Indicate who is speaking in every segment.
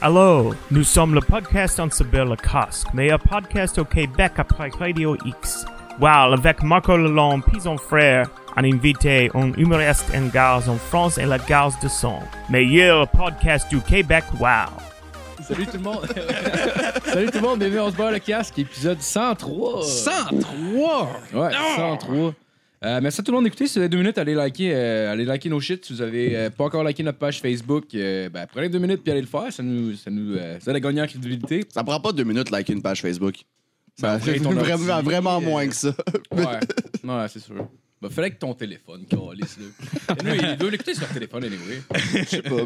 Speaker 1: Allô, nous sommes le podcast en cyber le casque, meilleur podcast au Québec après Radio X. Wow, avec Marco Lalonde, puis son frère, un invité, un humoriste en gaz en France et la gaz de son. Meilleur podcast du Québec, wow.
Speaker 2: Salut tout le monde. Salut tout le monde, bienvenue on se bat le casque, épisode 103.
Speaker 3: 103!
Speaker 2: Ouais, 103. Euh, merci à tout le monde d'écouter. Si vous avez deux minutes, allez liker, euh, allez liker nos shit. Si vous avez euh, pas encore liké notre page Facebook, ben, prenez deux minutes puis allez le faire. Ça nous, ça nous, ça gagner en crédibilité.
Speaker 4: Ça prend pas deux minutes liker une page Facebook. Ça fait
Speaker 2: ordi,
Speaker 4: vraiment, vraiment moins que ça.
Speaker 2: Ouais, ouais c'est sûr. Ben, fallait que ton téléphone, calisse, là. Et nous, il doit l'écouter sur leur téléphone, anyway.
Speaker 4: Je sais pas.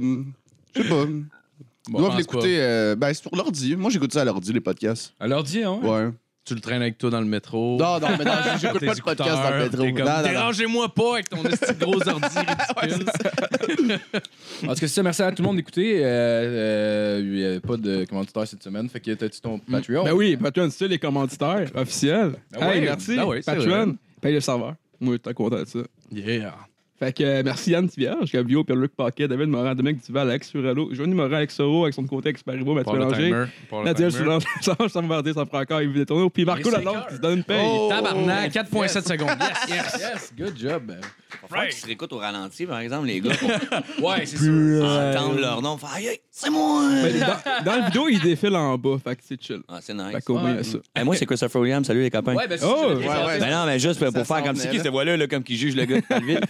Speaker 4: Je sais pas. Ils
Speaker 2: Bon,
Speaker 4: doivent l'écouter. ben, c'est sur l'ordi. Moi, j'écoute ça à l'ordi, les podcasts.
Speaker 2: À l'ordi, hein?
Speaker 4: Ouais.
Speaker 3: Tu le traînes avec toi dans le métro.
Speaker 4: Non, non, mais non, j'écoute
Speaker 3: Tes
Speaker 4: pas de podcast dans le métro.
Speaker 3: t'es comme,
Speaker 4: Non, non, non.
Speaker 3: Dérangez-moi pas avec ton petit gros ordi ridicule.
Speaker 2: En tout cas, c'est ça. Merci à tout le monde d'écouter. Euh, euh, il n'y avait pas de commanditaire cette semaine. Fait que t'as-tu ton Patreon?
Speaker 5: Ben oui, Patreon, c'est les commanditaires officiels.
Speaker 2: Ben
Speaker 5: hey,
Speaker 2: oui,
Speaker 5: merci.
Speaker 3: ben
Speaker 5: Patreon,
Speaker 3: vrai.
Speaker 5: paye le serveur. Moi, j'étais content de ça.
Speaker 3: Yeah.
Speaker 5: Fait que euh, merci Yann Tivierge, Gabio, Pierre-Luc Paquet, David Morin, Dominique Duval, Alex Surello, Johnny Morin, Alex Soro avec son côté Exparibo, Mathieu
Speaker 3: le
Speaker 5: Nadia. Soulange, Martin, sans fera encore éviter tourner, puis Marco Lalonde qui se donne une paye.
Speaker 4: Oh!
Speaker 3: Tabarnak, 4.7 secondes. Yes, yes.
Speaker 2: Yes, good job.
Speaker 6: Faut qu'ils se réécoutent au ralenti, par exemple, les gars,
Speaker 2: Ouais, c'est sûr.
Speaker 6: pour entendre leur nom. Faire, aïe, aïe, c'est moi!
Speaker 5: Dans, dans la vidéo, il défile en bas, fait que c'est chill.
Speaker 6: Ah, c'est nice.
Speaker 5: Fait qu'au moins, il y a
Speaker 2: Ouais.
Speaker 5: ça.
Speaker 6: Hey, moi, c'est Christopher Williams. Salut, les copains.
Speaker 2: Ouais, ben c'est
Speaker 5: Oh,
Speaker 2: ça.
Speaker 4: ouais, ouais.
Speaker 6: Ben non, mais juste pour,
Speaker 4: Ça
Speaker 6: pour faire comme
Speaker 4: venait,
Speaker 6: qui cette voix-là, là, comme qui juge le gars de Palville.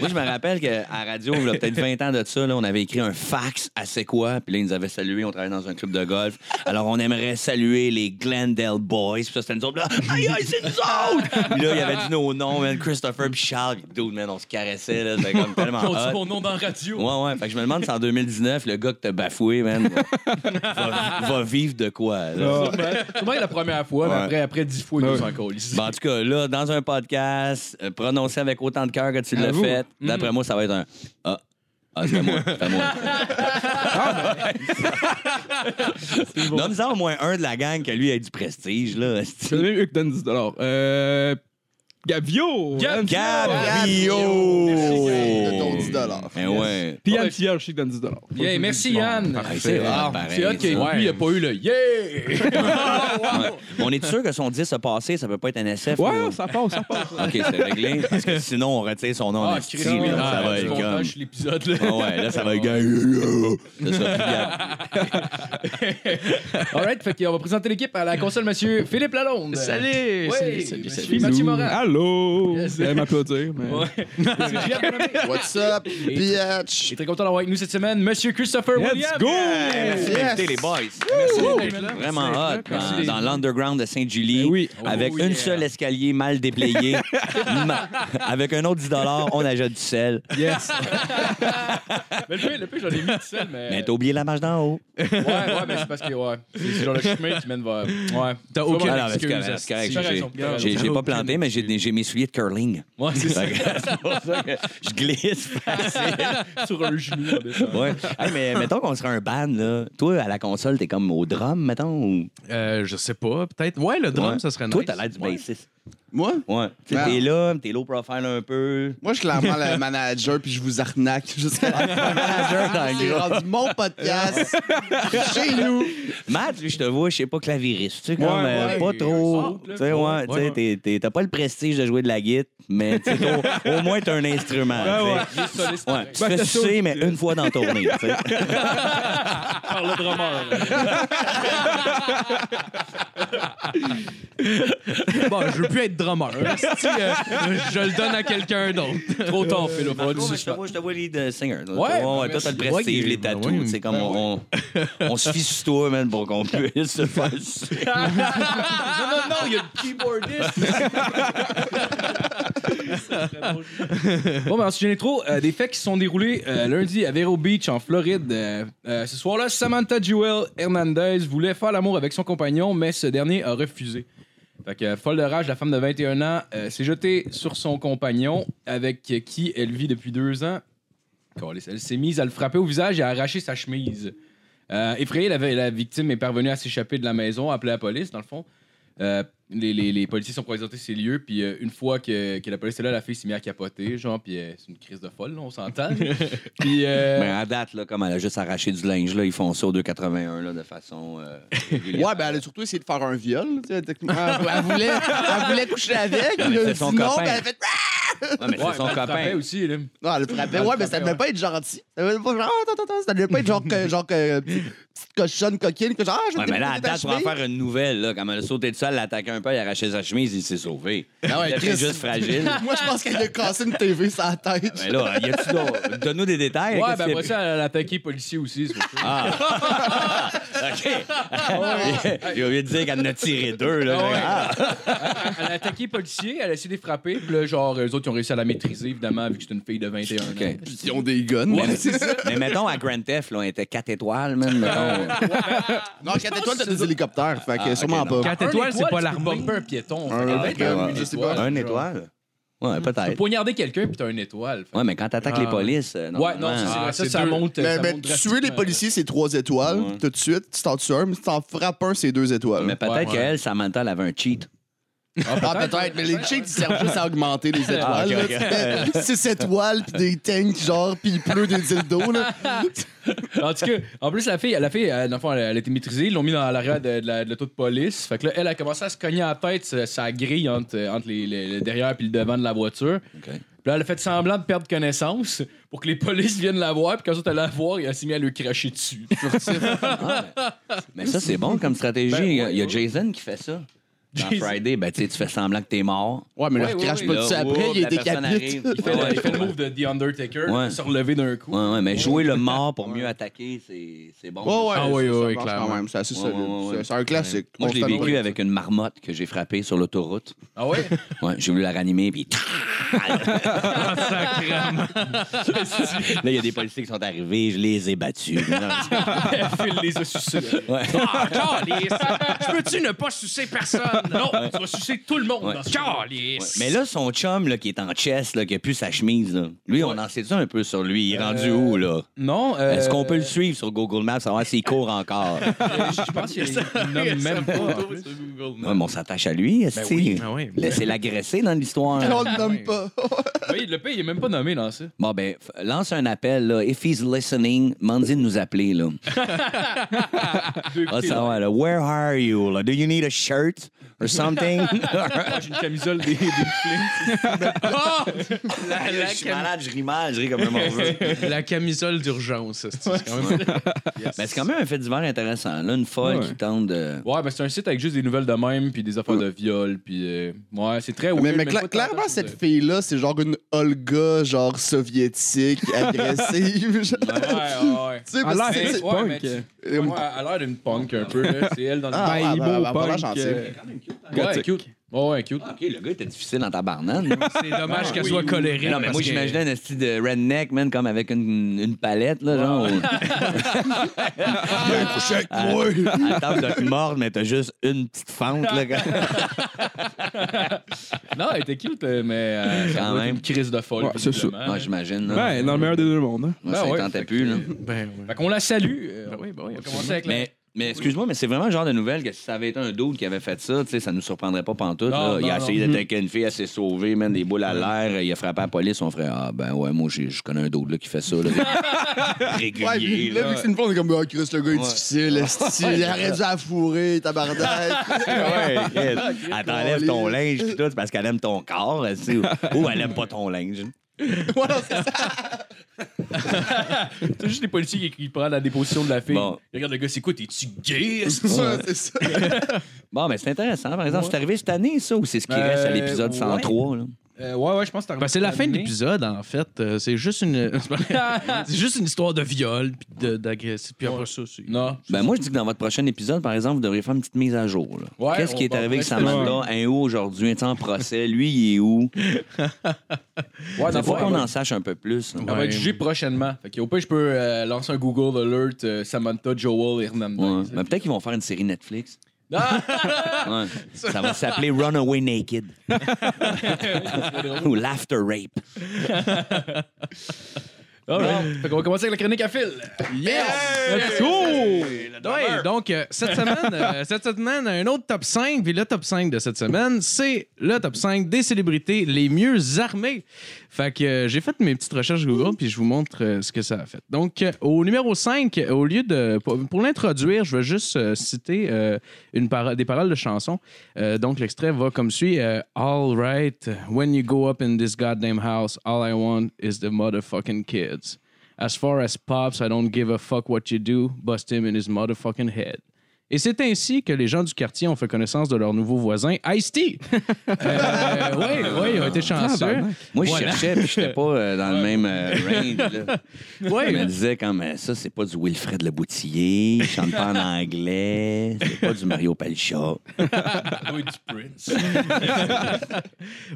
Speaker 6: moi, je me rappelle qu'à la radio, il y a peut-être 20 ans de ça, là, on avait écrit un fax à C'est quoi, puis là, ils nous avaient salué, on travaillait dans un club de golf. Alors, on aimerait saluer les Glendale Boys, puis ça, c'était nous autres, là, aïe, aïe, c'est nous autres! Puis là, il y avait dit nos noms, man, Christopher, puis Charles, dude, man, on se caressait, là, c'était comme tellement
Speaker 2: On dit
Speaker 6: hot.
Speaker 2: mon nom dans la radio.
Speaker 6: Ouais, ouais. Fait que je me demande si en 2019, le gars que t'as bafoué, man, va, va vivre de quoi, là?
Speaker 2: Sûrement sûrement la première fois, mais
Speaker 6: Ouais.
Speaker 2: après, après 10 fois, il nous en colle ici.
Speaker 6: Bon, en tout cas, là, dans un podcast, euh, prononcé avec autant de cœur que tu l'as
Speaker 2: Avoue.
Speaker 6: fait, d'après moi, ça va être un Ah. Ah, c'est moi, c'est moi. Donne-en au moins un de la gang que lui a du prestige, là.
Speaker 5: C'est même eux qui donnent 10 euh, Gabio!
Speaker 2: Gab-
Speaker 5: Yann-
Speaker 6: Gabio!
Speaker 4: Merci, de ton 10
Speaker 6: Eh ouais.
Speaker 5: Puis Yann
Speaker 2: Ouais.
Speaker 5: Qu'il donne 10
Speaker 2: Yeah, merci Yann.
Speaker 6: Ah, c'est pareil,
Speaker 2: C'est hot que
Speaker 6: ça.
Speaker 2: lui, il a pas eu le yeah!
Speaker 6: Ouais. On est sûr que son 10 a passé, ça peut pas être un SF?
Speaker 5: Ouais, ça passe, ça passe.
Speaker 6: OK, c'est réglé. Parce que sinon, on retire son nom en
Speaker 2: Ah,
Speaker 6: esti, là, ça
Speaker 2: ah,
Speaker 6: va
Speaker 2: je suis
Speaker 6: être comme...
Speaker 2: l'épisode, là.
Speaker 6: Ah ouais, là, ça va être. C'est ça, plus Gab.
Speaker 2: Alright, fait qu'on va présenter l'équipe à la console, monsieur Philippe Lalonde.
Speaker 3: Salut!
Speaker 2: Ouais,
Speaker 3: Salut, salut, salut.
Speaker 2: Mathieu Morin.
Speaker 5: Allô!
Speaker 2: Yes.
Speaker 5: Elle m'applaudir, mais...
Speaker 2: Ouais.
Speaker 4: What's up, bitch?
Speaker 2: Je suis très content d'avoir avec nous cette semaine, monsieur Christopher
Speaker 5: Let's
Speaker 2: Williams.
Speaker 5: go!
Speaker 6: Merci
Speaker 4: Yes.
Speaker 6: d'inviter les boys.
Speaker 2: Merci d'être là.
Speaker 6: Vraiment hot.
Speaker 2: Merci.
Speaker 6: Dans, dans l'underground de Saint-Julie.
Speaker 5: Eh oui.
Speaker 6: Avec
Speaker 2: Oh,
Speaker 6: une
Speaker 2: yeah.
Speaker 6: seule escalier mal déplayée. Ma- avec un autre 10 on achète du sel.
Speaker 2: Yes. mais le pire, le pire, j'en ai mis tout seul, mais.
Speaker 6: Mais t'as oublié la marche d'en haut.
Speaker 2: Ouais, ouais, mais c'est parce que, ouais. C'est c'est genre le chemin qui mène vers. Ouais.
Speaker 3: T'as aucune
Speaker 6: Ah
Speaker 2: excuse,
Speaker 6: j'ai pas planté, mais j'ai j'ai mes souliers de curling.
Speaker 2: Ouais, c'est ça.
Speaker 6: Fait que C'est pour ça que je glisse facile.
Speaker 2: Sur un genou.
Speaker 6: Ouais. Hey, mais mettons qu'on serait un band, là. Toi, à la console, t'es comme au drum, mettons? Ou...
Speaker 3: Euh, je sais pas, peut-être. Ouais, le drum,
Speaker 6: Ouais.
Speaker 3: ça serait nice.
Speaker 6: Toi, t'as l'air du
Speaker 3: Ouais.
Speaker 6: bassiste.
Speaker 4: Moi?
Speaker 6: Ouais.
Speaker 4: Ah.
Speaker 6: t'es là, t'es low profile un peu.
Speaker 4: Moi, je suis clairement le manager, puis je vous arnaque jusqu'à.
Speaker 6: Manager dans le gras.
Speaker 4: rendu mon podcast chez nous.
Speaker 6: Matt, lui, je te vois, je sais pas, clavieriste. Tu sais, comme
Speaker 5: Ouais,
Speaker 6: euh,
Speaker 2: ouais,
Speaker 6: pas trop. Tu sais, ouais, tu sais, t'as pas le prestige de jouer de la guitare, mais au, au moins, t'as un instrument. tu sais.
Speaker 2: Soliste.
Speaker 6: Ouais, tu
Speaker 5: Ben,
Speaker 6: fais
Speaker 5: t'as
Speaker 6: sucer, mais une fois dans tournée.
Speaker 2: Par le drummer.
Speaker 3: Bon, je veux plus être drummer. Si, euh, je le donne à quelqu'un d'autre.
Speaker 2: Trop tard, Philo.
Speaker 6: Je te vois, je te vois lead euh, singer.
Speaker 2: Ouais,
Speaker 6: ouais, toi, t'as le prestige, les tatous.
Speaker 3: ouais.
Speaker 6: C'est comme on, se fie sur toi, man, pour qu'on puisse se faire sucer.
Speaker 2: Non, non, non, il y a le keyboardiste. bon, ben, ensuite, j'ai l'intro. Euh, des faits qui se sont déroulés euh, lundi à Vero Beach, en Floride. Euh, euh, ce soir-là, Samantha Jewel Hernandez voulait faire l'amour avec son compagnon, mais ce dernier a refusé. Fait folle de rage, la femme de 21 ans euh, s'est jetée sur son compagnon, avec qui elle vit depuis deux ans. Elle s'est mise à le frapper au visage et à arracher sa chemise. Euh, effrayée, la, la victime est parvenue à s'échapper de la maison, a appelé la police, dans le fond. Euh, les, les, les policiers sont présentés ces lieux, puis euh, une fois que, que la police est là, la fille s'est mise à capoter, genre, puis euh, c'est une crise de folle, là, on s'entend. puis. euh,
Speaker 6: Mais à date, là, comme elle a juste arraché du linge, là, ils font ça au 2,81 là, de façon. euh, régulière.
Speaker 4: Ouais, ben elle a surtout essayé de faire un viol. tu sais, techniquement. Elle, voulait, elle voulait coucher avec.
Speaker 6: mais
Speaker 4: il a
Speaker 6: c'est
Speaker 4: dit
Speaker 6: son
Speaker 4: non,
Speaker 6: copain.
Speaker 4: ben elle a fait.
Speaker 6: Ouais, mais
Speaker 2: ouais,
Speaker 6: c'est son
Speaker 2: elle frappait
Speaker 6: copain.
Speaker 2: aussi, là.
Speaker 4: Non, elle le frappait.
Speaker 2: Elle
Speaker 4: Ouais, mais ça devait pas être gentil. Ça devait pas genre, attends, attends, attends, ça devait pas être genre, que, genre que, petite cochonne coquine, que genre, ah, je vais
Speaker 6: Ouais,
Speaker 4: te
Speaker 6: mais là, à
Speaker 4: ta
Speaker 6: date, pour en
Speaker 4: chemise.
Speaker 6: faire une nouvelle, là, quand elle a sauté de ça, elle l'a attaqué un peu, elle a arraché sa chemise, il s'est sauvé.
Speaker 4: Ah ouais,
Speaker 6: il était
Speaker 4: Chris.
Speaker 6: juste fragile.
Speaker 4: Moi, je pense qu'elle a cassé une TV sur la tête.
Speaker 6: Mais là, y a-tu d'autres? Donne-nous des détails.
Speaker 2: Ouais,
Speaker 6: qu'est-ce
Speaker 2: ben
Speaker 6: qu'il y a
Speaker 2: après ça, elle a attaqué les policiers aussi, c'est pour ça.
Speaker 6: Ah. OK. J'ai oublié de dire qu'elle en a tiré deux. Là.
Speaker 2: Ah ouais.
Speaker 6: Ah.
Speaker 2: Elle a attaqué les policiers, elle a essayé de les frapper, puis là, genre, eux autres, ils ont réussi à la maîtriser, évidemment, vu que c'est une fille de 21 ans.
Speaker 4: Ils ont des guns.
Speaker 6: Mais, mais mettons, à Grand Theft, là, on était 4 étoiles, même.
Speaker 4: Non, 4 étoiles, t'as des hélicoptères. Fait que
Speaker 6: Ah,
Speaker 4: sûrement
Speaker 6: non.
Speaker 4: pas.
Speaker 3: Quatre
Speaker 2: Un
Speaker 3: étoiles, c'est pas
Speaker 2: bumper un piéton.
Speaker 4: Un je sais
Speaker 2: étoile,
Speaker 4: pas.
Speaker 6: Un
Speaker 2: genre.
Speaker 6: étoile? Ouais,
Speaker 2: Tu peux
Speaker 6: peut-être.
Speaker 2: poignarder quelqu'un, puis t'as une étoile. Fait.
Speaker 6: Ouais, mais quand t'attaques
Speaker 3: Ah,
Speaker 6: les polices. euh,
Speaker 2: Ouais, non, c'est
Speaker 3: Ah,
Speaker 2: vrai. Ça,
Speaker 3: c'est
Speaker 2: ça
Speaker 3: deux.
Speaker 2: monte.
Speaker 4: Mais,
Speaker 2: ça
Speaker 4: mais
Speaker 2: monte
Speaker 4: tuer les policiers, c'est 3 étoiles.
Speaker 6: Ouais.
Speaker 4: Tout de suite, tu t'en tues un, mais si t'en frappes un, c'est 2 étoiles.
Speaker 6: Mais peut-être
Speaker 2: Ouais, ouais.
Speaker 6: qu'elle, Samantha, elle avait un cheat.
Speaker 4: Ah, peut-être, mais les cheats, ils servent juste à augmenter les étoiles.
Speaker 6: Ah, ok,
Speaker 4: là.
Speaker 6: ok.
Speaker 4: Tu mets 6 étoiles, puis des tanks, genre, puis il pleut des dildos, là.
Speaker 2: En tout cas, en plus, la fille, la fille elle, dans le fond, elle, elle a été maîtrisée. Ils l'ont mis dans l'arrière de, de la- de l'auto de police. Fait que là, elle a commencé à se cogner à la tête, sa, sa grille entre, entre les, les- le derrière et le devant de la voiture.
Speaker 6: OK.
Speaker 2: Puis là, elle a fait semblant de perdre connaissance pour que les polices viennent la voir. Puis quand elle allait la voir, elle s'est mis à lui cracher dessus.
Speaker 6: Ah, mais, mais ça, c'est bon comme stratégie.
Speaker 2: Ben,
Speaker 6: Il y a-
Speaker 2: ouais,
Speaker 6: il y a
Speaker 2: ouais.
Speaker 6: Jason qui fait ça. Dans. Friday, ben, tu fais semblant que t'es mort.
Speaker 4: Ouais, mais là,
Speaker 2: Ouais,
Speaker 4: il
Speaker 2: ouais,
Speaker 4: crache
Speaker 2: ouais,
Speaker 4: pas
Speaker 6: Là,
Speaker 4: dessus après, il est
Speaker 6: la personne
Speaker 4: décapité.
Speaker 6: arrive.
Speaker 2: Il fait, le,
Speaker 6: Ouais,
Speaker 2: il fait le move de The Undertaker,
Speaker 6: Ouais.
Speaker 2: se relever d'un coup.
Speaker 6: Ouais, ouais, mais jouer le mort pour mieux attaquer, c'est c'est bon.
Speaker 4: Ouais, ouais,
Speaker 3: Ah oui,
Speaker 4: ça-
Speaker 3: oui,
Speaker 4: ça
Speaker 3: oui,
Speaker 4: marche
Speaker 3: clairement.
Speaker 4: quand même, C'est assez
Speaker 6: Ouais,
Speaker 4: solide.
Speaker 6: ouais, ouais,
Speaker 4: C'est- C'est un classique.
Speaker 6: Moi, je l'ai
Speaker 4: Constamment.
Speaker 6: vécu avec une marmotte que j'ai frappée sur l'autoroute.
Speaker 2: Ah ouais?
Speaker 6: Ouais, j'ai voulu la ranimer, puis. Là, il y a des policiers qui sont arrivés, je les ai battus.
Speaker 2: Phil les a sucés.
Speaker 6: Ouais.
Speaker 3: Ah! Je peux-tu ne pas sucer personne?
Speaker 2: Non, tu vas sucer tout le monde
Speaker 6: Ouais.
Speaker 2: dans ce
Speaker 3: Calice!
Speaker 6: Mais là, son chum là, qui est en chest, là, qui a plus sa chemise, là, lui, on en sait ça un peu sur lui? Il est rendu
Speaker 2: Euh,
Speaker 6: où, là?
Speaker 2: Non. euh,
Speaker 6: Est-ce qu'on peut le suivre sur Google Maps, savoir s'il court encore?
Speaker 2: Je pense qu'il nomme même pas. en plus.
Speaker 6: Ouais, mais on s'attache à lui, est-ce
Speaker 2: oui,
Speaker 3: Ah oui.
Speaker 6: Laissez l'agresser dans l'histoire.
Speaker 4: On le nomme pas.
Speaker 2: Oui, le pays, il est même pas nommé dans ça.
Speaker 6: Bon, ben, f- lance un appel, là. If he's listening, demandez de nous appeler, là. On va savoir, là. Where are you? Là? Do you need a shirt? Or something?
Speaker 2: J'ai une camisole des, des Flints.
Speaker 3: La, la
Speaker 6: je suis
Speaker 3: cam-
Speaker 6: malade, je ris mal, je ris comme un morveux.
Speaker 3: la camisole d'urgence. c'est- c'est quand même-
Speaker 6: Ben, c'est quand même un fait divers intéressant. Là, une folle
Speaker 5: Ouais.
Speaker 6: qui tente de.
Speaker 2: Ouais, ben c'est un site avec juste des nouvelles de même, puis des affaires de viol, puis euh, ouais, c'est très
Speaker 4: Mais,
Speaker 2: weird,
Speaker 4: mais cla- clairement, cette
Speaker 2: de-
Speaker 4: fille-là, c'est genre une Olga, genre soviétique, agressive. genre.
Speaker 2: Ouais, ouais, ouais.
Speaker 4: Tu sais, parce que c'est-
Speaker 2: Ouais, ouais, a l'air d'une punk un peu. C'est elle dans le.
Speaker 4: Ah, ouais,
Speaker 5: punk, euh,
Speaker 2: ouais, cute. Ouais, ouais, cute.
Speaker 6: OK, le gars était difficile dans ta barnane.
Speaker 3: C'est dommage
Speaker 2: Ah,
Speaker 3: qu'elle
Speaker 2: oui,
Speaker 3: soit
Speaker 2: oui.
Speaker 3: colérique.
Speaker 6: non, mais moi,
Speaker 3: que-
Speaker 6: j'imaginais un style de redneck, man, comme avec une, une palette, là, genre.
Speaker 4: Viens coucher avec moi.
Speaker 6: À la table de te mordre, mais t'as juste une petite fente, là. gars.
Speaker 2: Non, elle était cute, euh, mais euh, ça
Speaker 6: Quand
Speaker 2: doit être
Speaker 6: même.
Speaker 2: une crise de folle.
Speaker 5: Ouais, c'est ça.
Speaker 2: visiblement.
Speaker 6: Ouais, j'imagine. là.
Speaker 5: Ben, dans le meilleur des deux mondes. hein.
Speaker 6: Moi, ça
Speaker 2: Ben
Speaker 6: ne
Speaker 2: ouais,
Speaker 6: tentait
Speaker 2: fait
Speaker 6: plus,
Speaker 2: que-
Speaker 6: là.
Speaker 3: Ben, oui.
Speaker 2: Fait qu'on la salue. euh,
Speaker 3: Ben oui, ben oui,
Speaker 2: on va commencer avec la...
Speaker 6: Mais, mais excuse-moi, mais c'est vraiment le genre de nouvelle que si ça avait été un dude qui avait fait ça, tu sais, ça nous surprendrait pas pantoute.
Speaker 2: Non,
Speaker 6: là. il a essayé
Speaker 2: non.
Speaker 6: d'attaquer une fille, elle s'est sauvée, man, des boules à l'air, il a frappé la police, on ferait Ah ben ouais, moi j'ai- je connais un dude là, qui fait ça. Là, régulier.
Speaker 4: Ouais, puis là,
Speaker 6: là.
Speaker 4: vu que c'est une fois, on est comme, ah, Chris, le gars est
Speaker 6: Ouais.
Speaker 4: difficile, esti, il aurait dû la fourrer, tabarnak.
Speaker 6: Ouais, Chris. elle t'enlève ton linge pis tout, c'est parce qu'elle aime ton corps, tu sais, ou, ou elle aime pas ton linge.
Speaker 4: Voilà, c'est ça.
Speaker 2: C'est juste les policiers qui, qui prennent la déposition de la fille.
Speaker 6: Bon.
Speaker 2: Ils regardent le gars, c'est quoi, t'es-tu gay?
Speaker 4: C'est ça, c'est ça.
Speaker 6: Bon, mais c'est intéressant. Par exemple, c'est arrivé cette année, ça, ou c'est ce qui
Speaker 2: Euh,
Speaker 6: reste à l'épisode
Speaker 2: ouais.
Speaker 6: 103? Là?
Speaker 2: Euh, ouais, ouais, je pense que
Speaker 3: Ben, c'est la fin de l'épisode, en fait. Euh, c'est juste une. c'est juste une histoire de viol, puis de- d'agressif. Puis après ça, c'est.
Speaker 2: Non.
Speaker 6: Ben moi, je dis que dans votre prochain épisode, par exemple, vous devriez faire une petite mise à jour. là.
Speaker 2: Ouais,
Speaker 6: Qu'est-ce qui
Speaker 2: on
Speaker 6: est
Speaker 2: va
Speaker 6: arrivé avec Samantha? Un où aujourd'hui? est en procès? Lui, il est où?
Speaker 2: Ouais,
Speaker 6: Il
Speaker 2: dans
Speaker 6: faut qu'on en sache un peu plus.
Speaker 2: Elle va être jugée prochainement. Fait qu'au pire, je peux euh, lancer un Google Alert euh, Samantha Joel Hernandez.
Speaker 6: Ouais. Mais peut-être qu'ils vont faire une série Netflix.
Speaker 2: Ah!
Speaker 6: Ouais. Ça va s'appeler Runaway Naked. Ou Laughter Rape.
Speaker 2: Fait qu'on va commencer avec la chronique à fil.
Speaker 3: Yes!
Speaker 2: Let's go!
Speaker 3: Ouais, donc, euh, cette semaine, euh, cette semaine, un autre top 5. Puis le top 5 de cette semaine, c'est le top 5 des célébrités les mieux armées. Fait que euh, j'ai fait mes petites recherches Google, puis je vous montre euh, ce que ça a fait. Donc, euh, au numéro 5, euh, au lieu de. Pour, l'introduire, je vais juste citer une des paroles de chanson. Euh, donc, l'extrait va comme suit All right, when you go up in this goddamn house, all I want is the motherfucking kids. As far as pops, I don't give a fuck what you do. Bust him in his motherfucking head. Et c'est ainsi que les gens du quartier ont fait connaissance de leur nouveau voisin, Ice-T. Euh, oui, oui, ils ont été chanceux.
Speaker 6: Moi, je
Speaker 3: Voilà.
Speaker 6: cherchais, puis j'étais pas euh, dans le même euh, range. Là.
Speaker 3: Oui,
Speaker 6: Je me disais, comme ça, c'est pas du Wilfred Le Boutillier, il chante pas en anglais, c'est pas du Mario Pelcha.
Speaker 2: Oui, du Prince.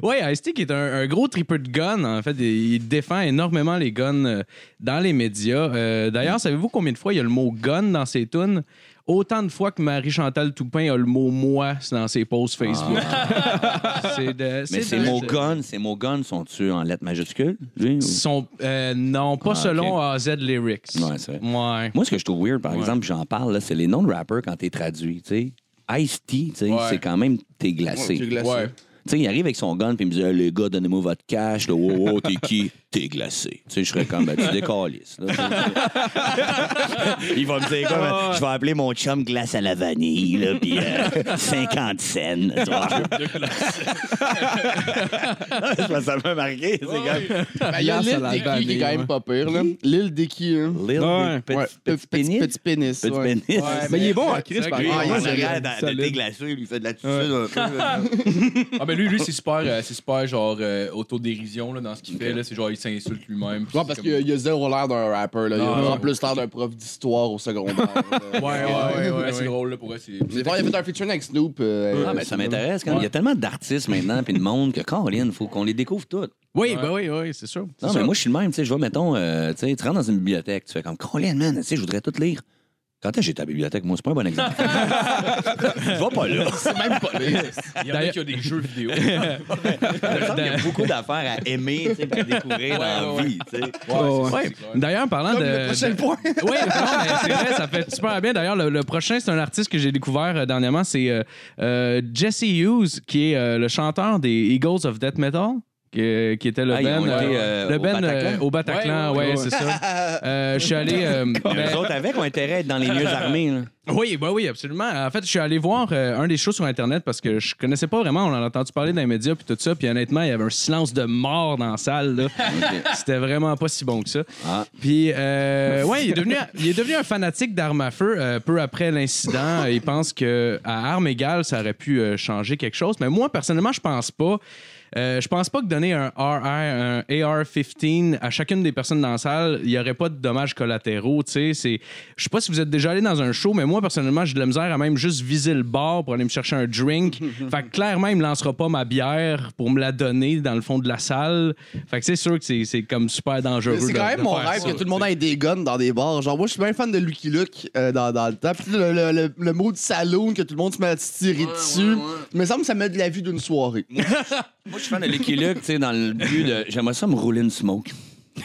Speaker 3: Oui, Ice-T qui est un, un gros tripper de guns. En fait, il il défend énormément les guns dans les médias. Euh, D'ailleurs, savez-vous combien de fois il y a le mot gun dans ses tunes? Autant de fois que Marie-Chantal Toupin a le mot moi dans ses posts Facebook. C'est de-
Speaker 6: Mais
Speaker 3: c'est
Speaker 6: ces mots gun, ces mots gun sont-tu en lettres majuscules? lui, ou-
Speaker 3: sont euh, non pas
Speaker 6: Ah,
Speaker 3: selon AZ Lyrics.
Speaker 6: Ouais, c'est vrai.
Speaker 3: Ouais.
Speaker 6: Moi, ce que je trouve weird, par exemple, j'en parle, là, c'est les noms de rappers quand t'es traduit. tu sais. Ice-T, tu sais,
Speaker 2: Ouais.
Speaker 6: c'est quand même t'es glacé.
Speaker 4: t'es glacé.
Speaker 2: Ouais.
Speaker 6: Tu sais, il arrive avec son gun puis il me dit Hey, les gars, donnez-moi votre cash. Là, wow, wow, t'es qui? T'es glacé. Tu sais, je serais comme ben, tu décalisses. là. il va me dire quoi Je vais appeler mon chum glace à la vanille, là, puis euh, 50 cents. tu vois. Je pense que ça m'a marqué. C'est comme
Speaker 4: Ben, Il y a
Speaker 5: Glace à
Speaker 4: l'île
Speaker 5: la
Speaker 4: Dicky qui est quand même pas pire. là. L'île Dicky. hein.
Speaker 6: Lil
Speaker 5: Ouais.
Speaker 6: Petit,
Speaker 4: Ouais,
Speaker 6: petit, pénis.
Speaker 4: Petit pénis.
Speaker 6: Petit
Speaker 4: ouais.
Speaker 6: pénis.
Speaker 5: Mais il est bon en Chris, par
Speaker 4: Ah,
Speaker 6: il
Speaker 4: est
Speaker 6: arrière de-
Speaker 5: solide.
Speaker 6: lui, il fait de la tussule un peu. là.
Speaker 2: Ah, ben lui, lui c'est super, euh, c'est super genre euh, autodérision là, dans ce qu'il fait. là. C'est genre, il s'insulte lui-même.
Speaker 4: Ouais, parce
Speaker 2: comme-
Speaker 4: qu'il y a- zéro l'air d'un rapper. Là. Il a
Speaker 2: Ah,
Speaker 4: vraiment
Speaker 2: ouais.
Speaker 4: plus l'air d'un prof d'histoire au secondaire. là.
Speaker 2: Ouais, ouais, ouais, ouais,
Speaker 3: ouais.
Speaker 2: c'est drôle là, pour vrai. C'est...
Speaker 4: Il a fait un featuring avec Snoop. euh,
Speaker 6: Ah, mais ça m'intéresse quand même. Il y a tellement d'artistes maintenant puis de monde que Caroline, il faut qu'on les découvre toutes.
Speaker 3: Oui, ben oui, oui, c'est sûr.
Speaker 6: Non,
Speaker 3: sûr.
Speaker 6: mais moi, je suis le même. Tu sais, je vais, mettons, euh, tu sais, tu rentres dans une bibliothèque, tu fais comme Caroline, man, tu sais, je voudrais tout lire. Quand est-ce que j'étais à la bibliothèque? Moi, c'est pas un bon exemple. je vais pas là.
Speaker 4: C'est même pas.
Speaker 2: Il y en a qui ont des jeux vidéo.
Speaker 6: Il y a beaucoup d'affaires à aimer, tu sais, puis à découvrir dans la
Speaker 2: ouais,
Speaker 6: vie, tu sais.
Speaker 5: Ouais,
Speaker 3: Ouais. D'ailleurs, parlant
Speaker 4: Comme
Speaker 3: de.
Speaker 4: le prochain
Speaker 3: de-
Speaker 4: point.
Speaker 3: Oui, c'est vrai, ça fait super bien. D'ailleurs, le, le prochain, c'est un artiste que j'ai découvert euh, dernièrement. C'est euh, euh, Jesse Hughes, qui est euh, le chanteur des Eagles of Death Metal, qui, qui était le
Speaker 6: Ah,
Speaker 3: Ben,
Speaker 6: été,
Speaker 3: euh,
Speaker 6: euh,
Speaker 3: le
Speaker 6: au
Speaker 3: Ben
Speaker 6: Bataclan?
Speaker 3: euh, au Bataclan.
Speaker 2: Ouais,
Speaker 3: Ouais,
Speaker 2: ouais,
Speaker 3: c'est ça. Euh, je suis allé. euh,
Speaker 6: Mais
Speaker 3: ben-
Speaker 6: autres avec ont intérêt à être dans les mieux armés. là.
Speaker 3: oui, bah oui, absolument. En fait, je suis allé voir euh, un des shows sur Internet parce que je connaissais pas vraiment. On en a entendu parler dans les médias puis tout ça. Puis honnêtement, il y avait un silence de mort dans la salle. là. C'était vraiment pas si bon que ça.
Speaker 6: Ah.
Speaker 3: Puis, euh, ouais, il est, devenu, il est devenu un fanatique d'armes à feu euh, peu après l'incident. Il pense que à armes égales, ça aurait pu euh, changer quelque chose. Mais moi, personnellement, je pense pas. Euh, je pense pas que donner un RR, un AR-15 à chacune des personnes dans la salle, il y aurait pas de dommages collatéraux. Tu sais, c'est, je sais pas si vous êtes déjà allé dans un show, mais moi personnellement, j'ai de la misère à même juste viser le bar pour aller me chercher un drink. fait que clairement, il me lancera pas ma bière pour me la donner dans le fond de la salle. Fait que c'est sûr que c'est, c'est comme super dangereux.
Speaker 4: C'est
Speaker 3: de-
Speaker 4: quand même
Speaker 3: de
Speaker 4: mon rêve
Speaker 3: ça,
Speaker 4: que tout le monde ait des guns dans des bars. Genre, moi, je suis bien fan de Lucky Luke euh, dans, dans le temps. Puis le, le, le, le mot du saloon, que tout le monde se met à se tirer dessus. Il me semble que ça met de la vue d'une soirée.
Speaker 6: Moi, je suis fan de Lucky Luke, tu sais, dans le but de. J'aimerais ça me rouler une smoke.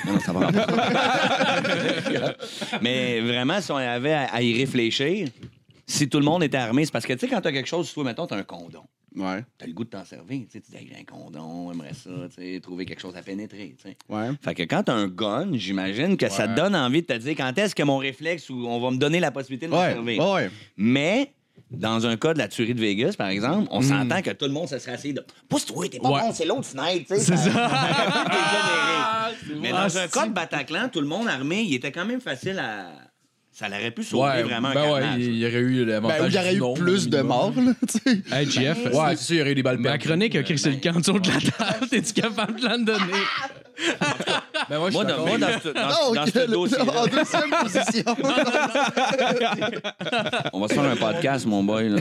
Speaker 6: Non, non, ça va? Mais vraiment, si on avait à, à y réfléchir, si tout le monde était armé, c'est parce que, tu sais, quand t'as quelque chose, toi, mettons, t'as un condom.
Speaker 4: Ouais.
Speaker 6: T'as le goût de t'en servir. Tu sais, tu dis, Hey, j'ai un condom, j'aimerais ça, tu sais, trouver quelque chose à pénétrer, tu sais.
Speaker 4: Ouais.
Speaker 6: Fait que quand t'as un gun, j'imagine que ça te donne envie de te dire quand est-ce que mon réflexe ou on va me donner la possibilité de me
Speaker 4: Ouais.
Speaker 6: servir?
Speaker 4: Ouais.
Speaker 6: Mais dans un cas de la tuerie de Vegas, par exemple, on s'entend que tout le monde se serait assis de Pousse-toi, t'es pas
Speaker 3: Ouais.
Speaker 6: bon, c'est l'autre fenêtre, tu sais.
Speaker 3: C'est ça.
Speaker 6: Mais dans un cas de Bataclan, tout le monde armé, il était quand même facile à. Ça l'aurait pu sauver
Speaker 2: Ouais,
Speaker 6: vraiment un
Speaker 2: ben ouais,
Speaker 6: carnage.
Speaker 2: il y aurait eu l'avantage.
Speaker 4: Ben, il y aurait eu plus de morts, là, tu sais.
Speaker 3: Hey, GF.
Speaker 2: Ouais, c'est sûr, il y aurait eu des balles
Speaker 3: Ma chronique a crissé le camp autour de la table. T'es-tu capable de l'en donner?
Speaker 2: Ben ouais, je suis
Speaker 6: Moi, dans, moi, dans ce, dans, dans
Speaker 4: ok,
Speaker 6: ce
Speaker 4: le-
Speaker 6: dossier
Speaker 4: En deuxième position.
Speaker 6: on va se faire un podcast, mon boy. Là.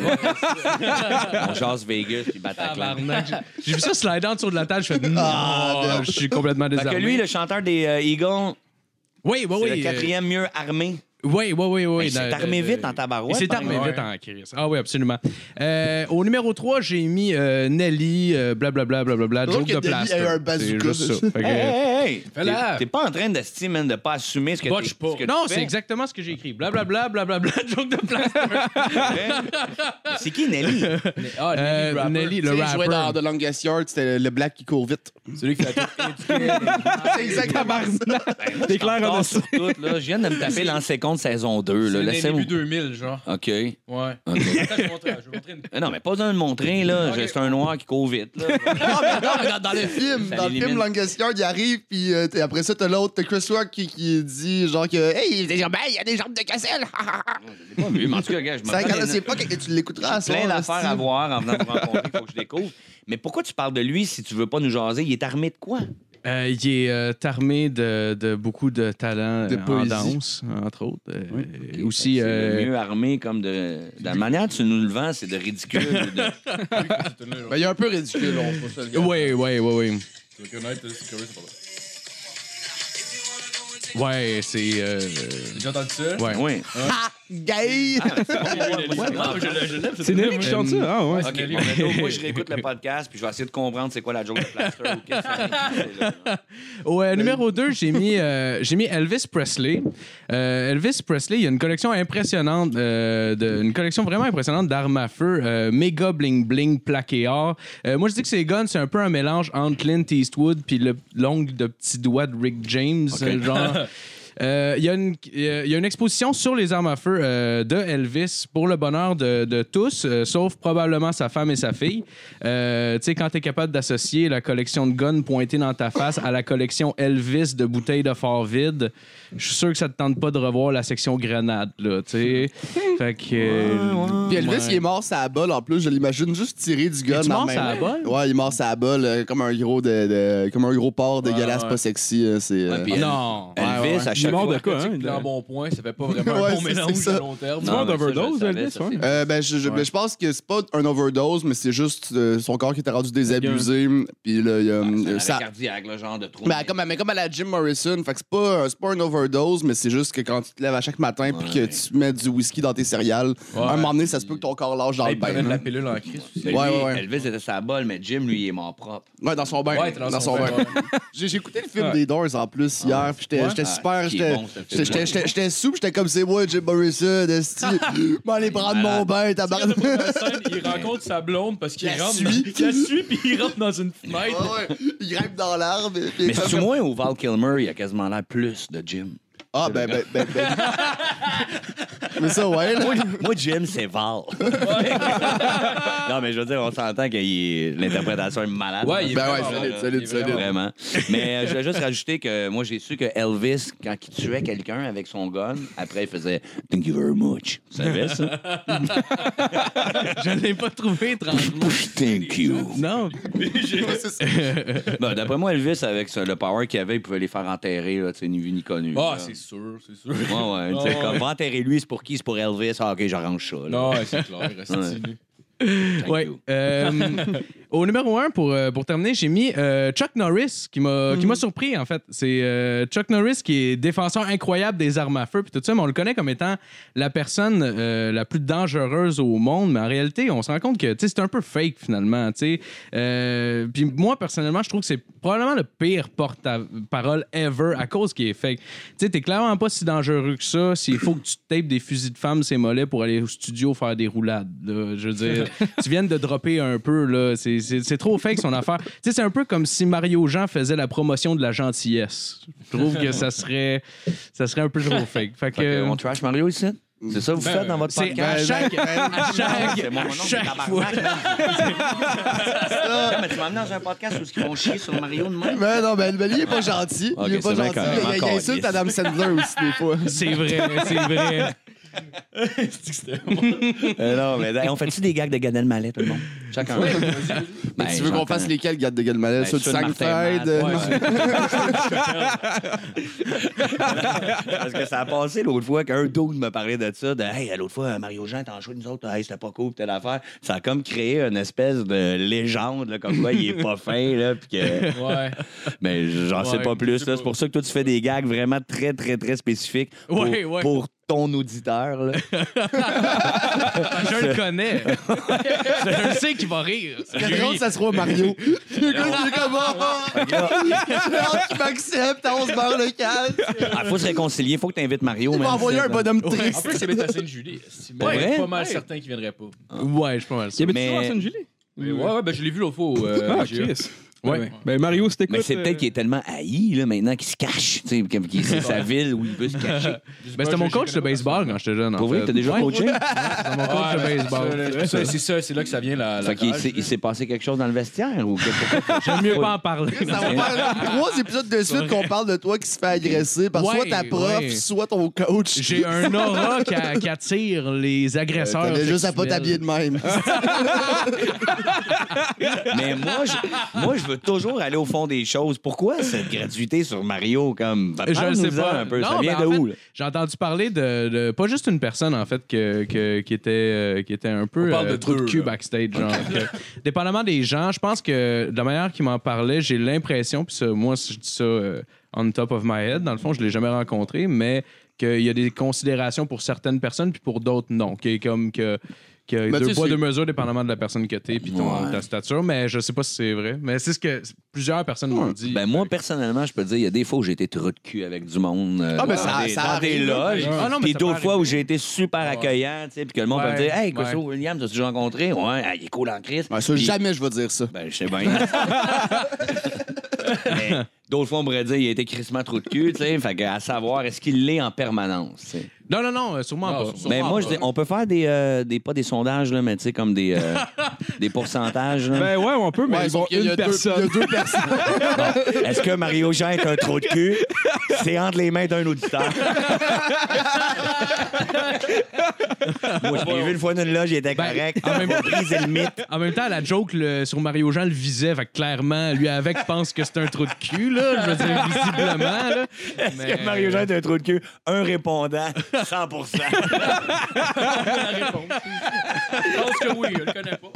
Speaker 6: on chasse Vegas puis Bataclan.
Speaker 3: Tabarnak. J'ai- vu ça slider en dessous de la table. Je fais non,
Speaker 4: Ah,
Speaker 3: je suis complètement désarmé.
Speaker 6: que lui, le chanteur des euh, Eagles,
Speaker 3: oui, oui,
Speaker 6: c'est
Speaker 3: oui.
Speaker 6: le quatrième mieux armé.
Speaker 3: Oui, oui, oui. oui.
Speaker 6: Il s'est armé
Speaker 3: euh,
Speaker 6: vite en tabarouette.
Speaker 3: Il s'est armé vite en crise. Ah oui, absolument. Euh, au numéro 3, j'ai mis euh, Nelly, euh, blablabla, blablabla,
Speaker 4: C'est drôle
Speaker 3: joke de
Speaker 4: que Nelly
Speaker 3: plaster.
Speaker 4: ait un bazooka,
Speaker 3: juste ça.
Speaker 4: c'est-
Speaker 3: Fait que-
Speaker 6: Hey, hey, hey!
Speaker 3: Fais-la.
Speaker 6: T'es- pas en train d'estimer, man, de pas assumer ce que
Speaker 3: Botch pas.
Speaker 6: ce que tu
Speaker 3: Non, c'est exactement ce que j'ai écrit. Blablabla, blablabla, joke de plaster.
Speaker 6: C'est qui, Nelly?
Speaker 2: Ah,
Speaker 3: Euh,
Speaker 2: Nelly, rapper.
Speaker 3: Nelly, le
Speaker 4: sais, il jouait dans
Speaker 3: rapper.
Speaker 4: The Longest Yard, c'était le black qui court vite.
Speaker 2: Celui qui a tout éduqué.
Speaker 4: C'est exactement ça.
Speaker 5: T'es clair en dessous.
Speaker 6: sur tout, là. Je viens de me taper l'ancien compte saison 2. Là.
Speaker 2: C'est début 2000, genre.
Speaker 6: OK.
Speaker 2: Ouais.
Speaker 6: OK.
Speaker 2: Attends, je vais montrer, je vais montrer une...
Speaker 6: Non, mais pas besoin de montrer, là.
Speaker 2: Ok.
Speaker 6: C'est un noir qui court vite, là.
Speaker 4: Non, mais, mais dans, le film,
Speaker 6: Ça
Speaker 4: dans le film
Speaker 6: l'élimine.
Speaker 4: Yard, il arrive, puis euh, t'es- après ça, t'as l'autre, t'as Chris Rock qui, qui dit genre que Hey, il y a- ben, il y a des jambes de Cassel.
Speaker 6: J'ai pas vu, mais en tout cas, gars, je me
Speaker 4: C'est
Speaker 6: des-
Speaker 4: pas que tu l'écouteras à
Speaker 6: J'ai plein
Speaker 4: soir,
Speaker 6: d'affaires
Speaker 4: hostie.
Speaker 6: à voir en venant de rencontrer, il faut que je découvre. Mais pourquoi tu parles de lui si tu veux pas nous jaser? Il est armé de quoi?
Speaker 3: Euh, il est euh, armé de, de beaucoup de talents
Speaker 4: De
Speaker 3: euh, en danse, entre autres. Euh,
Speaker 5: Oui.
Speaker 3: et aussi,
Speaker 6: C'est
Speaker 3: euh,
Speaker 6: mieux armé comme de. De la manière dont tu nous le vends, c'est de ridicule. de-
Speaker 4: Ben, il est un peu ridicule, on se pas ça le gars.
Speaker 3: Oui, oui, oui, oui. Ouais, c'est. euh,
Speaker 2: déjà entendu ça?
Speaker 3: ouais.
Speaker 6: Oui.
Speaker 4: Ah, gay!
Speaker 5: C'est Nelly qui chante ça? Ah, ouais.
Speaker 6: OK, bon, ben, donc, moi, je réécoute le podcast, puis je vais essayer de comprendre c'est quoi la joke de plaster ou qu'est-ce que ça c'est, là.
Speaker 3: Au euh, numéro 2, j'ai mis, euh, j'ai mis Elvis Presley. Euh, Elvis Presley, il y a une collection impressionnante, euh, de, une collection vraiment impressionnante d'armes à feu, euh, méga bling bling plaqué or. Euh, moi, je dis que ces guns, c'est un peu un mélange entre Clint Eastwood puis le l'ongle de petit doigt de Rick James, euh, genre. Euh, Il y, a une- il y a- une exposition sur les armes à feu euh, de Elvis pour le bonheur de, tous, euh, sauf probablement sa femme et sa fille. Euh, tu sais, quand tu es capable d'associer la collection de guns pointée dans ta face à la collection Elvis de bouteilles de fort vide, je suis sûr que ça te tente pas de revoir la section grenade, là, tu sais. fait que... euh,
Speaker 4: Puis Elvis,
Speaker 3: ouais.
Speaker 4: il est mort sa balle en plus, je l'imagine juste tirer du gun
Speaker 3: Es-tu
Speaker 4: dans
Speaker 3: mort
Speaker 4: la
Speaker 3: sur
Speaker 4: main.
Speaker 3: la balle?
Speaker 4: Ouais, il est mort sa balle euh, comme un gros de, de- comme un gros porc dégueulasse,
Speaker 2: ouais.
Speaker 4: pas sexy. euh, C'est euh,
Speaker 6: puis
Speaker 3: Non.
Speaker 6: Elvis,
Speaker 4: ouais.
Speaker 6: à
Speaker 5: Il est
Speaker 6: chaque
Speaker 5: mort
Speaker 6: fois.
Speaker 5: de quoi, hein?
Speaker 2: Narcotique, en bon point, ça fait pas vraiment
Speaker 4: Ouais,
Speaker 2: un bon
Speaker 4: c'est-
Speaker 2: mélange
Speaker 4: c'est ça.
Speaker 2: à long terme.
Speaker 6: Non,
Speaker 5: mort
Speaker 6: mais ça, je le
Speaker 5: d'overdose,
Speaker 6: savais,
Speaker 5: Elvis,
Speaker 6: ça,
Speaker 5: ouais.
Speaker 6: c'est-
Speaker 4: Euh, ben, je, je- ben, je pense que c'est pas un overdose, mais c'est juste euh, son corps qui était rendu désabusé. Puis là, il y a,
Speaker 6: C'est un
Speaker 4: euh, ça.
Speaker 6: cardiaque, là, genre de trou.
Speaker 4: Ben, comme, mais comme à la Jim Morrison, fait que c'est pas, c'est pas un overdose, mais c'est juste que quand tu te lèves à chaque matin puis que tu mets du whisky dans tes céréales, à un moment donné, ça se peut que ton corps lâche dans
Speaker 2: Ah,
Speaker 4: le
Speaker 2: il prenait
Speaker 4: bain.
Speaker 2: de la pilule en crise aussi.
Speaker 4: Ouais, ouais, ouais.
Speaker 6: Elvis était sa balle, mais Jim, lui, il est mort propre.
Speaker 4: Ouais, dans son bain.
Speaker 2: Ouais,
Speaker 4: dans, son bain. J'ai j'ai écouté le film
Speaker 5: Ouais.
Speaker 4: des Doors en plus hier, puis j'étais
Speaker 6: Ah,
Speaker 4: super, j'étais
Speaker 6: ce
Speaker 4: j'étais- comme c'est moi, Jim Morrison, esti. M'en aller prendre mon bain, tabarnak.
Speaker 2: il rencontre sa blonde parce qu'il
Speaker 4: La
Speaker 2: rentre.
Speaker 4: suit.
Speaker 2: Il puis il rentre dans une fenêtre.
Speaker 4: ouais. Il grimpe dans l'arbre.
Speaker 6: Mais c'est moi ou Val Kilmer, il a quasiment l'air plus de Jim.
Speaker 4: Ah, ben, ben, ben, ben. Mais ça, ouais, là.
Speaker 6: Moi, Jim, c'est Val. non, mais je veux dire, on s'entend que l'interprétation est malade.
Speaker 2: Ouais, il est
Speaker 4: Ben ouais,
Speaker 2: vraiment
Speaker 4: solide, solide, solide.
Speaker 2: vraiment-.
Speaker 6: Mais euh, je vais juste rajouter que moi, j'ai su que Elvis, quand il tuait quelqu'un avec son gun, après, il faisait Thank you very much. Tu savais ça?
Speaker 3: Je l'ai pas trouvé étrangement.
Speaker 6: Thank you.
Speaker 3: Non.
Speaker 6: Ben, D'après moi, Elvis, avec le power qu'il avait, il pouvait les faire enterrer, là, ni vu ni connu.
Speaker 2: Ah, c'est sûr, c'est sûr.
Speaker 6: Ouais,
Speaker 2: Ah,
Speaker 6: comme,
Speaker 2: ouais.
Speaker 6: va enterrer lui, c'est pour pour Elvis? Ah, ok, j'arrange ça. là.
Speaker 2: Non, ouais, c'est clair.
Speaker 6: Ouais.
Speaker 3: Euh, au numéro 1, pour, euh, pour terminer, j'ai mis euh, Chuck Norris, qui m'a qui m'a surpris, en fait. C'est euh, Chuck Norris qui est défenseur incroyable des armes à feu, puis tout ça, mais on le connaît comme étant la personne la plus dangereuse au monde, mais en réalité, on se rend compte que c'est un peu fake, finalement. puis moi, personnellement, je trouve que c'est probablement le pire porte-parole ever à cause qu'il est fake. Tu sais, t'es clairement pas si dangereux que ça s'il faut que tu tapes des fusils de femmes, c'est mollet, pour aller au studio faire des roulades. là. Je veux dire, tu viens de dropper un peu, là. C'est- trop fake son affaire. Tu sais, c'est un peu comme si Mario Jean faisait la promotion de la gentillesse. Je trouve que ça serait, ça serait un peu trop fake. Fait
Speaker 6: que,
Speaker 3: que.
Speaker 6: on trash Mario ici? C'est ça que vous
Speaker 2: Ben,
Speaker 6: faites dans votre
Speaker 3: C'est à
Speaker 6: podcast?
Speaker 3: chaque, à chaque,
Speaker 6: C'est mon
Speaker 3: à
Speaker 6: nom,
Speaker 3: chaque fois.
Speaker 6: Non, mais tu m'as amené dans un podcast où ils vont chier sur Mario de même?
Speaker 4: Mais non, ben, ben, lui, il est pas gentil.
Speaker 6: Ok,
Speaker 4: il est pas
Speaker 6: bien
Speaker 4: gentil. Il, il- il insulte. Adam Sandler aussi, des fois.
Speaker 3: C'est vrai, c'est vrai.
Speaker 6: Euh, non, mais hey, on fait-tu des gags de Gad Elmaleh, tout le monde? Chacun. Ben,
Speaker 4: tu veux qu'on fasse
Speaker 6: connais.
Speaker 4: lesquels, Gad de Gueule
Speaker 6: Ben,
Speaker 4: Ceux de
Speaker 6: ceux de Martin
Speaker 4: Seinfeld?
Speaker 6: Matt, ouais,
Speaker 4: non.
Speaker 6: Parce que ça a passé l'autre fois qu'un dude me parlait de ça, de Hey, l'autre fois, Mario Jean t'en joué nous autres, hey, c'était pas cool, telle affaire. Ça a comme créé une espèce de légende, là, comme quoi il est pas fin, là, puis que.
Speaker 2: Ouais.
Speaker 6: Mais j'en sais
Speaker 3: Ouais,
Speaker 6: pas plus,
Speaker 2: je sais
Speaker 6: là.
Speaker 2: pas.
Speaker 6: C'est pour ça que toi, tu fais des gags vraiment très, très, très spécifiques pour,
Speaker 3: Ouais, ouais.
Speaker 6: pour ton auditeur. Là.
Speaker 3: Je le connais. je le sais qu'il va rire.
Speaker 4: La grande, ça sera Mario. Le gars, il est comme, oh, j'ai hâte qu'il m'accepte, on se barre le calme.
Speaker 6: Ah, faut se réconcilier, faut que tu invites Mario.
Speaker 4: Il m'a envoyé un bonhomme
Speaker 2: En
Speaker 4: triste.
Speaker 2: plus, il habite à Sainte-Julie. C'est
Speaker 3: Ouais.
Speaker 2: ouais, pas mal certain qu'il viendrait pas.
Speaker 3: Ouais, je suis pas mal
Speaker 5: Il y
Speaker 3: sûr.
Speaker 5: avait
Speaker 6: Mais-
Speaker 5: toujours à Sainte-Julie?
Speaker 2: Ouais, ouais, ben je l'ai vu l'autre fois au euh,
Speaker 5: Ah.
Speaker 2: Ouais.
Speaker 5: Ouais. Ben, Mario, c'était
Speaker 6: Mais c'est peut-être qu'il est tellement haï là, maintenant qu'il se cache. tu sais, qu'il- C'est sa ville où il veut se cacher.
Speaker 3: Ben, c'était mon coach de baseball quand j'étais jeune. en
Speaker 6: Pour vrai,
Speaker 3: fait.
Speaker 6: t'as déjà
Speaker 3: Ouais.
Speaker 6: coaché?
Speaker 3: C'était mon coach de baseball.
Speaker 2: C'est ça, c'est là que ça vient la. la
Speaker 6: Fait qu'il s'est- il s'est passé quelque chose dans le vestiaire ou quelque
Speaker 3: J'aime mieux pas en parler.
Speaker 4: Ça va faire trois épisodes de suite qu'on parle de toi qui se fait agresser par soit
Speaker 3: Ouais,
Speaker 4: ta prof,
Speaker 3: ouais.
Speaker 4: soit ton coach.
Speaker 3: J'ai un aura qui, a- qui attire les agresseurs.
Speaker 4: T'avais juste à pas
Speaker 3: sexuels.
Speaker 4: t'habiller de même.
Speaker 6: Mais moi je, moi, je veux toujours aller au fond des choses. Pourquoi cette gratuité sur Mario? Comme,
Speaker 3: Je le sais pas.
Speaker 6: un peu. ça
Speaker 3: Non,
Speaker 6: vient
Speaker 3: ben,
Speaker 6: de
Speaker 3: en
Speaker 6: où?
Speaker 3: fait? J'ai entendu parler de, de- pas juste une personne en fait que, que- qui était euh, qui était un peu
Speaker 2: On parle de
Speaker 3: trou de
Speaker 2: deux,
Speaker 3: cul
Speaker 2: là.
Speaker 3: backstage genre. que- dépendamment des gens, je pense que de la manière qu'il m'en parlait, j'ai l'impression puis ça, moi si je dis ça euh, on top of my head, dans le fond, je l'ai jamais rencontré, mais qu'il y a des considérations pour certaines personnes puis pour d'autres non, qui est comme que que
Speaker 4: Ben,
Speaker 3: deux poids, deux mesures, dépendamment de la personne que t'es puis ton,
Speaker 6: Ouais.
Speaker 3: ta stature. Mais je sais pas si c'est vrai. Mais c'est ce que plusieurs personnes m'ont dit.
Speaker 6: Ben moi, personnellement, je peux te dire, il y a des fois où j'ai été trou de cul avec du monde. euh,
Speaker 4: Ah, ben, ça-
Speaker 6: des,
Speaker 4: ça
Speaker 6: dans des
Speaker 4: arrive.
Speaker 6: loges.
Speaker 3: Ah, non, mais
Speaker 6: Puis d'autres fois où j'ai été super accueillant, tu sais, puis que le monde peut me dire Hey,
Speaker 3: ouais.
Speaker 6: Cosso Williams, t'as-tu déjà rencontré Ouais, ah, il est cool en Christ.
Speaker 4: Ouais, ça, jamais je vais dire ça.
Speaker 6: Ben, je sais bien. Mais d'autres fois, on pourrait dire il a été crissement trop de cul, tu sais. Fait qu'à savoir, est-ce qu'il l'est en permanence, tu sais?
Speaker 3: Non, non, non, euh, sûrement
Speaker 2: Non,
Speaker 3: pas.
Speaker 2: sûrement
Speaker 6: Ben, moi, je dis, on peut faire des, euh, des pas des sondages, là, mais tu sais, comme des, euh, des pourcentages. là.
Speaker 5: Ben ouais, on peut, mais
Speaker 4: Ouais,
Speaker 5: bon,
Speaker 4: sauf qu'il y a
Speaker 5: une
Speaker 4: deux-
Speaker 5: personne.
Speaker 4: Il y a deux personnes.
Speaker 6: Est-ce que Mario Jean est un trou de cul? C'est entre les mains d'un auditeur. Moi, je l'ai vu une fois dans une loge, il était
Speaker 3: Ben,
Speaker 6: correct.
Speaker 3: en même-
Speaker 6: On a brisé le mythe.
Speaker 3: En même temps, la joke le- sur Mario Jean le visait. Fait que clairement, lui avec pense que c'est un trou de cul, là. Je veux dire, visiblement, là.
Speaker 6: Est-ce
Speaker 3: Mais-
Speaker 6: que Mario Jean est un trou de cul? Un répondant, 100
Speaker 2: Je pense que oui, je le connais pas.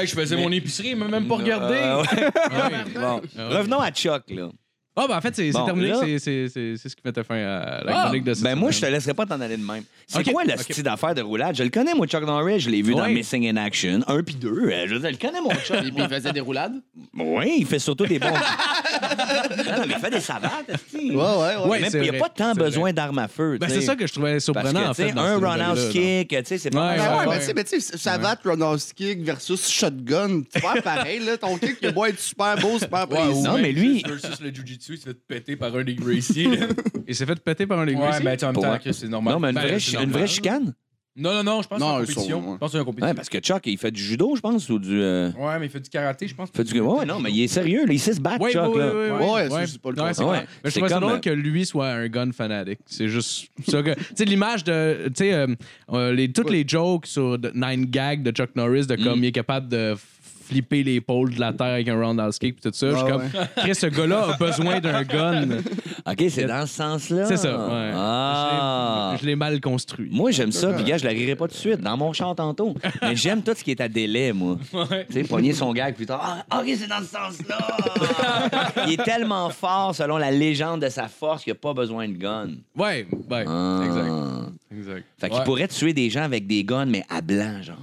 Speaker 2: Hey, je faisais mon épicerie, il m'a même pas regardé.
Speaker 6: Euh, ouais.
Speaker 3: Ouais.
Speaker 6: Bon. Revenons à Chuck, là.
Speaker 3: Ah, ben en fait, c'est
Speaker 6: Bon,
Speaker 3: terminé.
Speaker 6: là-
Speaker 3: C'est- C'est c'est- c'est ce qui mettait fin à la
Speaker 2: Ah,
Speaker 3: chronique de cette
Speaker 6: Ben moi, je te laisserai pas t'en aller de même. C'est
Speaker 3: Ok,
Speaker 6: quoi le
Speaker 3: ok.
Speaker 6: style d'affaires de roulade? Je le connais, moi, Chuck Norris. Je l'ai vu dans. Missing in Action. Un puis deux. Euh, Je veux dire, je le connais, mon Chuck.
Speaker 4: Et puis il faisait des roulades?
Speaker 6: oui, il fait surtout des bons... non, mais il fait des savates, est-ce
Speaker 4: Ouais, ouais, ouais.
Speaker 3: Ouais,
Speaker 6: Même,
Speaker 3: c'est
Speaker 6: il n'y a pas tant besoin d'armes à feu.
Speaker 3: Ben,
Speaker 6: tu
Speaker 3: c'est ça que je trouvais
Speaker 6: Parce
Speaker 3: surprenant,
Speaker 6: que,
Speaker 3: en
Speaker 6: tu
Speaker 3: fait. dans
Speaker 6: un roundhouse kick, tu sais, c'est pas
Speaker 3: Ouais.
Speaker 4: Ben ouais, mais tu sais, tu savate, roundhouse kick versus shotgun. C'est pas pareil, là. Ton kick, il a beau être super beau, super précis.
Speaker 6: Non, mais lui-
Speaker 2: Versus le Il s'est fait péter par un des Gracie. là.
Speaker 3: Il s'est fait péter par un des
Speaker 2: Ouais,
Speaker 3: Gracie?
Speaker 2: mais tu sais, en même temps, que c'est normal.
Speaker 6: Non, mais une,
Speaker 2: Ben,
Speaker 6: vraie,
Speaker 2: c'est
Speaker 6: chi- une
Speaker 2: normal.
Speaker 6: vraie chicane?
Speaker 2: Non, non, non, je pense que c'est
Speaker 4: Non, ils sont-
Speaker 2: compétition.
Speaker 4: ouais.
Speaker 2: Je pense que c'est compétition.
Speaker 6: Ouais, parce que Chuck, il fait du judo, je pense, ou du. euh,
Speaker 2: Ouais, mais il fait du karaté, je pense.
Speaker 6: fait du... Ouais, non, mais il est sérieux, là, il sait se battre,
Speaker 3: Oui,
Speaker 6: Chuck. là.
Speaker 3: oui,
Speaker 4: Ouais,
Speaker 3: oui.
Speaker 4: ça, c'est pas le
Speaker 3: Ouais,
Speaker 4: contraire.
Speaker 6: Ouais.
Speaker 3: Mais je
Speaker 6: c'est
Speaker 3: trouvais ça
Speaker 6: comme,
Speaker 3: drôle
Speaker 6: euh,
Speaker 3: que lui soit un gun fanatic. C'est juste ça que. Tu sais, l'image de. Tu sais, euh, euh, les, toutes les jokes sur de- Nine Gag de Chuck Norris, de
Speaker 6: Mm.
Speaker 3: comme il est capable de flipper pôles de la terre avec un roundhouse kick puis tout ça. je suis comme, Chris, ce gars-là a besoin d'un gun.
Speaker 6: OK, c'est dans ce sens-là.
Speaker 3: C'est ça, ouais.
Speaker 6: Ah.
Speaker 3: Je l'ai mal construit.
Speaker 6: Moi, j'aime ça, puis gars, je la rirai pas tout de suite, dans mon char tantôt. Mais j'aime tout ce qui est à délai, moi.
Speaker 2: Ouais.
Speaker 6: Tu sais, pogner son gag plus tard. Ah, OK, c'est dans ce sens-là. il est tellement fort, selon la légende de sa force, qu'il n'a pas besoin de gun.
Speaker 3: Ouais, ouais,
Speaker 6: Ah.
Speaker 3: exact. exact.
Speaker 6: Fait qu'il
Speaker 2: Ouais.
Speaker 6: pourrait tuer des gens avec des guns, mais à blanc, genre.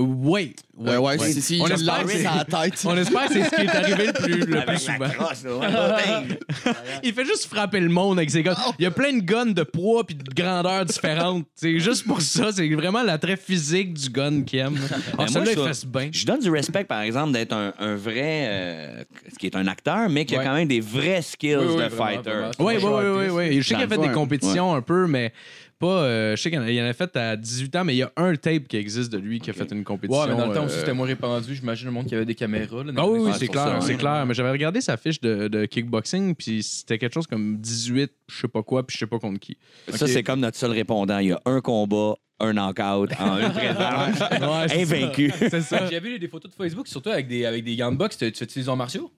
Speaker 3: Ouais,
Speaker 4: Ouais, ouais, c'est si
Speaker 3: On
Speaker 4: il
Speaker 3: espère que
Speaker 4: la tête.
Speaker 3: On espère que c'est ce qui est arrivé le plus, le plus souvent.
Speaker 6: crosse, là. Ouais,
Speaker 3: Il fait juste frapper le monde avec ses guns. Il y a plein de guns de poids puis de grandeur différentes. C'est juste pour ça. C'est vraiment l'attrait physique du gun qu'il aime. Ah,
Speaker 6: moi,
Speaker 3: celui-là, il
Speaker 6: ça-
Speaker 3: fait bien.
Speaker 6: Je donne du respect, par exemple, d'être un, un vrai. euh, qui est un acteur, mais qui a quand même des vrais skills
Speaker 2: Oui, oui,
Speaker 6: de
Speaker 2: vraiment,
Speaker 6: fighter.
Speaker 3: Oui, oui, oui, oui, oui. Je sais qu'il a fait des compétitions un peu, mais pas. euh, je sais qu'il en a- il en a fait à 18 ans, mais il y a un tape qui existe de lui qui a fait une compétition.
Speaker 2: Ouais, mais dans le temps aussi,
Speaker 3: euh,
Speaker 2: c'était moins répandu. J'imagine le monde qui avait des caméras. Là,
Speaker 3: Ah oui, c'est clair, c'est clair. Mais j'avais regardé sa fiche de, de kickboxing, puis c'était quelque chose comme 18, je sais pas quoi, puis je sais pas contre qui.
Speaker 6: Ça, c'est comme notre seul répondant. Il y a un combat, un knockout en une présence.
Speaker 3: Ouais.
Speaker 6: Invaincu.
Speaker 3: C'est ça.
Speaker 2: J'ai vu des photos de Facebook, surtout avec des, avec des gants de boxe. Tu tu fais des arts martiaux?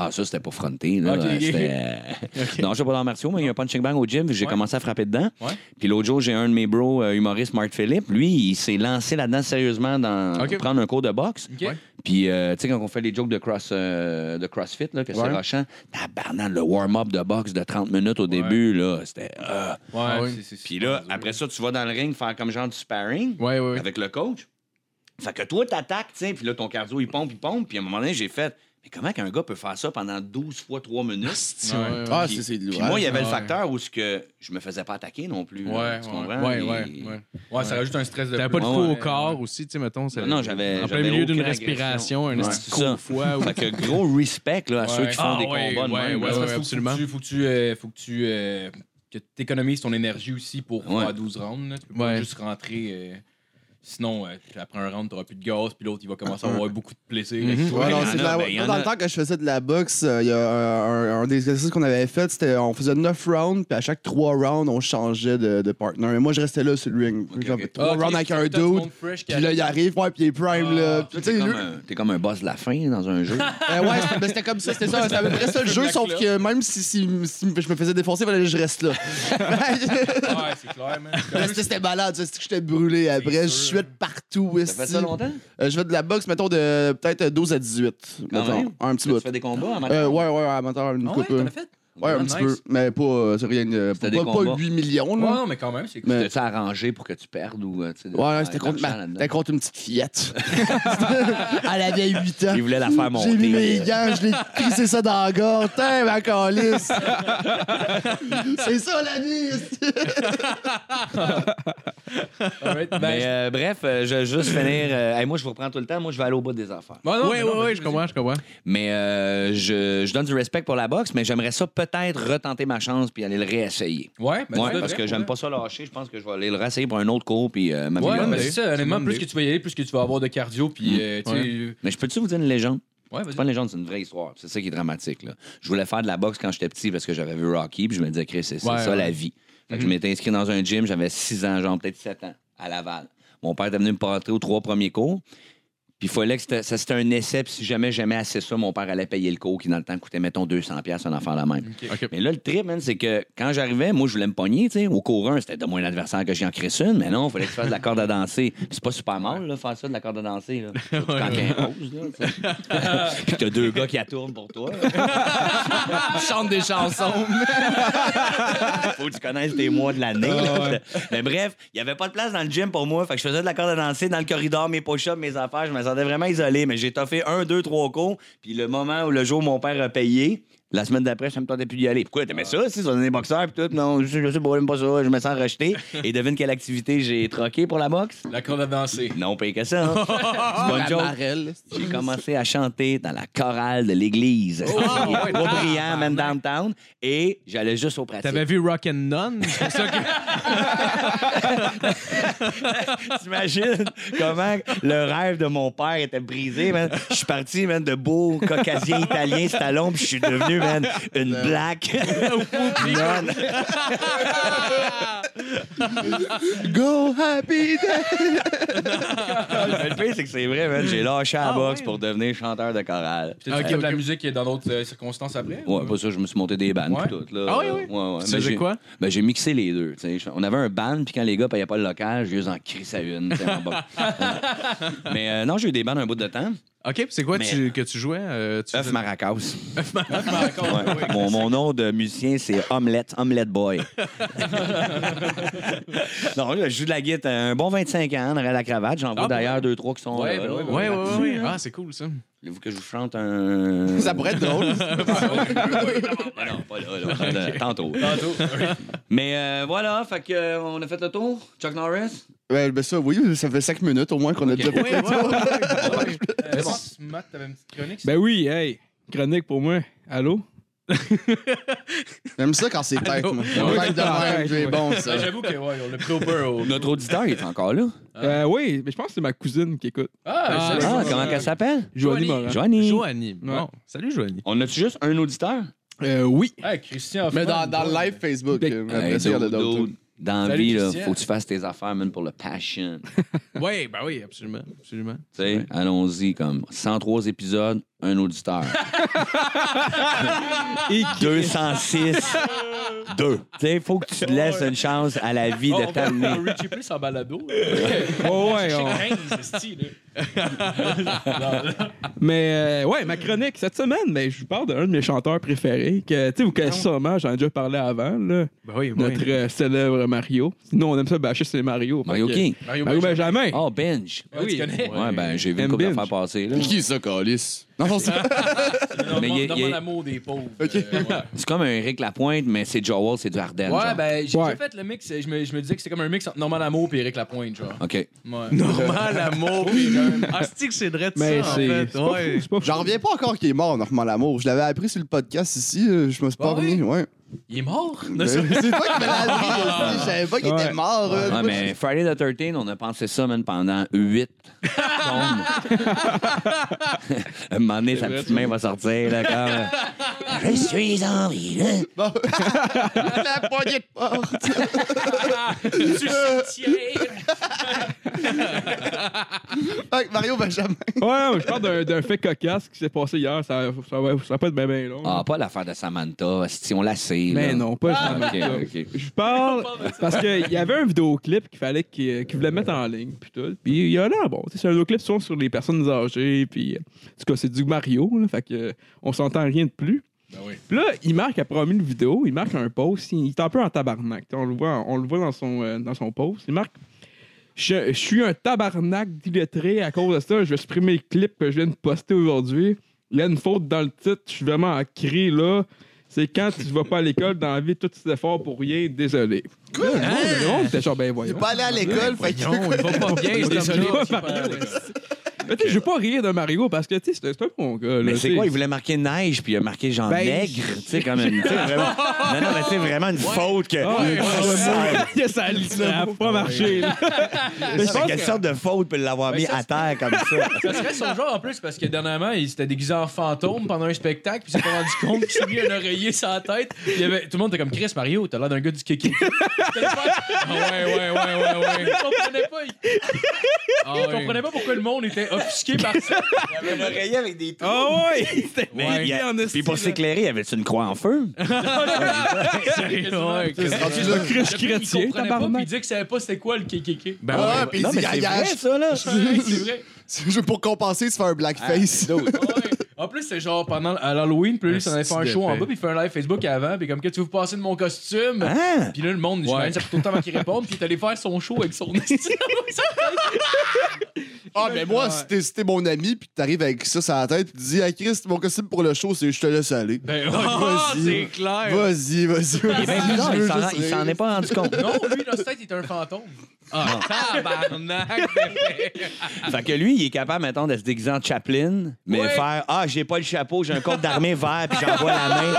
Speaker 6: Ah, ça, c'était pas fronté. Là.
Speaker 2: Ok, ok.
Speaker 6: C'était, euh, Non, je sais pas dans Martiaux, mais il y a un punching bang au gym, puis j'ai
Speaker 2: Ouais.
Speaker 6: commencé à frapper dedans.
Speaker 2: Ouais.
Speaker 6: Puis l'autre jour, j'ai un de mes bros euh, humoristes, Mark Philippe. Lui, il s'est lancé là-dedans sérieusement dans prendre un cours de boxe. Puis, euh, tu sais, quand on fait les jokes de, cross, euh, de CrossFit, là, que c'est
Speaker 4: Ouais.
Speaker 6: rochant, tabarnak, le warm-up de boxe de 30 minutes au début, là, c'était... euh.
Speaker 2: Ouais,
Speaker 3: Ah
Speaker 2: c'est- c'est-
Speaker 6: Puis là, après ça, tu vas dans le ring faire comme genre du sparring
Speaker 2: Ouais, ouais, ouais.
Speaker 6: avec le coach. Fait que toi, t'attaques, tu sais, puis là, ton cardio, il pompe, il pompe. Puis à un moment donné, j'ai fait, mais comment qu'un gars peut faire ça pendant 12 fois 3 minutes?
Speaker 2: Ouais,
Speaker 4: Ah,
Speaker 6: Puis-
Speaker 4: c'est c'est
Speaker 6: Puis moi, il y avait le
Speaker 2: Ouais.
Speaker 6: facteur où ce que je me faisais pas attaquer non plus.
Speaker 2: Ouais,
Speaker 6: tu
Speaker 2: ouais.
Speaker 6: comprends?
Speaker 2: Ouais,
Speaker 6: Et-
Speaker 2: ouais, ouais. Ouais, ça rajoute un stress de
Speaker 3: T'avais pas de
Speaker 2: plus.
Speaker 3: coup
Speaker 6: Ouais,
Speaker 3: au
Speaker 6: ouais.
Speaker 3: corps aussi, tu sais, mettons.
Speaker 6: Non, non, j'avais-
Speaker 3: En plein milieu d'une respiration, un de coup
Speaker 6: ça.
Speaker 3: au foie. ou-
Speaker 6: Fait que gros respect là, à
Speaker 2: Ouais.
Speaker 6: ceux qui font
Speaker 3: Ah,
Speaker 6: des
Speaker 3: ouais,
Speaker 6: combats de
Speaker 3: ouais,
Speaker 6: même.
Speaker 3: ouais, absolument.
Speaker 2: Faut que tu, faut que tu, euh, faut que tu euh, économises ton énergie aussi pour
Speaker 6: Ouais.
Speaker 2: faire 12 rounds. là. Tu peux pas juste rentrer. Sinon, euh, après un round, tu plus de gaz, puis l'autre, il va commencer à avoir beaucoup de plaisir.
Speaker 4: Ouais, non, la-
Speaker 6: ben,
Speaker 4: dans le temps que je faisais de la boxe, euh, il y a un, un- un des exercices qu'on avait fait, c'était on faisait 9 rounds, puis à chaque 3 rounds, on changeait de, de partner. Et moi, je restais là sur le ring.
Speaker 6: Ok,
Speaker 4: Genre,
Speaker 6: ok.
Speaker 4: 3
Speaker 2: Ah,
Speaker 4: rounds avec un dude, puis là, il arrive, ouais, puis il est prime, là. Tu
Speaker 6: T'es comme,
Speaker 4: lui-
Speaker 6: un- t'es comme un boss de la fin dans un jeu.
Speaker 4: Euh, ouais, c'était- ben, c'était comme ça, c'était ça. C'était à peu près ça le jeu, sauf que même si, si- si je me faisais défoncer, il fallait que je reste là.
Speaker 2: Ouais, c'est clair, man.
Speaker 4: Mais c'était- malade, c'était que j'étais brûlé après. Je suis de partout.
Speaker 6: Ça fait ça longtemps?
Speaker 4: Euh, je fais de la boxe, mettons, de peut-être 12 à 18.
Speaker 6: Quand
Speaker 4: mettons.
Speaker 6: même?
Speaker 4: Un petit
Speaker 6: Tu
Speaker 4: bout.
Speaker 6: fais des combats en
Speaker 4: Euh, ouais, ouais, amateur, une
Speaker 2: Ah ouais,
Speaker 4: coupe.
Speaker 2: t'en
Speaker 4: euh,
Speaker 2: as fait?
Speaker 4: Ouais, un
Speaker 2: Ah,
Speaker 4: petit
Speaker 2: nice.
Speaker 4: peu. Mais pas, euh, c'est rien. euh,
Speaker 6: C'était
Speaker 4: pas,
Speaker 6: des
Speaker 4: pas
Speaker 6: combats.
Speaker 4: 8 millions,
Speaker 2: Ouais,
Speaker 4: là.
Speaker 2: non, mais quand même, c'est cool.
Speaker 4: Mais-
Speaker 6: T'as-tu arrangé pour que tu perdes ou. euh, tu sais, de-
Speaker 4: Ouais, ouais, c'était contre,
Speaker 6: de
Speaker 4: ma-
Speaker 6: l'argent là-dedans?
Speaker 4: c'était contre une petite fillette. Elle avait 8 ans.
Speaker 6: Il voulait la faire monter.
Speaker 4: J'ai mis mes gants, je l'ai crissé ça dans la gorge. Tiens, ma calice. C'est ça la vie.
Speaker 2: Alright, ben,
Speaker 6: Mais euh, bref, euh, je vais juste finir. euh, hey, moi, je vous reprends tout le temps. Moi, je vais aller au bout des affaires.
Speaker 2: Ouais, non,
Speaker 3: Ouais,
Speaker 2: mais non,
Speaker 3: ouais,
Speaker 2: mais
Speaker 3: ouais, je
Speaker 2: vas-y.
Speaker 3: comprends, je comprends.
Speaker 6: Mais euh, je, je donne du respect pour la boxe, mais j'aimerais ça peut-être retenter ma chance puis aller le réessayer.
Speaker 2: Ouais, ben,
Speaker 6: Ouais, parce
Speaker 2: vrai,
Speaker 6: que j'aime pas ça lâcher. Je pense que je vais aller le réessayer pour un autre cours puis euh,
Speaker 2: vrai. Ouais,
Speaker 6: m'améliorer.
Speaker 2: ben, c'est ça, honnêtement, plus que tu vas y aller, plus que tu vas avoir de cardio, puis euh, sais.
Speaker 6: Mais je peux-tu vous dire une légende?
Speaker 2: Ouais,
Speaker 6: C'est pas une légende, c'est une vraie histoire. C'est ça qui est dramatique. Là. Je voulais faire de la boxe quand j'étais petit parce que j'avais vu Rocky, puis je me disais, Chris, c'est ça la vie. Fait que je
Speaker 2: Mhm.
Speaker 6: m'étais inscrit dans un gym, j'avais 6 ans, genre peut-être 7 ans, à Laval. Mon père était venu me porter aux trois premiers cours. Puis il fallait que ça c'était un essai, puis si jamais j'aimais assez ça, mon père allait payer le cours qui, dans le temps, coûtait, mettons, 200$ piastres, un enfant la même. Mais là, le trip, man, c'est que quand j'arrivais, moi, je voulais me pogner, tu sais. Au cours 1, c'était de moins l'adversaire que j'ai en une, mais non, il fallait que tu fasses de la corde à danser. Puis c'est pas super mal, là, faire ça, de la corde à danser, là. Quand là. Puis t'as deux gars qui tournent pour toi.
Speaker 2: chante des chansons.
Speaker 6: Faut que tu connaisses tes mois de l'année. là. Mais bref, il y avait pas de place dans le gym pour moi. Fait que je faisais de la corde à danser dans le corridor, mes push-ups, mes affaires. Je me sentais vraiment isolé. Mais j'ai toffé un, deux, trois cours. Puis le moment où le jour où mon père a payé, la semaine d'après, je me tentais plus d'y aller. Pourquoi? T'aimais ça, si? sont des boxeurs, puis tout. Non, je, je sais pas, j'aime pas ça. Je me sens rejeté. Et devine quelle activité j'ai troqué pour la boxe?
Speaker 2: La corde à danser.
Speaker 6: Non, pas que ça. hein. Une joke. J'ai commencé à chanter dans la chorale de l'église.
Speaker 3: Oh,
Speaker 6: C'est trop brillant, man, downtown. Et j'allais juste au pratique.
Speaker 3: T'avais vu Rock and None? C'est ça que...
Speaker 6: T'imagines comment le rêve de mon père était brisé, man? Je suis parti, man, de beau caucasien italien Stallone, puis je suis devenu, man, une black nonne.
Speaker 4: Go happy day.
Speaker 6: Le pire, c'est que c'est vrai, man. J'ai lâché la boxe pour devenir chanteur de chorale.
Speaker 2: Fait de la musique dans d'autres euh, circonstances après?
Speaker 6: Ouais, pas? ça, je me suis monté des bands
Speaker 2: Ouais.
Speaker 6: pis tout. Là.
Speaker 3: Ah oui, oui.
Speaker 6: Ouais, ouais.
Speaker 3: Tu
Speaker 6: Ben,
Speaker 3: faisais
Speaker 6: j'ai-
Speaker 3: quoi?
Speaker 6: Ben, j'ai mixé les deux. tu sais. On avait un band, puis quand les gars payaient pas le local, je les en crisse à une. tu sais, en bas. Mais euh, non, j'ai eu des bands un bout de temps.
Speaker 3: OK, c'est quoi
Speaker 6: Mais-
Speaker 3: tu- que tu jouais? Euh, tu
Speaker 6: Œuf
Speaker 3: faisais-
Speaker 6: Maracas. Ouais. Mon, mon nom de musicien, c'est Omelette, Omelette Boy. non, je joue de la guitare un bon 25 ans, derrière la cravate. J'en vois
Speaker 2: Ah,
Speaker 6: d'ailleurs
Speaker 2: ouais.
Speaker 6: deux, trois qui sont
Speaker 2: ouais, Ouais,
Speaker 3: ouais, ouais, ouais.
Speaker 2: Là-dessus,
Speaker 3: Ah, c'est cool, ça.
Speaker 6: Voulez-vous que je vous chante un...
Speaker 4: Ça pourrait être drôle.
Speaker 6: Ben non, pas là, là. Tantôt.
Speaker 2: Tantôt.
Speaker 6: Mais euh, voilà, fait que, euh, on a fait le tour. Chuck Norris?
Speaker 4: Ouais, ben ça, oui, ça fait 5 minutes au moins qu'on a déjà fait le tour.
Speaker 2: Euh, Matt, t'avais une petite chronique?
Speaker 5: Ben oui, hey, chronique pour moi. Allô?
Speaker 4: J'aime ça quand c'est tête, moi.
Speaker 5: Ouais.
Speaker 4: Tête de même, c'est bon, ça.
Speaker 2: Ben, J'avoue que, ouais, on l'a pris au peur. au-
Speaker 6: Notre auditeur, il est encore là.
Speaker 5: Euh, oui, mais je pense que c'est ma cousine qui écoute.
Speaker 2: Ah, salut.
Speaker 6: Ah, comment qu'elle s'appelle?
Speaker 5: Joanie
Speaker 3: Joanie.
Speaker 5: Morin.
Speaker 6: Joanie.
Speaker 3: Joanie. Bon, salut, Joanie.
Speaker 6: On a-tu juste un auditeur?
Speaker 5: Euh, oui.
Speaker 2: Hey, Christian
Speaker 4: Mais dans, dans le
Speaker 2: toi.
Speaker 4: live Facebook,
Speaker 5: Bec-
Speaker 4: euh, après ça, il y en a
Speaker 6: Hey,
Speaker 4: d'autres.
Speaker 6: dude, Dans la
Speaker 2: Salut,
Speaker 6: vie, là,
Speaker 2: Christian.
Speaker 6: faut que tu fasses tes affaires, man, pour le passion.
Speaker 3: Oui, ben oui, absolument. absolument.
Speaker 6: Tu sais, allons-y, comme 103 épisodes, un auditeur.
Speaker 5: Et
Speaker 6: 206, 2. Tu sais, il faut que tu laisses une chance à la vie de
Speaker 2: on
Speaker 6: t'amener.
Speaker 2: va reacher plus en balado.
Speaker 5: Oh, ouais, on- Mais euh, ouais, ma chronique cette semaine, ben, je vous parle d'un de mes chanteurs préférés que tu sais vous connaissez sûrement, j'en ai déjà parlé avant là,
Speaker 2: Ben oui,
Speaker 5: notre euh, célèbre Mario. Sinon on aime ça bâcher les Mario.
Speaker 6: Mario
Speaker 5: que-
Speaker 6: King.
Speaker 2: Mario,
Speaker 5: Mario
Speaker 2: Benjamin.
Speaker 5: Benjamin.
Speaker 6: Oh, Benj.
Speaker 2: Ouais, tu connais?
Speaker 6: Ouais, ben, j'ai vu une couple d'affaires passer, là.
Speaker 4: Qui est ça, Calis? Non,
Speaker 2: Dans
Speaker 6: Mais il il
Speaker 2: l'amour des pauvres. Euh, ouais.
Speaker 6: C'est comme un Eric Lapointe, mais c'est Joel, c'est du.
Speaker 2: Ouais,
Speaker 6: genre.
Speaker 2: ben, j'ai
Speaker 5: Ouais.
Speaker 2: déjà fait le mix. Je me, je me disais que c'était comme un mix entre Norman Lamour et Eric Lapointe, genre.
Speaker 6: OK.
Speaker 2: Ouais.
Speaker 3: Normal, l'amour. Ah, c'est que c'est vrai de
Speaker 5: Mais
Speaker 3: ça, en
Speaker 5: c'est
Speaker 3: fait.
Speaker 5: c'est pas
Speaker 3: Ouais.
Speaker 5: fou, c'est pas fou.
Speaker 4: J'en reviens pas encore qu'il est mort, Normand Lamour. Je l'avais appris sur le podcast ici. euh, Je me suis pas
Speaker 2: Ah
Speaker 4: remis. Ouais.
Speaker 2: Il est mort?
Speaker 4: C'est toi qui me l'as aussi. Je savais pas qu'il
Speaker 5: Ouais.
Speaker 4: était mort. euh.
Speaker 6: Ouais, mais Friday the 13 on a pensé ça, man, pendant 8 tombes. un moment donné, sa petite main va sortir, là, comme... Je suis en ville.
Speaker 4: Bon. La poignée de porte. Fait que Mario Benjamin.
Speaker 5: Ouais, je parle d'un- d'un fait cocasse qui s'est passé hier, ça, ça, va, ça va pas être bien bien long.
Speaker 6: Ah, pas l'affaire de Samantha, si on la sait,
Speaker 5: mais non, pas
Speaker 6: Ah,
Speaker 5: ça.
Speaker 6: ok, ok.
Speaker 5: Je parle parce qu'il y avait un vidéoclip qu'il fallait qu'il qu'il voulait mettre en ligne puis tout. Puis il y a là bon, tu sais, c'est un vidéoclip sur, sur les personnes âgées puis euh, en tout cas c'est du Mario là, fait que euh, on s'entend rien de plus.
Speaker 2: Ben oui.
Speaker 5: Puis là, il marque après une vidéo, il marque un post, il, il est un peu en tabarnak. On le voit, on le voit dans son euh, dans son post, il marque je, je suis un tabarnak d'illettré à cause de ça, je vais supprimer le clip que je viens de poster aujourd'hui. Il y a une faute dans le titre, je suis vraiment en cri là. C'est quand tu vas pas à l'école dans la vie, tous tes efforts pour rien, désolé. Quoi? Monde était genre, ben
Speaker 4: Il est
Speaker 5: voyons.
Speaker 4: pas allé à l'école. Fait que.
Speaker 2: Non, il va pas bien,
Speaker 5: C'est
Speaker 2: désolé.
Speaker 5: Mais tu sais, je veux pas rire de Mario parce que, tu sais, c'est c'est un bon gars.
Speaker 6: Mais
Speaker 5: là,
Speaker 6: c'est
Speaker 5: tu
Speaker 6: quoi? Il voulait marquer neige, puis il a marqué genre
Speaker 5: Ben,
Speaker 6: nègre. Tu sais, comme une. tu sais, vraiment. Non, non, mais sais, vraiment une faute que.
Speaker 5: Ah, ouais,
Speaker 6: Ouais,
Speaker 5: ouais, ça a ça a pas marché. là. Mais je
Speaker 6: C'est
Speaker 5: pense
Speaker 6: quelle
Speaker 5: que-
Speaker 6: sorte de faute pour l'avoir mis à terre comme ça?
Speaker 2: Ça serait son genre en plus parce que dernièrement, il s'était déguisé en fantôme pendant un spectacle, puis il s'est pas rendu compte qu'il s'est mis un oreiller sur la tête. Il y avait, tout le monde était comme Chris Mario, t'as l'air d'un gars du kéké. ah ouais, ouais, ouais, ouais, ouais. Il comprenait pas. Il,
Speaker 3: Ah
Speaker 2: il comprenait pas pourquoi le monde était offusqué par ça.
Speaker 6: Il avait un oreiller avec des trous.
Speaker 5: Ah ouais! C'était
Speaker 6: Mais
Speaker 5: ouais,
Speaker 6: il y a-
Speaker 5: en
Speaker 6: Puis
Speaker 5: esti,
Speaker 6: pour
Speaker 5: là.
Speaker 6: s'éclairer, y avait-tu une croix en feu?
Speaker 2: Ouais,
Speaker 4: C'est rendu
Speaker 5: Le
Speaker 4: là.
Speaker 5: crush
Speaker 2: Il
Speaker 5: chrétien,
Speaker 2: comprenait pas, puis il
Speaker 5: tabarnak.
Speaker 2: disait que savait pas c'était quoi le kékéké.
Speaker 3: Ben
Speaker 4: Ah,
Speaker 3: ouais.
Speaker 4: puis
Speaker 6: non,
Speaker 4: il
Speaker 6: mais
Speaker 4: dit,
Speaker 6: c'est
Speaker 4: il y a-
Speaker 6: vrai, ça, là.
Speaker 2: C'est vrai.
Speaker 4: C'est pour compenser, il se fait un blackface.
Speaker 6: Ah.
Speaker 2: Ouais. En plus, c'est genre pendant à l'Halloween, puis lui, il s'en allait faire un show en bas, puis il fait un live Facebook avant, puis comme que tu veux vous passer de mon costume?
Speaker 6: Ah!
Speaker 2: Puis là, le monde, j'imagine, ça fait tout le temps avant qu'il réponde, puis il est allé faire son show avec son.
Speaker 4: Ah, mais moi, si t'es si t'es mon ami, puis t'arrives avec ça sur la tête, puis tu dis, ah, Chris, mon costume pour le show, c'est je te laisse aller.
Speaker 2: Ben,
Speaker 4: Vas-y.
Speaker 3: c'est clair.
Speaker 4: Vas-y, vas-y.
Speaker 6: Est
Speaker 4: vas-y,
Speaker 6: il s'en- est pas rendu compte.
Speaker 2: Non, lui, dans sa tête, il était un fantôme.
Speaker 3: Ah, tabarnak.
Speaker 6: Fait que lui, il est capable, mettons, de se déguiser en Chaplin, mais
Speaker 2: Ouais.
Speaker 6: faire Ah, j'ai pas le chapeau, j'ai un code d'armée vert, puis j'envoie la main.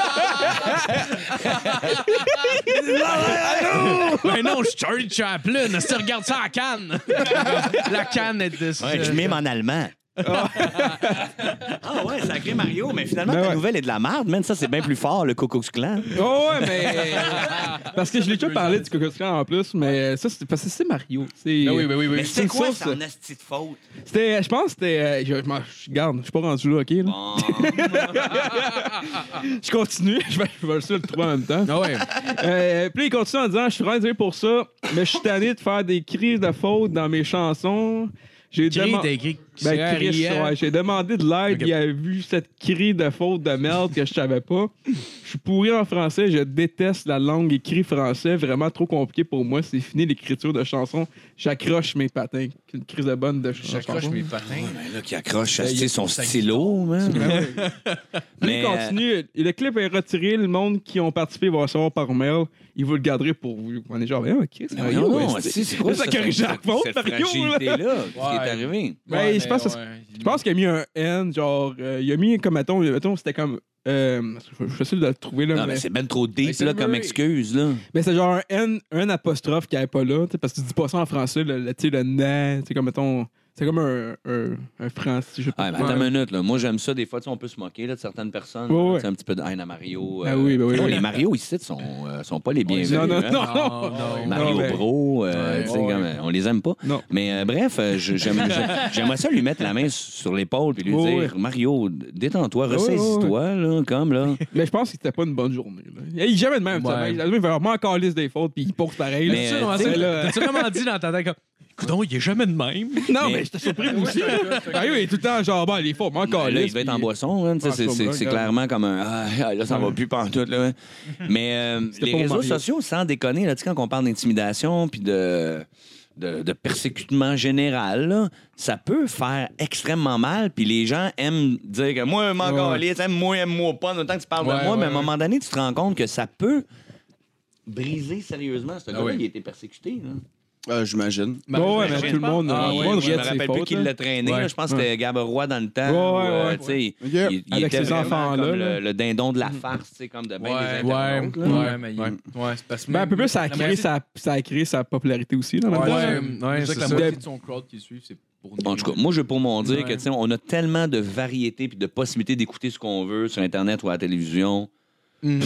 Speaker 3: ben non, je suis Charlie Chaplin. Si tu regardes ça à la canne. la canne est de
Speaker 6: Ouais, je mime en allemand. Ah ouais, sacré Mario, mais finalement,
Speaker 5: Ben
Speaker 6: ta
Speaker 5: ouais.
Speaker 6: nouvelle est de la merde, man. Ça, c'est bien plus fort, le Klux Klan.
Speaker 5: Oh ouais, mais. parce que je l'ai déjà parlé du Cocos en plus, mais ça, c'est parce que c'est Mario. C'est.
Speaker 2: Ben oui, ben oui,
Speaker 6: Mais
Speaker 2: oui.
Speaker 6: c'est
Speaker 5: une
Speaker 6: quoi,
Speaker 5: source.
Speaker 6: c'est en asti de faute?
Speaker 5: C'était. Je pense que c'était. euh, je, je m'en- je- garde, je suis pas rendu là, ok? Là.
Speaker 6: Bon.
Speaker 5: Je continue, je vais, je vais essayer de le trouver en même temps.
Speaker 2: Ah ouais.
Speaker 5: Euh, puis il continue en disant Je suis vraiment désolé pour ça, mais je suis tanné de faire des crises de faute dans mes chansons. J'ai
Speaker 3: Cri,
Speaker 5: demandé.
Speaker 3: t'as écrit
Speaker 5: Ben,
Speaker 3: c'est
Speaker 5: Chris, ouais, j'ai demandé de l'aide. Il a vu cette cri de faute de merde que je savais pas. Je suis pourri en français. Je déteste la langue écrite français. Vraiment trop compliqué pour moi. C'est fini l'écriture de chansons. J'accroche mes patins. Une crise de bonne de chansons.
Speaker 2: J'accroche mes patins.
Speaker 6: Ben là, qui accroche
Speaker 2: Ben, il-
Speaker 6: son stylo, man.
Speaker 5: Puis
Speaker 6: Mais,
Speaker 5: il continue. Le clip est retiré. Le monde qui ont participé va recevoir par mail. Il vous le garderez pour vous. On est genre, ah, ok, c'est
Speaker 6: Non,
Speaker 5: Mario,
Speaker 6: non,
Speaker 5: c'est-
Speaker 6: c'est quoi
Speaker 5: ça faute,
Speaker 6: cette
Speaker 5: Mario, là.
Speaker 6: Qu'est-ce qui est arrivé?
Speaker 5: Ben, pense
Speaker 2: ouais.
Speaker 5: Je pense qu'il a mis un N, genre, euh, il a mis comme, mettons, mettons c'était comme, euh, je vais essayer de le trouver là,
Speaker 6: Non,
Speaker 5: mais,
Speaker 6: mais c'est ben trop deep,
Speaker 2: c'est
Speaker 6: là, comme excuse, là.
Speaker 5: mais c'est genre un N, un apostrophe qui n'est pas là, parce que tu dis pas ça en français, le, le- tu sais, le na, tu sais, comme, mettons, c'est comme un, un, un. Je
Speaker 6: attends une minute. Moi, j'aime ça. Des fois, tu sais, on peut se moquer de certaines personnes. Oui, un petit peu de haine à Mario.
Speaker 5: Ah, euh, oui, ben oui,
Speaker 6: Les Mario ici ne sont, euh, sont pas les bienvenus. Hein.
Speaker 5: Non,
Speaker 3: non,
Speaker 5: non.
Speaker 3: Non
Speaker 6: Mario
Speaker 5: mais...
Speaker 6: Bro, euh, comme, on les aime pas. Mais euh, bref, j'aimerais ça lui mettre la main sur l'épaule puis lui dire Mario, détends-toi, ressaisis-toi, là, comme là.
Speaker 5: Mais je pense que c'était pas une bonne journée. Là. Il jamais de même. Il fait vraiment encore liste des fautes puis il pose pareil.
Speaker 3: T'as-tu vraiment dit dans ta tête non, il est jamais de même.
Speaker 5: Non,
Speaker 6: mais
Speaker 5: j'étais surpris moi aussi. Hein. Ah oui, il est tout le temps genre, ben, les formes, encore.
Speaker 6: Là, il doit être en boisson. Hein, tu
Speaker 5: ah,
Speaker 6: c'est-
Speaker 5: hein.
Speaker 6: clairement comme un. Ah, ah, là, ça va plus pantoute. Là. Mais euh, les réseaux sociaux, sans déconner, quand on parle d'intimidation puis de, persécutement général, ça peut faire extrêmement mal. Puis les gens aiment dire que moi, m'en
Speaker 5: Ouais.
Speaker 6: aime-moi, aime-moi pas, que tu parles de moi. mais à un moment donné, tu te rends compte que ça peut briser sérieusement. Ce
Speaker 3: ah
Speaker 6: gars-là, a été persécuté.
Speaker 4: Euh, J'imagine.
Speaker 5: Oh, ouais, mais tout le
Speaker 3: ah
Speaker 5: monde. Ah,
Speaker 3: ouais,
Speaker 6: je me rappelle plus qui l'a traîné. Là, je pense que c'était Gabarois dans le temps. Où, euh,
Speaker 4: yeah.
Speaker 6: il, il
Speaker 5: Avec
Speaker 6: était
Speaker 5: enfants-là.
Speaker 6: Le, le, dindon de la mm. farce, comme de bien des internautes.
Speaker 3: Ouais,
Speaker 2: mais il... parce que
Speaker 5: ben, un peu plus, ça a, créé sa, ça a créé sa popularité aussi. Là,
Speaker 2: ouais, c'est
Speaker 3: ça
Speaker 2: que la moitié de son crowd qui suit, c'est
Speaker 6: en tout cas, moi, je pour m'en dire que on a tellement de variétés et de possibilités d'écouter ce qu'on veut sur Internet ou à la télévision.
Speaker 3: Mm.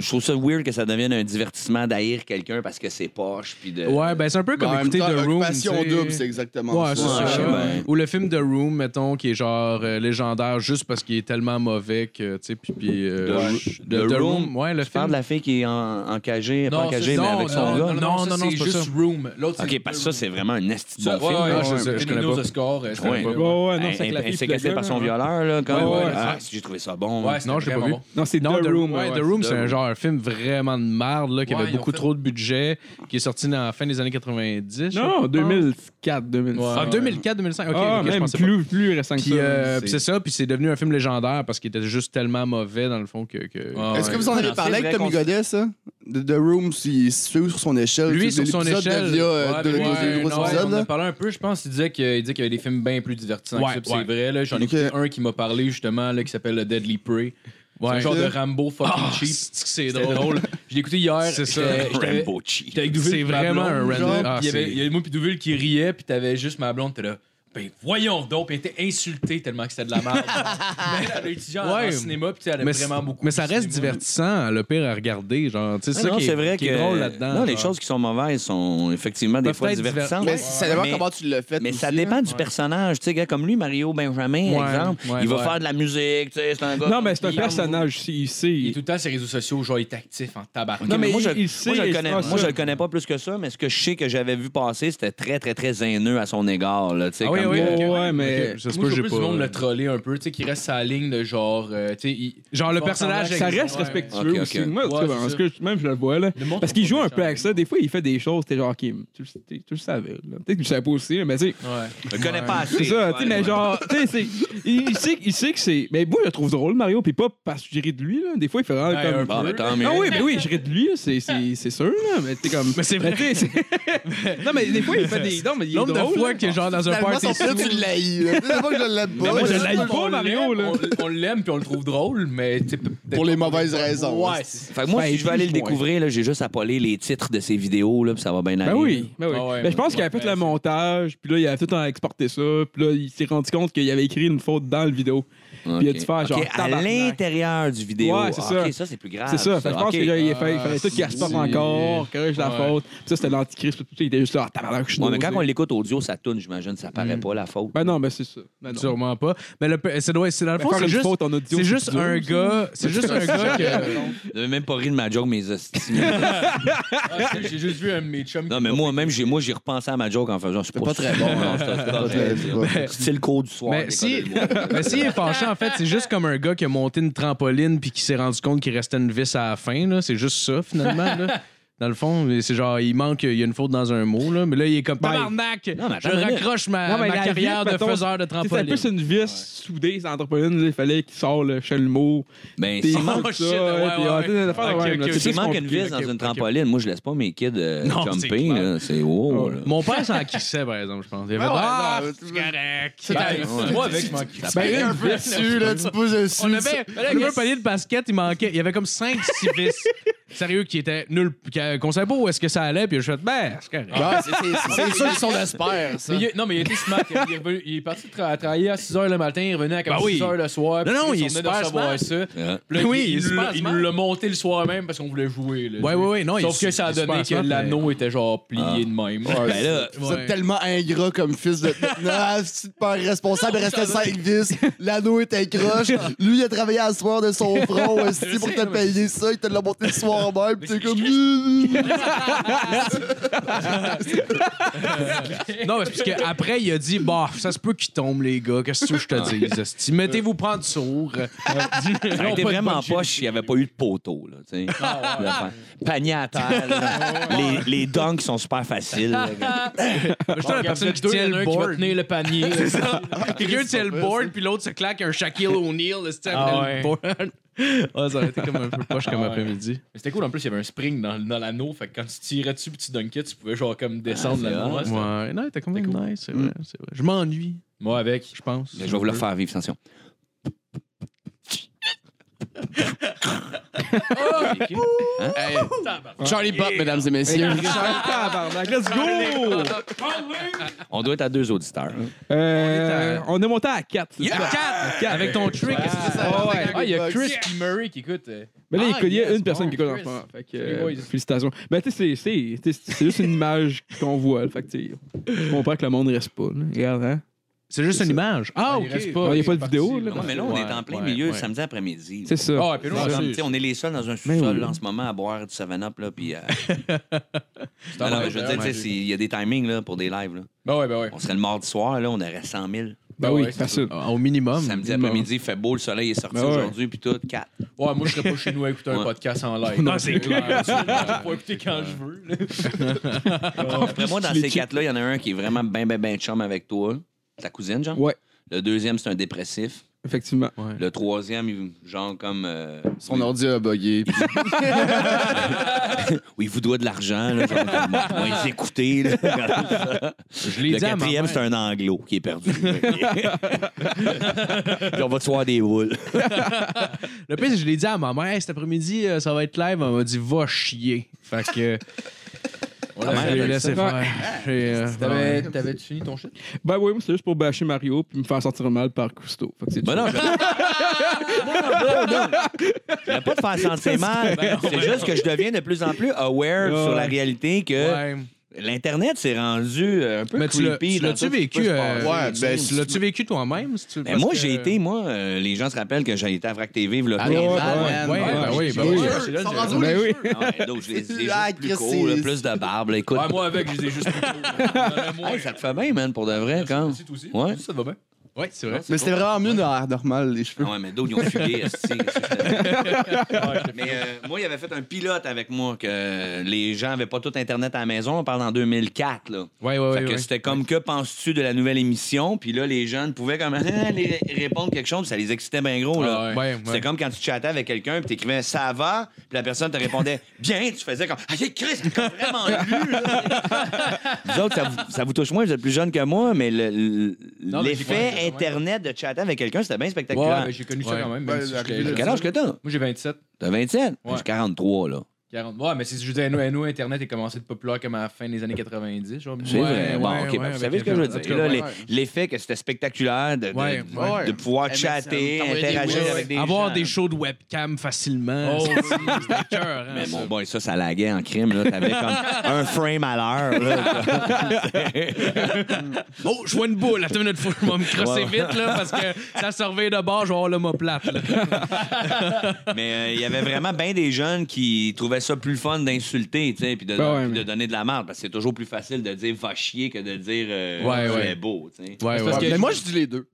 Speaker 6: Je trouve ça weird que ça devienne un divertissement d'haïr quelqu'un parce que c'est poche. Puis de...
Speaker 3: Ouais, ben c'est un peu comme écouter The Room.
Speaker 4: Double, c'est exactement ça.
Speaker 6: Ouais,
Speaker 3: ça. Ou le film The Room, mettons, qui est genre euh, légendaire juste parce qu'il est tellement mauvais que. tu Puis, puis, euh,
Speaker 6: The, The, Room,
Speaker 3: ouais, le
Speaker 6: tu
Speaker 3: film.
Speaker 6: de la fille qui est en, encagée,
Speaker 2: non,
Speaker 6: pas
Speaker 2: encagée,
Speaker 6: mais avec
Speaker 2: non, son
Speaker 6: gars?
Speaker 2: Non, non,
Speaker 3: non,
Speaker 2: c'est juste Room.
Speaker 6: Ok, parce que ça, c'est vraiment un esti de film.
Speaker 3: Ah, je connais pas.
Speaker 2: score.
Speaker 6: Ouais,
Speaker 5: ouais, non c'est Insécré
Speaker 6: par son violeur, là,
Speaker 5: quand
Speaker 6: ah, J'ai trouvé ça bon.
Speaker 3: Non, je l'ai
Speaker 2: pas
Speaker 3: vu.
Speaker 5: Non, c'est The Room.
Speaker 3: The Room, c'est un genre un film vraiment de merde, là, qui avait beaucoup trop de budget, qui est sorti dans la fin des années 90.
Speaker 5: Non, 2004, 2005.
Speaker 3: Ah, 2004-2005, ok,
Speaker 5: ah,
Speaker 3: je pas.
Speaker 5: plus, récent que ça.
Speaker 3: Euh,
Speaker 5: c'est
Speaker 3: ça, puis c'est devenu un film légendaire parce qu'il était juste tellement mauvais dans le fond que.
Speaker 2: Ah,
Speaker 4: Est-ce que vous en avez parlé avec Tommy Godet, ça? De The Room, si suit sur son échelle.
Speaker 3: Lui, sur son échelle.
Speaker 4: Via,
Speaker 2: Ouais, euh,
Speaker 4: de,
Speaker 2: ouais,
Speaker 4: de-
Speaker 2: on en a un peu, je pense. Il disait que- il disait qu'il y avait des films bien plus divertissants que ça. C'est vrai. J'en ai
Speaker 4: Ok.
Speaker 2: écouté un qui m'a parlé, justement, là, qui s'appelle Deadly Prey. Ouais. C'est un genre de
Speaker 4: ah,
Speaker 2: Rambo fucking
Speaker 3: oh,
Speaker 2: cheap.
Speaker 3: C'est drôle.
Speaker 2: je l'ai écouté hier.
Speaker 3: C'est ça.
Speaker 6: Rambo cheap.
Speaker 3: C'est vraiment un
Speaker 2: Rambo.
Speaker 3: Ah,
Speaker 2: il y avait moi puis Douville qui riait, puis t'avais juste ma blonde, t'es là. Ben, voyons donc, elle était insultée tellement que c'était de la merde. elle a étudié en cinéma, puis elle vraiment beaucoup.
Speaker 3: mais ça reste divertissant, le pire à regarder. Genre, tu sais,
Speaker 6: non, c'est vrai que. Non, les choses qui sont mauvaises sont effectivement des fois divertissantes.
Speaker 4: Mais ça dépend comment tu.
Speaker 6: Mais ça dépend du personnage, tu sais, comme lui, Mario Benjamin, exemple, il va faire de la musique, tu sais, c'est un gars.
Speaker 5: Non, mais c'est un personnage ici.
Speaker 2: Il est tout le temps sur les réseaux sociaux, genre, il est actif en
Speaker 6: tabarnak.
Speaker 5: Non, mais
Speaker 6: moi, je,
Speaker 5: il-
Speaker 6: le connais, pas plus que ça, mais ce que je sais que j'avais vu passer, c'était très, très, très haineux à son égard. Tu sais,
Speaker 3: ah ouais,
Speaker 6: ouais,
Speaker 3: okay.
Speaker 5: ouais, mais
Speaker 3: okay.
Speaker 2: je
Speaker 3: sais
Speaker 2: pas, j'ai
Speaker 3: pas.
Speaker 2: Tout monde le euh, troller un peu, tu sais, qui reste sa ligne de genre. Euh, tu sais, il...
Speaker 3: Genre le personnage,
Speaker 5: ça reste respectueux aussi. Moi,
Speaker 2: ouais,
Speaker 5: parce même je le vois, là. Parce qu'il joue un peu avec ça. Des fois, il fait des choses, t'es genre, Kim, tu, le savais, là. Peut-être que je savais pas aussi, mais tu sais.
Speaker 6: Je le connais pas assez.
Speaker 5: C'est ça, tu sais, mais genre, tu sais, il sait, que c'est. Mais moi, je le trouve drôle, Mario, puis pas parce que je ris de lui, là. Des fois, il fait vraiment comme. Ah oui, mais oui, je ris de lui, c'est sûr, là. Mais tu comme.
Speaker 3: Mais c'est vrai.
Speaker 5: Non, mais des fois, il fait des. Non, mais il est drôle.
Speaker 3: fois que, genre, dans un party
Speaker 4: tu C'est pas que je l'aime pas.
Speaker 5: Je l'aime pas,
Speaker 2: On
Speaker 5: Mario,
Speaker 2: l'aime, on- l'aime puis on le trouve drôle, mais
Speaker 4: Pour les mauvaises raisons.
Speaker 2: Ouais.
Speaker 6: Fait moi, si je veux aller le découvrir, j'ai juste à poler les titres de ses vidéos, puis ça va bien
Speaker 5: ben aller. Ben oui,
Speaker 2: ah
Speaker 5: ben je pense qu'il avait fait le montage, puis là, il avait tout en exporté ça, puis là, il s'est rendu compte qu'il avait écrit une faute dans le vidéo.
Speaker 6: Okay.
Speaker 5: Puis il a dû faire
Speaker 6: okay. à l'intérieur du vidéo.
Speaker 5: Ouais, c'est ça.
Speaker 6: Ça, c'est plus grave.
Speaker 5: C'est ça. Je pense
Speaker 6: okay.
Speaker 5: que là, il, fait, il fallait tout qu'il
Speaker 2: respecte
Speaker 5: ah, encore, corrige la faute. Ça, c'était l'antichrist. Il était juste là, tabarnak, je suis
Speaker 6: Quand on l'écoute audio, ça tourne, j'imagine, ça paraît
Speaker 3: mm.
Speaker 6: pas la faute.
Speaker 5: Ben non, mais c'est ça. Ben
Speaker 3: Sûrement pas. Mais c'est, dans le
Speaker 5: ben,
Speaker 3: fond, c'est juste, c'est juste un gars. C'est juste un gars qui.
Speaker 6: que. J'avais même pas ri de ma joke, mes estimes.
Speaker 2: Ah, j'ai juste vu un de mes chums.
Speaker 6: Non, mais moi-même, j'ai, repensé à ma joke en faisant. C'est
Speaker 4: pas très bon.
Speaker 6: C'est le cours du soir.
Speaker 3: Mais si il est penché en en fait, c'est juste comme un gars qui a monté une trampoline puis qui s'est rendu compte qu'il restait une vis à la fin. C'est juste ça, finalement. Dans le fond, c'est genre, il manque, il y a une faute dans un mot, là. Mais là, il est comme, tabarnak!
Speaker 6: Non, mais
Speaker 3: je raccroche ma,
Speaker 5: non, mais
Speaker 3: ma carrière
Speaker 5: vie,
Speaker 3: de
Speaker 5: mettons,
Speaker 3: faiseur de trampoline.
Speaker 5: C'est
Speaker 3: un
Speaker 5: peu une vis ouais. soudée, cette entreprise. Il fallait qu'il sorte le chelmot.
Speaker 6: Ben, s'il manque
Speaker 5: ça,
Speaker 6: S'il manque une vis dans une trampoline, moi, je laisse pas mes kids euh, jumper. C'est wow.
Speaker 3: Mon père s'en quissait, par exemple, je pense. Il avait ah,
Speaker 4: ah,
Speaker 3: c'est correct.
Speaker 2: Ben, moi, avec, je
Speaker 4: ben,
Speaker 6: ben,
Speaker 4: un peu dessus, là. Tu pousses dessus.
Speaker 3: On avait un panier de basket, il manquait. Il y avait comme 5-6 vis, sérieux, qui étaient nuls qui- qu'on savait pas où est-ce que ça allait, puis je fait, ben, c'est correct.
Speaker 4: Ouais, c'est- c'est c'est sûr qu'ils sont d'espère, ça.
Speaker 2: Mais il est- non, mais il était smart. Il est, revenu- il est parti tra- travailler à 6 h le matin, il est revenu à comme
Speaker 3: Ben oui.
Speaker 2: 6 h le soir.
Speaker 3: Non,
Speaker 2: puis
Speaker 3: non, il
Speaker 2: on
Speaker 3: est
Speaker 2: venait de
Speaker 3: super
Speaker 2: ça. Puis là,
Speaker 3: Oui,
Speaker 2: il,
Speaker 3: est
Speaker 2: il nous
Speaker 3: super
Speaker 2: l'a- il
Speaker 3: smart.
Speaker 2: nous l'a monté le soir même parce qu'on voulait jouer. là.
Speaker 3: Ouais, ouais, ouais, non, il
Speaker 2: Sauf
Speaker 3: est-
Speaker 2: que ça a
Speaker 3: il est
Speaker 2: donné que
Speaker 3: super
Speaker 2: l'anneau était genre plié de même.
Speaker 6: Ben là,
Speaker 4: Vous
Speaker 3: Ouais.
Speaker 4: êtes tellement ingrat comme fils de. Non, c'est pas responsable, il restait 5 vis. L'anneau était croche. Lui, il a travaillé à soir de son front aussi pour te payer ça. Il te l'a monté le soir même. Pis t'es comme.
Speaker 3: Non, mais c'est parce qu'après, il a dit, bah, ça se peut qu'il tombe, les gars. Qu'est-ce que tu veux que je te dise? esti? Mettez-vous prendre sourd.
Speaker 6: A été vraiment poche s'il n'y avait pas eu de poteau. Là, tu sais. L'affaire. Panier à terre. là. les, les dunks sont super faciles. là.
Speaker 3: J'étais la personne qui tient
Speaker 2: il
Speaker 3: le
Speaker 2: un qui va
Speaker 3: board.
Speaker 2: tenir le panier.
Speaker 3: Quelqu'un tient le board, puis l'autre se claque un Shaquille O'Neal, esti, après
Speaker 2: Ah
Speaker 3: le
Speaker 2: ouais.
Speaker 3: board. Ouais, ça aurait été comme un peu poche comme
Speaker 2: Ah ouais.
Speaker 3: après-midi.
Speaker 2: Mais C'était cool, en plus, il y avait un spring dans, dans l'anneau. Fait que quand tu tirais dessus puis tu dunkais, tu pouvais genre comme descendre
Speaker 6: Ah,
Speaker 2: l'anneau. Ouais,
Speaker 3: non, t'es quand même
Speaker 2: C'était cool.
Speaker 3: nice, c'est vrai, c'est vrai. Je m'ennuie,
Speaker 2: Moi, avec.
Speaker 3: je pense.
Speaker 6: Je vais vous le faire vivre, attention.
Speaker 4: Charlie Pop, mesdames et messieurs.
Speaker 5: Tabarnak, let's go!
Speaker 6: On doit être à deux auditeurs.
Speaker 5: Euh, on est monté à 4.
Speaker 3: Avec ton trick, c'est ça?
Speaker 5: ouais.
Speaker 2: Ah, il y a Chris. Murray qui écoute. euh,
Speaker 5: Mais là, il
Speaker 2: Ah,
Speaker 5: connaît
Speaker 2: yes,
Speaker 5: une personne
Speaker 2: bon,
Speaker 5: qui écoute en
Speaker 2: Chris.
Speaker 5: ce moment. Fait que, euh,
Speaker 2: boys.
Speaker 5: félicitations. Mais tu sais, c'est- c'est c'est- c'est juste une image qu'on voit. là. Fait que, tu sais, je comprends que le monde reste pas. là. Regarde, hein?
Speaker 3: C'est juste une image. Ah,
Speaker 2: il
Speaker 3: ok.
Speaker 5: il y a pas de vidéo, là.
Speaker 6: Ouais, mais là, on
Speaker 2: Ouais,
Speaker 6: est en plein
Speaker 2: ouais,
Speaker 6: milieu
Speaker 2: ouais.
Speaker 6: samedi après-midi.
Speaker 5: C'est ça.
Speaker 2: Ah, puis nous, on
Speaker 6: est les seuls dans un
Speaker 5: Mais
Speaker 6: sous-sol en ce moment à boire du 7-Up. Là, puis, euh, non, non, je veux dire, tu sais, c'est- il y a des timings là, pour des lives. Là.
Speaker 2: Ben ouais, ben ouais.
Speaker 6: On serait le mardi soir, là, on aurait 100 000.
Speaker 5: Ben
Speaker 2: Ben
Speaker 5: oui, facile.
Speaker 3: Au minimum.
Speaker 6: Samedi après-midi, il fait beau, le soleil est sorti
Speaker 5: Ben
Speaker 6: aujourd'hui, puis tout, 4.
Speaker 2: Ouais, moi, je serais pas chez nous à écouter un podcast en live.
Speaker 3: Non, c'est clair.
Speaker 2: Je vais pas écouter quand je veux.
Speaker 6: Après moi, dans ces quatre-là, il y en a un qui est vraiment ben, ben, ben chum avec toi. Ta cousine, genre?
Speaker 5: Ouais,
Speaker 6: Le deuxième, c'est un dépressif.
Speaker 5: effectivement.
Speaker 6: Le troisième, il- genre comme. euh,
Speaker 4: Son ordi a bugué.
Speaker 6: où il vous doit de l'argent. Là, genre, comme, les écouter. Là,
Speaker 3: Je l'ai
Speaker 6: le
Speaker 3: dit à ma
Speaker 6: quatrième,
Speaker 3: mère.
Speaker 6: c'est un anglo qui est perdu. Puis on va te voir des boules.
Speaker 3: Le pire, c'est que je l'ai dit à ma mère, Hey, cet après-midi, euh, ça va être live. Elle m'a dit, va chier. Fait que. Laissé faire. J'ai, euh,
Speaker 2: T'avais- T'avais-tu fini ton shit?
Speaker 5: Ben oui, moi, c'est juste pour bâcher Mario puis me faire sentir mal par Cousteau. Fait que c'est
Speaker 6: Ben
Speaker 5: tout.
Speaker 6: non, je... non, non, non. Je voulais pas te faire sentir mal. C'est juste que je deviens de plus en plus aware
Speaker 5: Ouais.
Speaker 6: sur la réalité que
Speaker 3: ouais.
Speaker 6: l'Internet s'est rendu euh, un peu
Speaker 3: Mais
Speaker 6: creepy.
Speaker 3: tu l'as-tu vécu, euh.
Speaker 4: Ouais, ben,
Speaker 3: Tu l'as-tu vécu toi-même? si tu-
Speaker 6: Ben, moi,
Speaker 3: que-
Speaker 6: j'ai été, moi, euh, les gens se rappellent que j'ai été à Vrac TV, là.
Speaker 4: Ah,
Speaker 3: ben oui, ben
Speaker 4: Ils
Speaker 3: oui.
Speaker 5: Ben oui.
Speaker 6: juste plus plus de barbe. là. Écoute,
Speaker 2: Ouais, moi, avec, je les ai juste
Speaker 6: hey, ça te fait bien, man, pour de vrai, quand.
Speaker 2: Ça te va bien?
Speaker 3: Ouais, c'est vrai.
Speaker 4: Mais c'était vraiment mieux dans l'air normal, les cheveux.
Speaker 6: Ah ouais, mais d'autres, ils ont fugué. esti. mais euh, moi, il avait fait un pilote avec moi que les gens n'avaient pas tout Internet à la maison. On parle en 2004, là.
Speaker 3: Ouais, ouais,
Speaker 6: Fait
Speaker 3: ouais.
Speaker 6: que
Speaker 3: ouais.
Speaker 6: c'était comme que penses-tu de la nouvelle émission? Puis là, les jeunes pouvaient comme aller répondre quelque chose, puis ça les excitait bien gros. Là.
Speaker 2: Ah ouais.
Speaker 3: Ouais,
Speaker 6: C'était comme quand tu chattais avec quelqu'un, puis t'écrivais ça va, puis la personne te répondait bien, tu faisais comme ah, Chris, c'est comme vraiment lu. là. Vous autres, ça vous, ça vous touche moins, vous êtes plus jeune que moi, mais le- le-
Speaker 2: Non, mais
Speaker 6: l'effet
Speaker 2: j'ai-
Speaker 6: Internet de chatter avec quelqu'un, c'était bien
Speaker 2: Ouais,
Speaker 6: spectaculaire.
Speaker 2: mais j'ai connu ça
Speaker 3: Ouais.
Speaker 2: quand même.
Speaker 4: Ouais,
Speaker 2: même si
Speaker 4: arrivé
Speaker 2: j'étais-
Speaker 4: là.
Speaker 6: Quel âge que t'as?
Speaker 2: Moi, j'ai 27.
Speaker 6: T'as 27?
Speaker 2: Ouais.
Speaker 6: J'ai 43, là.
Speaker 2: 40. Ouais, mais c'est, je veux dire, nous, Internet est commencé de populaire comme à la fin des années 90. Genre,
Speaker 6: C'est
Speaker 3: Ouais,
Speaker 6: vrai. Bon,
Speaker 3: ouais,
Speaker 6: OK.
Speaker 3: ouais,
Speaker 6: vous savez ce que je veux dire? Là, L'effet que c'était spectaculaire de, de,
Speaker 3: Ouais,
Speaker 6: de-
Speaker 4: ouais.
Speaker 6: de pouvoir
Speaker 4: MSN,
Speaker 6: chatter, interagir avec des
Speaker 3: Avoir
Speaker 6: gens.
Speaker 3: des shows de webcam facilement.
Speaker 2: Oh,
Speaker 3: c'était cœur, hein,
Speaker 6: Mais
Speaker 3: ça.
Speaker 6: mon boy, ça, ça laguait en crime. là. T'avais comme un frame à l'heure. là.
Speaker 3: Oh, je vois une boule. Attends une minute, faut que je vais me crosser vite, là, parce que ça surveille de bord, je vais avoir l'homoplate. là.
Speaker 6: Mais euh, il y avait vraiment bien des jeunes qui trouvaient ça plus fun d'insulter, tu sais, puis de,
Speaker 5: Ben ouais,
Speaker 6: puis
Speaker 5: mais-
Speaker 6: de donner de la merde. Parce que c'est toujours plus facile de dire va chier que de dire euh,
Speaker 3: Ouais,
Speaker 6: tu
Speaker 3: ouais.
Speaker 6: es beau, tu sais.
Speaker 3: Ouais,
Speaker 2: parce
Speaker 3: ouais.
Speaker 2: que-
Speaker 4: Mais moi, je dis les deux.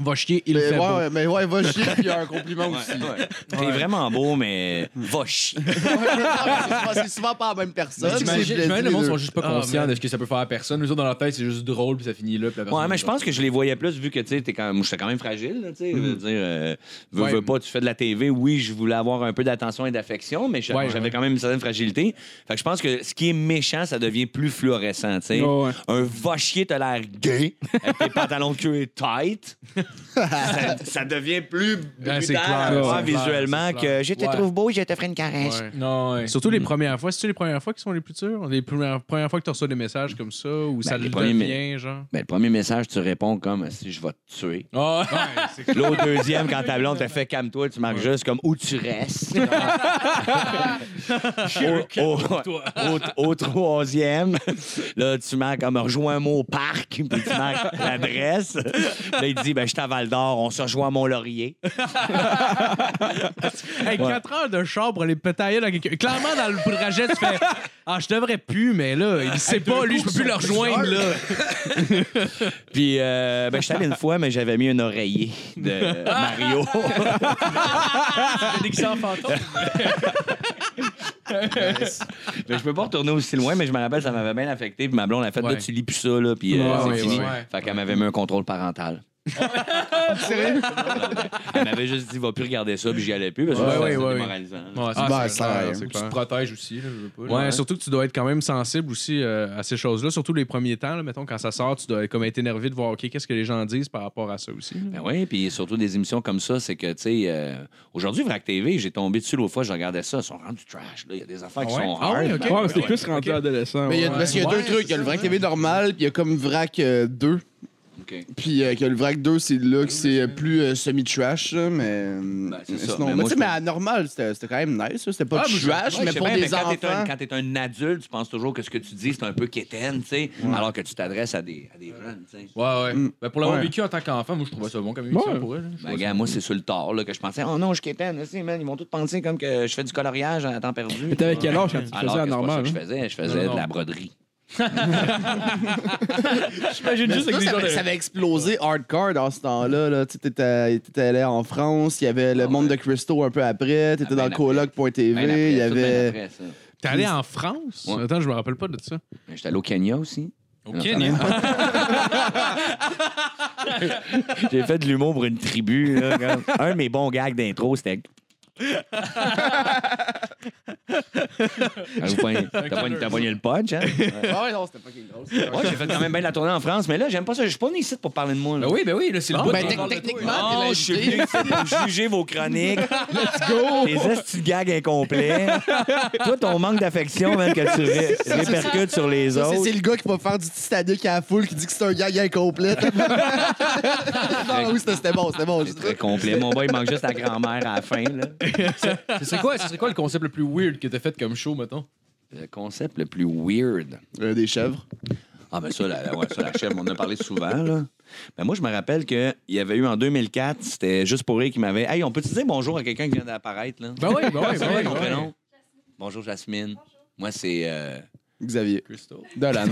Speaker 3: Va chier, il
Speaker 4: Mais
Speaker 3: fait
Speaker 4: ouais,
Speaker 3: beau.
Speaker 4: mais ouais, va chier, puis il y a un compliment
Speaker 6: Ouais,
Speaker 4: aussi.
Speaker 6: ouais. T'es vraiment beau, mais va chier.
Speaker 4: Ouais, c'est souvent- pas la même personne.
Speaker 2: J'imagine le
Speaker 4: les
Speaker 2: monde sont juste pas
Speaker 3: Ah,
Speaker 2: conscients de ce que ça peut faire à personne. Nous autres, dans leur tête, c'est juste drôle, puis ça finit là. Puis la personne
Speaker 6: Ouais, mais je pense que je les voyais plus vu que tu sais, t'es quand j'étais quand même fragile, là, tu sais. Je veux dire, euh, veux,
Speaker 3: Ouais.
Speaker 6: veux pas, tu fais de la TV. Oui, je voulais avoir un peu d'attention et d'affection, mais j'avais
Speaker 3: ouais.
Speaker 6: quand même une certaine fragilité. Fait que je pense que ce qui est méchant, ça devient plus fluorescent, tu sais. Un va chier, t'as l'air gay, avec tes pantalons de queue tight. Ça, ça devient plus brutal
Speaker 3: clair,
Speaker 6: voir
Speaker 3: clair,
Speaker 6: visuellement
Speaker 3: clair.
Speaker 6: que je te
Speaker 2: Ouais.
Speaker 6: trouve beau, je te ferai une caresse.
Speaker 3: Ouais.
Speaker 2: Non, ouais.
Speaker 3: Surtout les premières fois. C'est-tu les premières fois qui sont les plus dures? Les premières, premières fois que tu reçois des messages comme ça, ou ça
Speaker 6: Ben, les
Speaker 3: le
Speaker 6: premiers,
Speaker 3: devient, genre?
Speaker 6: Ben, le premier message, tu réponds comme si je vais te tuer.
Speaker 2: Ah.
Speaker 6: Là, au deuxième, quand ta blonde te fait calme-toi, tu marques juste comme où tu restes? au, au- au- au troisième, là, tu marques comme rejoins-moi au parc, puis tu marques l'adresse. Là, il dit ben, je suis à Val d'Or, on se rejoint à Mont-Laurier.
Speaker 3: Hey, 4 heures de char pour aller pétailler dans quelqu'un. Clairement, dans le trajet, tu fais Ah, je devrais plus, mais là, il sait pas, lui, je peux plus le rejoindre, là.
Speaker 6: Puis, euh, ben, je suis allé une fois, mais j'avais mis un oreiller de Mario.
Speaker 2: déguisé en fantôme.
Speaker 6: Mais je peux pas retourner aussi loin, mais je me rappelle, ça m'avait bien affecté. Puis ma blonde a fait,
Speaker 3: Ouais.
Speaker 6: là, tu lis plus ça, là, puis euh,
Speaker 3: Ouais,
Speaker 6: c'est
Speaker 3: ouais,
Speaker 6: fini.
Speaker 3: ouais.
Speaker 6: Fait qu'elle m'avait mis un contrôle parental.
Speaker 4: Sérieux?
Speaker 6: Elle m'avait juste dit, va plus regarder ça, puis j'y allais plus, parce que
Speaker 3: Ouais,
Speaker 6: c'est
Speaker 3: ouais.
Speaker 6: démoralisant.
Speaker 3: Ouais,
Speaker 2: Ah,
Speaker 4: Ben, ça
Speaker 2: clair, clair. Tu te protèges aussi, là, je veux pas.
Speaker 3: Ouais, surtout que tu dois être quand même sensible aussi euh, à ces choses-là, surtout les premiers temps. Là, mettons, quand ça sort, tu dois comme être énervé de voir, OK, qu'est-ce que les gens disent par rapport à ça aussi. là.
Speaker 6: Ben oui, puis surtout des émissions comme ça, c'est que, tu sais, euh, aujourd'hui, Vrac TV, j'ai tombé dessus l'autre fois, je regardais ça, ils sont rendus trash, là. Il y a des affaires qui
Speaker 3: Ah ouais?
Speaker 6: sont
Speaker 3: Ah
Speaker 6: hard.
Speaker 3: ouais, ok.
Speaker 5: Ouais, mais c'est plus rendu adolescent.
Speaker 4: Mais il y a,
Speaker 5: ouais.
Speaker 4: parce qu'il y a
Speaker 3: Ouais,
Speaker 4: deux trucs. Il y a le Vrac TV normal, puis il y a comme Vrac euh, 2. Puis euh, que le Vrac 2, c'est là que c'est euh, plus euh, semi-trash, là, mais. euh,
Speaker 6: Ben, c'est
Speaker 4: mais
Speaker 6: ça.
Speaker 4: sinon,
Speaker 6: Mais
Speaker 4: mais
Speaker 6: moi,
Speaker 4: tu sais,
Speaker 6: je
Speaker 4: mais
Speaker 6: peux-
Speaker 4: à normal, c'était c'était quand même nice. là. C'était pas
Speaker 6: Ah, je-
Speaker 4: trash,
Speaker 6: ouais,
Speaker 4: mais
Speaker 6: je sais
Speaker 4: pour
Speaker 6: bien,
Speaker 4: des
Speaker 6: quand t'es un-
Speaker 4: enfants.
Speaker 6: quand t'es un adulte, tu penses toujours que ce que tu dis, c'est un peu quétaine, tu sais, alors que tu t'adresses à des, à des jeunes, tu sais.
Speaker 2: Ouais, ouais.
Speaker 4: Mm.
Speaker 2: Ben, pour l'avoir
Speaker 4: Ouais.
Speaker 2: vécu en tant qu'enfant, moi, je trouvais ça bon comme émission
Speaker 5: Ouais.
Speaker 2: pour elle. Je
Speaker 6: Ben, gars, moi, c'est sur le tard là, que je pensais, oh non, je quétaine, tu sais, man, ils vont tous penser comme que je fais du coloriage à temps perdu.
Speaker 5: Mais t'avais quel âge quand tu
Speaker 6: Alors
Speaker 5: faisais
Speaker 6: que
Speaker 5: à
Speaker 6: c'est pas
Speaker 5: normal?
Speaker 6: ça que
Speaker 5: hein?
Speaker 6: je faisais, je faisais
Speaker 2: Non, non.
Speaker 6: de la broderie.
Speaker 2: J'imagine juste des
Speaker 4: ça, ça avait explosé hardcore dans ce temps-là. Là. Tu étais, allé en France, il y avait le
Speaker 6: Ah
Speaker 4: monde
Speaker 6: ouais.
Speaker 4: de Christo un peu après, t'étais
Speaker 6: Ah,
Speaker 4: dans
Speaker 6: ben
Speaker 4: coloc.tv,
Speaker 6: Ben
Speaker 4: il y
Speaker 6: ben
Speaker 4: avait.
Speaker 6: ça.
Speaker 3: T'es allé en France?
Speaker 6: Ouais.
Speaker 3: Attends, je me rappelle pas de ça.
Speaker 6: Ben, J'étais allé au Kenya aussi.
Speaker 2: Au Kenya?
Speaker 6: J'ai fait de l'humour pour une tribu. Là, Un de mes bons gags d'intro, c'était. Ah, T'as pogné- le punch, hein?
Speaker 4: Ah ouais, non, c'était fucking drôle.
Speaker 6: Ouais, j'ai fait quand même bien la tournée en France, mais là, j'aime pas ça. Je suis pas venu ici pour parler de moi. Là.
Speaker 2: Ben oui, ben oui, là, c'est le bout
Speaker 4: Ben, techniquement,
Speaker 6: je suis venu pour juger vos chroniques. Let's go! Les estis gags incomplets. Toi, ton manque d'affection, même, que tu ré- répercutes sur les
Speaker 4: c'est-
Speaker 6: autres.
Speaker 4: c'est le gars qui va faire du Titanic à la foule qui dit que c'est un gag incomplet. non, oui, c'était bon, c'était bon.
Speaker 6: C'est très complet. Mon boy, il manque juste la grand-mère à la fin. Là.
Speaker 2: Ce serait quoi, ce serait quoi le concept le plus weird que t'as fait comme show, mettons?
Speaker 6: Le concept le plus weird.
Speaker 4: Euh, des chèvres.
Speaker 6: Ah, ben ça, la, ouais, ça, la chef, on en a parlé souvent, là. Ben moi, je me rappelle qu'il y avait eu en 2004, c'était juste pour rire qui m'avait. Hey, on peut te dire bonjour à quelqu'un qui vient d'apparaître, là?
Speaker 2: Ben oui, ben oui, ben
Speaker 6: quoi
Speaker 2: oui.
Speaker 6: ton
Speaker 2: ben oui.
Speaker 6: prénom? Bonjour, Jasmine. Moi, c'est. Euh,
Speaker 4: Xavier.
Speaker 2: Christo.
Speaker 4: Dolan.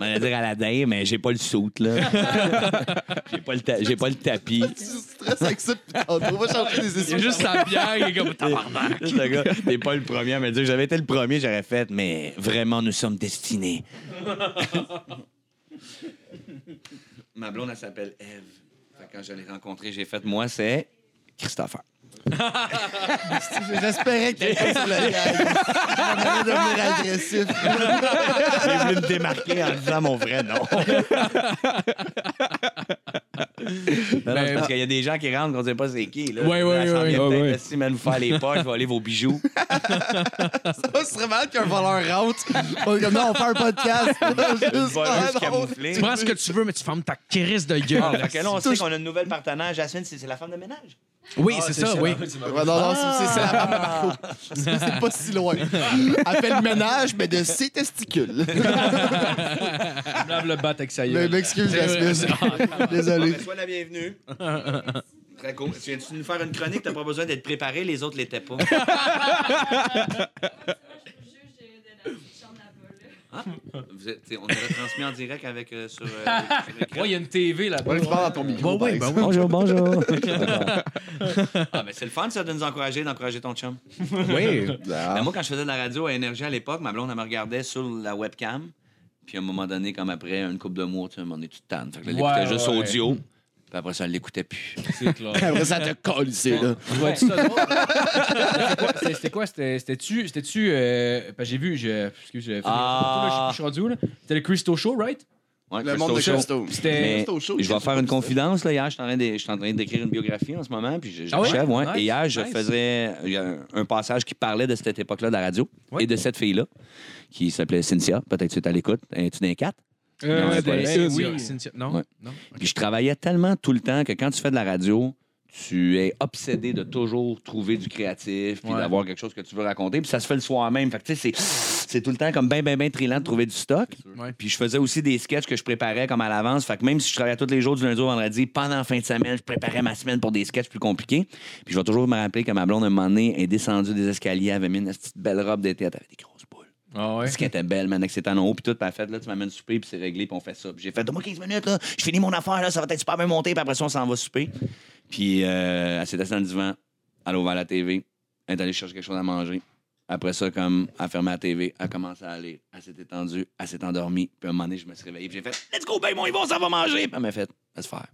Speaker 6: on va dire Aladdin, mais j'ai pas le soute, là. j'ai pas, le ta- j'ai pas le tapis.
Speaker 4: tu stresses avec ça depuis tantôt. Va chercher des
Speaker 2: Il y a
Speaker 4: essuie
Speaker 2: juste sa bière, il est comme tabarnak.
Speaker 6: Juste le gars, t'es pas le premier à me dire. J'avais été le premier, j'aurais fait, mais vraiment, nous sommes destinés. Ma blonde, elle s'appelle Eve. Fait que quand je l'ai rencontrée, j'ai fait, moi, c'est Christopher.
Speaker 4: J'espérais que t'étais sur le gag. On allait devenir agressif.
Speaker 6: J'ai voulu me démarquer en disant mon vrai nom. Non, non, c'est parce qu'il y a des gens qui rentrent qu'on ne sait pas c'est qui. Là.
Speaker 2: Ouais, ouais, ouais,
Speaker 5: ouais, ouais.
Speaker 6: si, vous faire les poches, voler vos bijoux.
Speaker 4: Ça serait mal qu'un voleur rentre. Comme, non, on fait un podcast. Juste, ah.
Speaker 3: Tu prends ce que tu veux, mais tu fermes ta crise de gueule.
Speaker 6: Ah, fait que là, on sait qu'on a une nouvelle partenaire. Jasmine, c'est la femme de ménage.
Speaker 3: Oui, c'est ça, oui.
Speaker 4: Ouais, non, non, c'est- c'est c'est la femme de Marco. C'est c'est pas si loin. Elle fait le ménage, mais de ses testicules.
Speaker 2: Lave le bat avec sa
Speaker 4: Mais m'excuse, Jasmine.
Speaker 6: Ah,
Speaker 4: Désolé.
Speaker 6: ben, sois la bienvenue. Très cool. Tu viens-tu nous faire une chronique? T'as pas besoin d'être préparé, les autres l'étaient pas. Ah, vous êtes- t'sais, on est retransmis en direct avec euh, sur, euh.
Speaker 2: Ouais, il y a une TV là-bas.
Speaker 4: Ouais, tu parles dans ton micro. par exemple.
Speaker 6: Bonjour, bonjour. ah, ben c'est le fun, ça, de nous encourager, d'encourager ton chum.
Speaker 3: Oui.
Speaker 4: Ah.
Speaker 6: Ben, moi, quand je faisais de la radio à Énergie à l'époque, ma blonde, elle me regardait sur la webcam. Puis à un moment donné, comme après une couple de mois, tu sais, donné, tu te tannes. Fait que là, elle
Speaker 2: Ouais,
Speaker 6: écoutait juste
Speaker 2: ouais.
Speaker 6: audio. Puis après ça, elle l'écoutait plus.
Speaker 2: C'est clair.
Speaker 4: Après ça, te colissé, là.
Speaker 2: Je vois ça drôle. C'était quoi? C'était- C'était quoi? C'était- C'était-tu. C'était-tu. Euh, parce que j'ai vu. Je, excuse, j'ai fait.
Speaker 6: Ah.
Speaker 2: Je je suis rendu où, là? C'était le Christo Show, right?
Speaker 6: Ouais,
Speaker 4: Le monde de
Speaker 6: Crystal Show.
Speaker 4: Crystal.
Speaker 2: C'était.
Speaker 6: Je vais
Speaker 4: je
Speaker 6: faire une confidence. Là, hier, je suis en train de- je suis en train d'écrire une biographie en ce moment. Puis je, je
Speaker 2: Ah ouais?
Speaker 6: l'achève, ouais.
Speaker 2: Nice,
Speaker 6: Et hier, je
Speaker 2: nice.
Speaker 6: faisais il y a un, un passage qui parlait de cette époque-là de la radio
Speaker 2: Ouais.
Speaker 6: et de cette fille-là qui s'appelait Cynthia. Peut-être que tu es à l'écoute. Es-tu d'un 4?
Speaker 5: Euh,
Speaker 6: Non,
Speaker 5: des-
Speaker 2: oui, Cynthia. Non,
Speaker 6: Ouais.
Speaker 2: non?
Speaker 6: Puis je travaillais tellement tout le temps que quand tu fais de la radio, tu es obsédé de toujours trouver du créatif, puis
Speaker 2: Ouais.
Speaker 6: d'avoir quelque chose que tu veux raconter. Puis ça se fait le soir même. Fait que tu sais, c'est, tout le temps comme ben, ben, ben trillant de trouver du stock.
Speaker 2: Ouais.
Speaker 6: Puis je faisais aussi des sketchs que je préparais comme à l'avance. Fait que même si je travaillais tous les jours du lundi au vendredi, pendant la fin de semaine, je préparais ma semaine pour des sketchs plus compliqués. Puis je vais toujours me rappeler que ma blonde, un moment donné, est descendue des escaliers, avait mis une petite belle robe d'été, elle avait des grosses boules.
Speaker 2: Ah ouais?
Speaker 6: Parce qu'elle était belle, man, avec ses talons hauts, puis tout, puis fait, là, tu m'amènes souper, puis c'est réglé, puis on fait ça. Puis j'ai fait, donne-moi 15 minutes, là, je finis mon affaire, là, ça va être super bien monté, puis après ça, on s'en va souper. Puis euh, elle s'est assise dans le divan, elle a ouvert la TV, elle est allée chercher quelque chose à manger. Après ça, comme, elle a fermé la TV, elle a commencé à aller, elle s'est étendue, elle s'est endormie, puis à un moment donné, je me suis réveillé, puis j'ai fait, let's go, ben, mon Yvon, ça va manger. Puis elle m'a fait, laisse faire.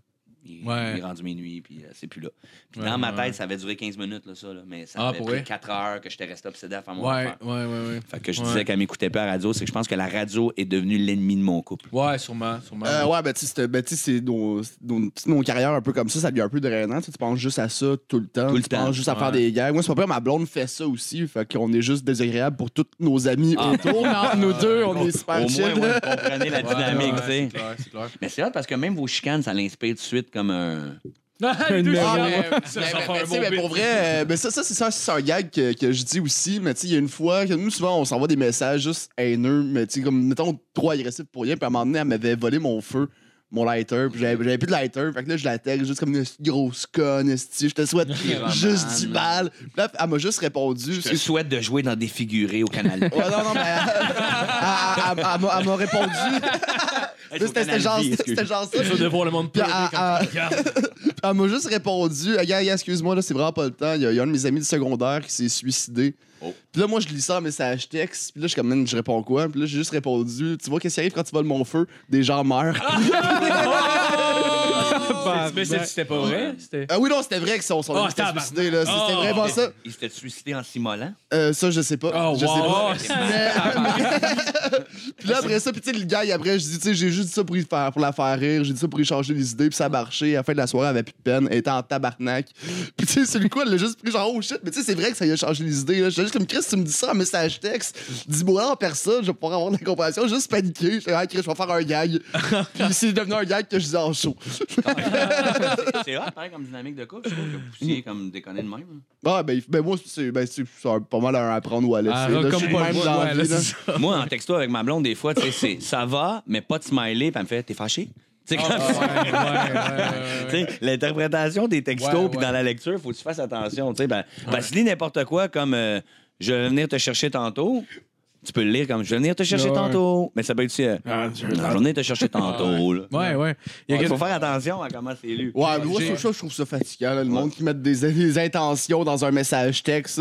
Speaker 6: Il,
Speaker 2: Ouais.
Speaker 6: il est rendu minuit, puis euh, c'est plus là. Puis
Speaker 2: Ouais,
Speaker 6: dans ma
Speaker 2: ouais,
Speaker 6: tête,
Speaker 2: ouais.
Speaker 6: ça avait duré 15 minutes, là, ça, là, mais ça
Speaker 2: Ah,
Speaker 6: avait
Speaker 2: pour
Speaker 6: pris
Speaker 2: vrai?
Speaker 6: 4 heures que j'étais resté obsédé à faire mon
Speaker 2: Ouais,
Speaker 6: affaire.
Speaker 2: ouais, ouais, ouais.
Speaker 6: Fait que je
Speaker 2: Ouais.
Speaker 6: disais qu'elle m'écoutait pas à la radio, c'est que je pense que la radio est devenue l'ennemi de mon couple.
Speaker 2: Ouais, sûrement, sûrement.
Speaker 4: Euh, ouais, ben, tu sais, ben, tu sais, c'est nos, carrières un peu comme ça, ça devient un peu drainant. Tu penses juste à ça tout le temps.
Speaker 6: Tout le
Speaker 4: tu
Speaker 6: temps.
Speaker 4: penses juste à
Speaker 2: Ouais.
Speaker 4: faire des gags. Moi, c'est pas vrai, ma blonde fait ça aussi. Fait qu'on est juste désagréable pour tous nos amis autour. Mais entre nous deux, on est super
Speaker 6: Au
Speaker 4: chill.
Speaker 6: moins, ouais, vous comprenez la dynamique, tu sais. Mais c'est hot parce que même vos chicanes, ça l'inspire tout de suite comme un.
Speaker 2: Les deux,
Speaker 4: Ah,
Speaker 2: c'est-
Speaker 4: mais,
Speaker 2: ça,
Speaker 4: mais-
Speaker 2: ça
Speaker 4: mais-
Speaker 2: fait un
Speaker 4: mais tu sais,
Speaker 2: bon
Speaker 4: mais
Speaker 2: bit.
Speaker 4: pour vrai, euh, ça, ça c'est ça, c'est un gag que, que je dis aussi. Mais tu sais, il y a une fois, que nous, souvent, on s'envoie des messages juste haineux, mais tu sais, comme, mettons, trop agressifs pour rien. Puis à un moment donné, elle m'avait volé mon feu, mon lighter. Puis j'avais j'avais plus de lighter. Fait que là, je la tag juste comme une grosse conne. Je te souhaite juste du mal. Puis là, elle m'a juste répondu.
Speaker 6: Je te souhaite de jouer dans des figurés au canal.
Speaker 4: Ouais, non, non, mais elle, elle- elle- elle m'a- elle m'a répondu. C'était c'était genre, c'était genre ça.
Speaker 2: Ça de voir le monde
Speaker 4: Puis
Speaker 2: pleurer
Speaker 4: elle- m'a juste répondu, Ah, excuse-moi, là, c'est vraiment pas le temps. Il y, a, il y a un de mes amis du secondaire qui s'est suicidé.
Speaker 6: Oh.
Speaker 4: Puis là, moi, je lis ça en message texte. Puis là, je suis comme, Man, je réponds quoi? Puis là, j'ai juste répondu, tu vois, qu'est-ce qui arrive quand tu voles mon feu? Des gens meurent.
Speaker 5: Bah,
Speaker 2: Mais c'est- c'était pas vrai? C'était.
Speaker 4: Ah oui, non, c'était vrai que son, son
Speaker 2: Oh,
Speaker 4: ami s'était
Speaker 2: tabarnak.
Speaker 4: suicidé, là. C'était
Speaker 2: Oh.
Speaker 4: vraiment ça.
Speaker 6: Il s'était suicidé en s'immolant.
Speaker 4: Euh, ça, je sais pas.
Speaker 2: Oh,
Speaker 4: je
Speaker 2: wow.
Speaker 4: sais pas. Mais- puis là, après ça, puis tu sais, le gars, il- après, je dis, tu sais, j'ai juste dit ça pour, y faire, pour la faire rire, j'ai dit ça pour y changer les idées, puis ça a marché. À la fin de la soirée, elle avait plus de peine, elle était en tabarnak. Puis tu sais, celui quoi, elle l'a juste pris genre, oh shit, mais tu sais, c'est vrai que ça y a changé les idées. là. J'étais juste comme, Chris, tu me dis ça en message texte, dis-moi en personne, je vais pouvoir avoir de la compassion, juste paniquer. J'étais, ah, Chris, je vais faire un gag. puis c'est devenu un gag que je disais en show.
Speaker 6: c'est hot, pareil, comme dynamique de couple. Je trouve que vous poussiez comme déconner de même.
Speaker 4: Ah, ben, ben moi, c'est ben, c'est- pas mal un apprendre ou à laisser.
Speaker 2: Ah,
Speaker 4: là. Je
Speaker 2: comme
Speaker 4: suis
Speaker 2: pas
Speaker 4: même
Speaker 2: le
Speaker 4: dans
Speaker 2: choix,
Speaker 4: la
Speaker 2: là,
Speaker 4: vie, là.
Speaker 2: c'est ça.
Speaker 6: Moi, en texto avec ma blonde, des fois, tu sais, c'est ça va, mais pas de smiley, puis elle me fait T'es fâché? Tu sais, comme
Speaker 2: Ah, ouais, ouais, ouais,
Speaker 6: l'interprétation des textos puis
Speaker 2: ouais.
Speaker 6: dans la lecture, faut que tu fasses attention. Tu sais, ben, ben, si tu lis n'importe quoi comme euh, je vais venir te chercher tantôt, tu peux le lire comme je vais venir te chercher
Speaker 2: Ouais.
Speaker 6: tantôt. Mais ça peut être aussi euh,
Speaker 5: Ah,
Speaker 6: je vais venir te chercher tantôt. là.
Speaker 2: Ouais, ouais. Il
Speaker 6: faut faire attention à comment c'est lu.
Speaker 4: Ouais, mais moi,
Speaker 2: J'ai-
Speaker 4: je trouve ça, je trouve ça fatigant, là, le monde qui met des, des intentions dans un message texte.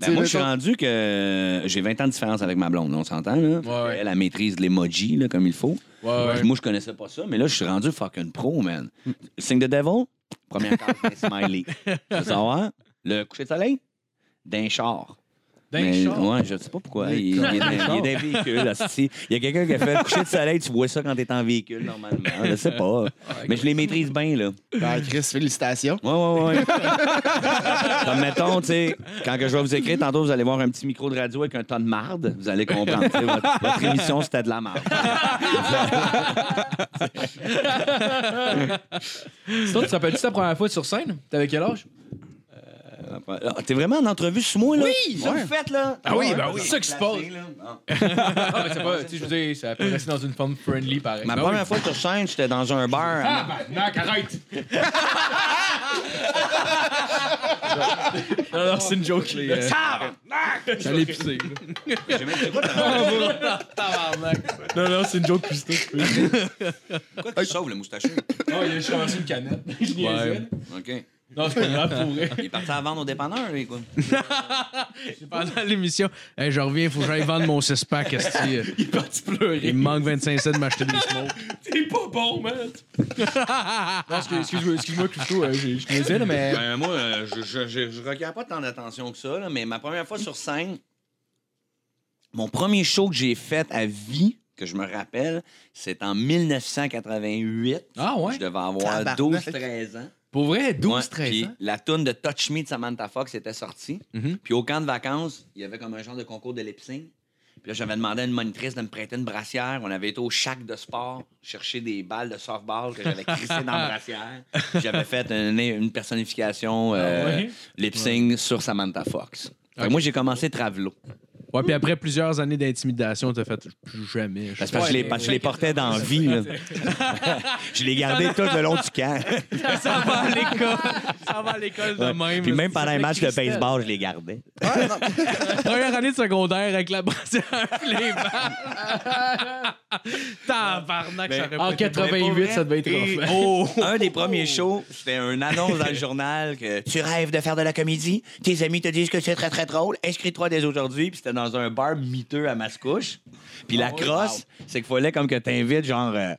Speaker 6: Ben, moi, je suis rendu que j'ai 20 ans de différence avec ma blonde, on s'entend. Là?
Speaker 2: Ouais, ouais.
Speaker 6: Elle, elle maîtrise l'emoji là, comme il faut.
Speaker 2: Ouais, ouais.
Speaker 6: Puis Moi, je connaissais pas ça, mais là, je suis rendu fucking pro, man. Signe de devil, première carte, un smiley. Tu veux savoir? Le coucher de soleil, d'un char.
Speaker 2: D'un
Speaker 6: Mais. Ouais, je sais pas pourquoi. Il, il est dans, il est dans un véhicule. Il y a quelqu'un qui a fait le coucher de soleil, tu vois ça quand t'es en véhicule, normalement. Je sais pas. Mais je les maîtrise bien, là.
Speaker 4: Ah, Chris, félicitations.
Speaker 6: Ouais, ouais, ouais. Comme mettons, tu sais, quand que je vais vous écrire, tantôt, vous allez voir un petit micro de radio avec un ton de marde. Vous allez comprendre. tu sais, Votre, votre émission, c'était de la marde.
Speaker 2: Sinon, tu te rappelles-tu ta première fois sur scène? T'avais quel âge?
Speaker 6: Ah, T'es vraiment en entrevue sur moi, là? Oui! Ça, vous faites, là?
Speaker 2: Ah oui, ben oui. C'est ça qui se passe.
Speaker 6: Là. Ah.
Speaker 2: Ah, mais c'est pas, tu sais, je veux dire, ça peut rester dans une forme friendly pareil.
Speaker 6: Ma
Speaker 2: Ben
Speaker 6: première
Speaker 2: oui.
Speaker 6: fois sur scène, j'étais dans un bar. à-
Speaker 2: Tabarnak, arrête! non, non, c'est une joke. les, euh, J'allais pisser. là.
Speaker 6: J'ai même- c'est quoi, t'as-
Speaker 2: Tabarnak. Non, non, c'est une joke
Speaker 6: Pourquoi tu sauves le moustachu?
Speaker 2: Oh, il a une canette. Je niaisais.
Speaker 6: OK.
Speaker 2: Non, c'est pas grave, pour vrai.
Speaker 6: Il est parti à vendre au dépanneur, lui, quoi.
Speaker 2: Pendant l'émission, hey, je reviens, faut que j'aille vendre mon 6-pack. esti. Il est parti pleurer. Il me manque 25 cents de m'acheter des smokes. T'es pas bon, man! non, excuse- excuse-moi, excuse-moi, Christo, euh, je je niaisais, là, mais.
Speaker 6: Ben, moi, euh, je, je, je, je regarde pas tant d'attention que ça, là, mais ma première fois sur scène, mon premier show que j'ai fait à vie, que je me rappelle, c'est en 1988.
Speaker 3: Ah ouais?
Speaker 6: Je devais avoir
Speaker 4: Tabarnak.
Speaker 6: 12-13 ans.
Speaker 3: Pour vrai, 12,
Speaker 6: Ouais,
Speaker 3: 13
Speaker 6: puis
Speaker 3: ans.
Speaker 6: La toune de Touch Me de Samantha Fox était sortie.
Speaker 3: Mhm.
Speaker 6: Puis au camp de vacances, il y avait comme un genre de concours de lip sync. Puis là, j'avais demandé à une monitrice de me prêter une brassière. On avait été au shack de sport chercher des balles de softball que j'avais crissées dans la brassière. J'avais fait une, une personnification euh,
Speaker 3: Ah
Speaker 6: lip sync sur Samantha Fox. Moi, j'ai commencé Travelo.
Speaker 3: Ouais, puis après plusieurs années d'intimidation, t'as fait plus jamais.
Speaker 6: Parce que je les, parce que je les portais dans la vie. là. je les gardais tout le long du camp.
Speaker 3: ça va à l'école. Ça va à l'école de même.
Speaker 6: Puis même pendant les matchs de baseball, je les gardais.
Speaker 3: Première année de secondaire avec la brassière les balles. Tabarnak, ça aurait
Speaker 2: En
Speaker 3: pas été-
Speaker 2: 88, ça devait être
Speaker 3: Et-
Speaker 2: rough.
Speaker 3: Oh!
Speaker 6: Un des premiers shows, c'était une annonce dans le journal que tu rêves de faire de la comédie, tes amis te disent que c'est très très drôle, inscris-toi dès aujourd'hui, puis c'était dans un bar miteux à Mascouche. Puis la crosse, c'est qu'il fallait comme que t'invites genre euh,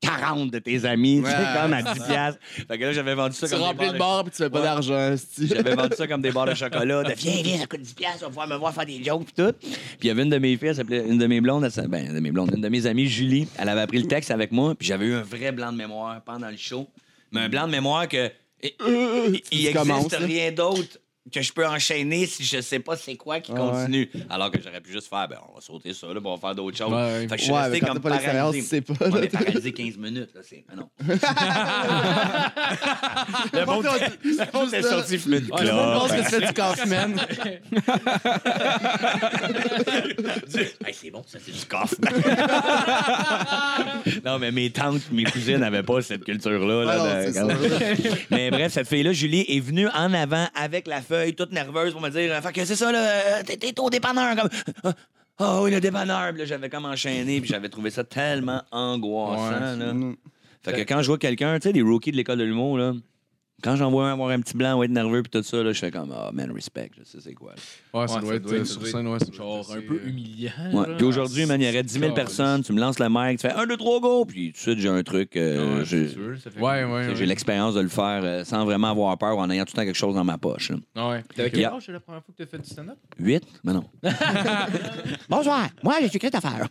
Speaker 6: 40 de tes amis, tu sais,
Speaker 4: Ouais.
Speaker 6: comme à 10 piastres. Fait que là, j'avais vendu ça
Speaker 4: Tu
Speaker 6: comme des
Speaker 4: remplis
Speaker 6: barres
Speaker 4: le
Speaker 6: de-
Speaker 4: bar puis tu fais pas
Speaker 6: Ouais.
Speaker 4: d'argent.
Speaker 6: J'avais vendu ça comme des barres de chocolat. De viens, viens, ça coûte 10 piastres, on va pouvoir me voir faire des jokes pis tout. Puis il y avait une de mes filles, elle s'appelait une de mes blondes, elle s'appelait- ben, une de mes blondes, une de mes amies, Julie. Elle avait appris le texte avec moi, puis j'avais eu un vrai blanc de mémoire pendant le show. Mais un blanc de mémoire que il, il- il
Speaker 4: Tu commences,
Speaker 6: existe
Speaker 4: là.
Speaker 6: rien d'autre que je peux enchaîner si je sais pas c'est quoi qui continue. Alors que j'aurais pu juste faire, ben, on va sauter ça, là, on va faire d'autres choses.
Speaker 3: Ouais,
Speaker 6: fait que je suis
Speaker 4: Ouais,
Speaker 6: resté comme
Speaker 4: t'as pas
Speaker 6: paralysé.
Speaker 4: tu sais pas.
Speaker 6: On est paralysé 15 minutes, là, c'est... non.
Speaker 4: Le monde
Speaker 6: On est sorti fumer de
Speaker 4: Le monde pense que fais du Kaufman.
Speaker 6: Hey, c'est bon, ça, c'est du coffre. non, mais mes tantes, mes cousines n'avaient pas cette culture-là. là,
Speaker 4: Ah non,
Speaker 6: de-
Speaker 4: c'est ça.
Speaker 6: mais bref, cette fille-là, Julie, est venue en avant avec la feuille, toute nerveuse, pour me dire Fait que c'est ça, là, euh, t'es t'es au dépanneur. Comme, Ah, Ah oui, le dépanneur. Puis là, j'avais comme enchaîné, puis j'avais trouvé ça tellement angoissant. là. Fait que quand je vois quelqu'un, tu sais, des rookies de l'école de l'humour, là. Quand j'en vois un avoir un petit blanc ou être nerveux puis tout ça, là, je fais comme, ah, man, respect, je sais c'est quoi. là.
Speaker 3: Ouais, ça
Speaker 2: Ouais,
Speaker 3: doit
Speaker 2: ça
Speaker 3: être
Speaker 2: doit être-
Speaker 3: sur scène, ouais,
Speaker 2: Genre un peu
Speaker 3: euh,
Speaker 2: humiliant.
Speaker 6: Ouais.
Speaker 2: là.
Speaker 6: Puis aujourd'hui, man, il y aurait 10 000
Speaker 2: Caliste.
Speaker 6: personnes, tu me lances le mic, tu fais 1, 2, 3, go, puis tout de suite, j'ai un truc. euh,
Speaker 2: Ouais,
Speaker 6: j'ai-
Speaker 3: Ouais, ouais,
Speaker 6: Tu. J'ai l'expérience de le faire euh, sans vraiment avoir peur ou en ayant tout le temps quelque chose dans ma poche.
Speaker 3: Ah ouais.
Speaker 2: T'avais quel âge la première fois que t'as fait du stand-up?
Speaker 6: 8? Mais non. Bonsoir, moi, je suis Christopher.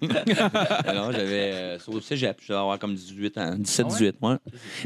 Speaker 6: Alors, j'avais. c'est au cégep, je devais avoir comme 18 ans. 17, 18, moi.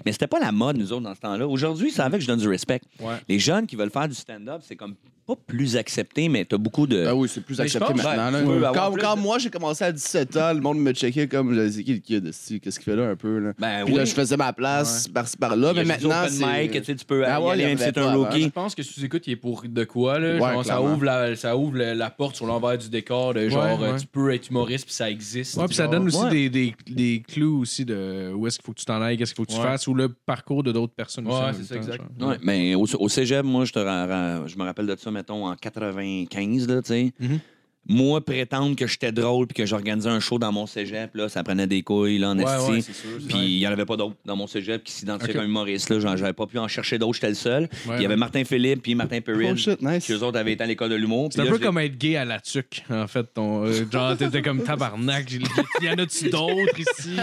Speaker 6: Mais c'était pas la mode, nous autres, dans ce temps-là. Aujourd'hui, c'est avec que je donne du respect.
Speaker 3: Ouais.
Speaker 6: Les jeunes qui veulent faire du stand-up, c'est comme pas plus accepté, mais t'as beaucoup de.
Speaker 4: Ben oui, c'est plus accepté
Speaker 2: pense-
Speaker 4: maintenant.
Speaker 6: tu
Speaker 4: là. Quand,
Speaker 6: plus
Speaker 4: quand
Speaker 6: de-
Speaker 4: moi j'ai commencé à 17 ans, le monde me checkait comme je disais qui le kid, esti, qu'est-ce qu'il fait là un peu là.
Speaker 6: Ben
Speaker 4: Puis
Speaker 6: oui.
Speaker 4: là je faisais ma place par-ci par-là, mais maintenant c'est
Speaker 6: mic, tu sais, tu peux
Speaker 4: Ah
Speaker 6: y
Speaker 4: ouais,
Speaker 6: aller même si c'est un rookie.
Speaker 2: Je pense que sous écoute, il est pour de quoi, là?
Speaker 4: Ouais,
Speaker 2: Genre, ça ouvre, la, ça ouvre la, la porte sur l'envers du décor de genre,
Speaker 3: Ouais,
Speaker 2: euh,
Speaker 3: ouais.
Speaker 2: tu peux être humoriste puis ça existe.
Speaker 3: Ouais, puis ça donne aussi
Speaker 6: Ouais.
Speaker 3: des, des, des clous aussi de où est-ce qu'il faut que tu t'en ailles, qu'est-ce qu'il faut que tu fasses, ou le parcours de d'autres personnes aussi.
Speaker 2: Ouais, c'est ça, exact.
Speaker 3: genre.
Speaker 6: Ouais, mais au, au cégep, moi, je, te je me rappelle de ça, mettons, en 95, là, tu sais.
Speaker 3: Mhm.
Speaker 6: Moi, prétendre que j'étais drôle puis que j'organisais un show dans mon cégep, là, ça prenait des couilles, là, en
Speaker 2: Ouais,
Speaker 6: esti.
Speaker 2: ouais, c'est sûr. c'est
Speaker 6: Puis il n'y en avait pas d'autres dans mon cégep qui s'identifiaient
Speaker 3: Ok.
Speaker 6: comme humoriste. Là. Genre, j'avais pas pu en chercher d'autres, j'étais le seul. Puis il y avait
Speaker 3: ouais.
Speaker 6: Martin Philippe puis Martin Perrin.
Speaker 4: Oh shit, nice.
Speaker 6: Qui eux autres avaient été à l'école de l'humour.
Speaker 3: C'est un
Speaker 6: Puis là,
Speaker 3: peu
Speaker 6: je
Speaker 3: comme être gay à la tuque, en fait. Ton, euh, genre, t'étais comme tabarnak. j'ai- Il y en a-tu d'autres ici?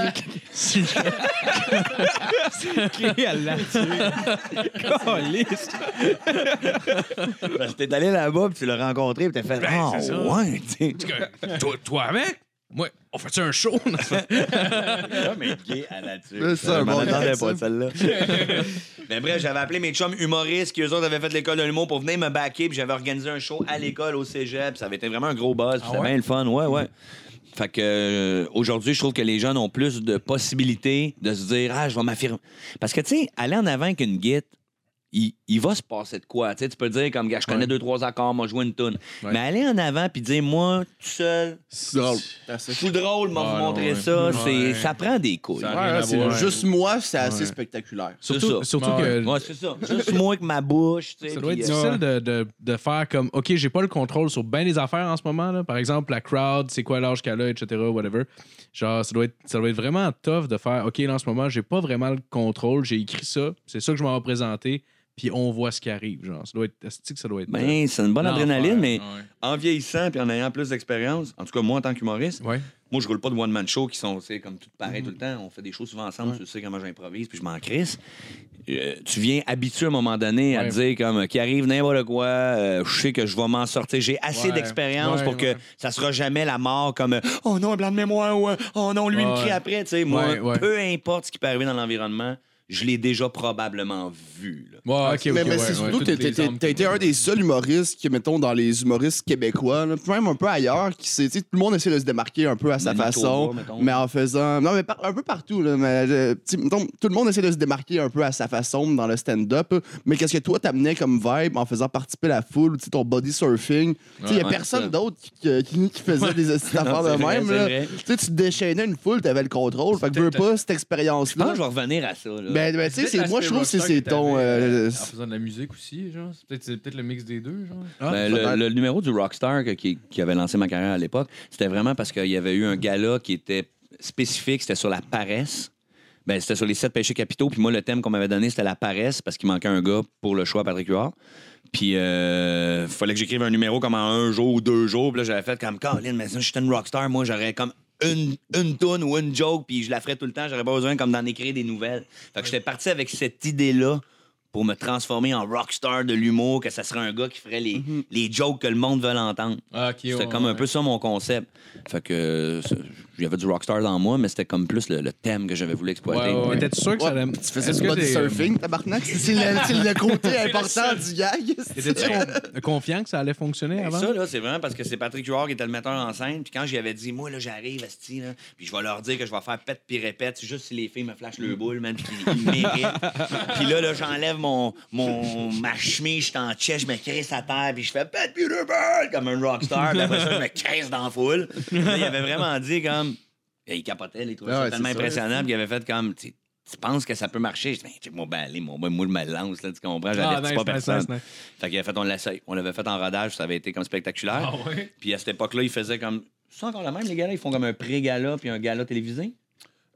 Speaker 5: Gay à la.
Speaker 6: Parce que t'es allé là-bas puis tu l'as rencontré puis t'as fait
Speaker 3: Ben,
Speaker 6: Ah,
Speaker 3: c'est ça.
Speaker 6: ouais, tu sais.
Speaker 3: Toi, toi avec? Moi, on fait un show?
Speaker 6: Ah, mais gay à la tuque.
Speaker 4: C'est ça, bon
Speaker 6: pas,
Speaker 4: ça.
Speaker 6: celle-là. Mais bref, j'avais appelé mes chums humoristes qui, eux autres, avaient fait l'école de l'humour pour venir me backer. Puis j'avais organisé un show à l'école, au cégep. Ça avait été vraiment un gros buzz. puis C'était bien le fun. Ouais, ouais. Fait que euh, aujourd'hui, je trouve que les jeunes ont plus de possibilités de se dire Ah, je vais m'affirmer. Parce que, tu sais, aller en avant avec une guite, il, il va se passer de quoi. Tu sais, tu peux dire, comme, gars, je connais
Speaker 3: Ouais.
Speaker 6: deux, trois accords, moi, jouer une toune.
Speaker 3: Ouais.
Speaker 6: Mais aller en avant puis dire, moi, tout seul,
Speaker 4: C'est drôle. C'est
Speaker 6: drôle, m'a
Speaker 3: Ah, ouais.
Speaker 6: ça.
Speaker 3: Ouais.
Speaker 6: c'est Ça prend des couilles.
Speaker 4: C'est juste moi, c'est assez spectaculaire.
Speaker 6: C'est
Speaker 3: Surtout,
Speaker 6: ça.
Speaker 3: surtout
Speaker 2: Ouais.
Speaker 3: que
Speaker 6: Ouais, c'est ça. Juste moi avec ma bouche, tu sais.
Speaker 3: ça doit être
Speaker 6: puis, euh,
Speaker 3: difficile de, de, de faire comme OK, j'ai pas le contrôle sur bien des affaires en ce moment. Là. Par exemple, la crowd, c'est quoi l'âge qu'elle a, etc. Whatever. Genre, ça doit, être, ça doit être vraiment tough de faire OK, là, en ce moment, j'ai pas vraiment le contrôle. J'ai écrit ça. C'est ça que je m'en vais présenter. Puis on voit ce qui arrive. Genre, ça doit être. que ça doit être.
Speaker 6: Ben, c'est une bonne adrénaline, mais
Speaker 3: ouais.
Speaker 6: en vieillissant puis en ayant plus d'expérience, en tout cas, moi, en tant qu'humoriste,
Speaker 3: Ouais.
Speaker 6: moi, je roule pas de one-man show qui sont, comme tout pareil tout le temps. On fait des shows souvent ensemble, tu sais comment j'improvise, puis je m'en crisse. Euh, tu viens habitué à un moment donné à dire, comme, qui arrive n'importe quoi, euh, je sais que je vais m'en sortir. J'ai assez d'expérience pour que ça sera jamais la mort comme, euh, oh non, un blanc de mémoire, ou euh, oh non, lui, il me crie après. Tu sais, moi, peu importe ce qui peut arriver dans l'environnement, je l'ai déjà probablement vu. là.
Speaker 3: Ouais, ok,
Speaker 4: mais
Speaker 3: ok,
Speaker 4: mais
Speaker 3: ouais,
Speaker 4: c'est
Speaker 3: ouais,
Speaker 4: surtout
Speaker 3: toutes les armes
Speaker 4: t'as été un des seuls humoristes qui, mettons, dans les humoristes québécois, là, puis même un peu ailleurs, qui s'est- tu sais, tout le monde essaie de se démarquer un peu à sa
Speaker 6: Manitoba,
Speaker 4: façon,
Speaker 6: mettons.
Speaker 4: mais en faisant. Non, mais par- un peu partout, là, mais euh, tu sais, mettons, tout le monde essaie de se démarquer un peu à sa façon dans le stand-up. Mais qu'est-ce que toi t'amenais comme vibe en faisant participer la foule, tu sais, ton body surfing? Tu sais, il y a
Speaker 6: Ouais,
Speaker 4: personne
Speaker 6: ça.
Speaker 4: d'autre qui, qui, qui faisait des affaires de
Speaker 6: c'est vrai,
Speaker 4: même.
Speaker 6: c'est
Speaker 4: là.
Speaker 6: vrai.
Speaker 4: Tu sais, tu déchaînais une foule, t'avais le contrôle. Fait que veux pas cette
Speaker 6: Je pense
Speaker 4: expérience-là.
Speaker 6: que je vais revenir à ça. là.
Speaker 4: Ben, ben, tu sais, moi, je trouve que c'est ton.
Speaker 2: t'avais,
Speaker 4: euh,
Speaker 2: En faisant de la musique aussi, genre. C'est peut-être peut-être le mix des deux, genre.
Speaker 6: Ben,
Speaker 4: peut-être.
Speaker 6: le, le numéro du Rockstar que- qui, qui avait lancé ma carrière à l'époque, c'était vraiment parce qu'il y avait eu un gala qui était spécifique, c'était sur la paresse. Ben, c'était sur les sept péchés capitaux. Puis moi, le thème qu'on m'avait donné, c'était la paresse parce qu'il manquait un gars pour le choix à Patrick Huard. Puis euh, fallait que j'écrive un numéro comme en un jour ou deux jours. Puis là, j'avais fait comme Colin, mais si j'étais une rockstar, moi, j'aurais comme une, une toune ou une joke, puis je la ferais tout le temps. J'aurais pas besoin comme d'en écrire des nouvelles. Fait que j'étais parti avec cette idée-là pour me transformer en rockstar de l'humour, que ça serait un gars qui ferait les, les jokes que le monde veut entendre.
Speaker 2: Ah,
Speaker 6: C'était
Speaker 2: ouais,
Speaker 6: comme un
Speaker 2: ouais.
Speaker 6: peu ça mon concept. Fait que j'avais du rockstar dans moi, mais c'était comme plus le, le thème que j'avais voulu exploiter.
Speaker 2: Ouais, ouais, ouais.
Speaker 3: Mais t'es-tu sûr que ça allait.
Speaker 4: tu faisais du body
Speaker 3: t'es-
Speaker 4: surfing, tabarnak? C'est c'est le, le côté important du gag.
Speaker 3: Étais-tu con- confiant que ça allait fonctionner
Speaker 6: Ben,
Speaker 3: avant?
Speaker 6: ça, là, c'est vraiment parce que c'est Patrick Huard qui était le metteur en scène. Puis quand j'y avais dit, moi, là, j'arrive, Asti, là, puis je vais leur dire que je vais faire pète puis répète, juste si les filles me flashent le boule, man, puis qu'ils qu'ils méritent. puis là, là j'enlève mon, mon, ma chemise, je suis en chest, je me crisse à terre, puis je fais puis rebelle comme un rockstar. Puis après ça, je me crisse dans la foule. Puis là, il avait vraiment dit comme. Il capotait, il trouvait
Speaker 4: Ah
Speaker 6: ça
Speaker 4: ouais,
Speaker 6: tellement
Speaker 4: ça,
Speaker 6: impressionnant, puis il avait fait comme. Tu penses que ça peut marcher? Je dis, ben, check-moi ben, allez, moi, moi, je me lance, là, tu comprends? J'avertis
Speaker 3: Ah, nice,
Speaker 6: pas personne.
Speaker 3: nice.
Speaker 6: Fait qu'il a fait, on l'essaye. On l'avait fait en rodage, ça avait été comme spectaculaire.
Speaker 2: Ah, ouais?
Speaker 6: Puis à cette époque-là, ils faisaient comme. C'est encore le même, les gars-là? Ils font comme un pré-gala puis un gala télévisé?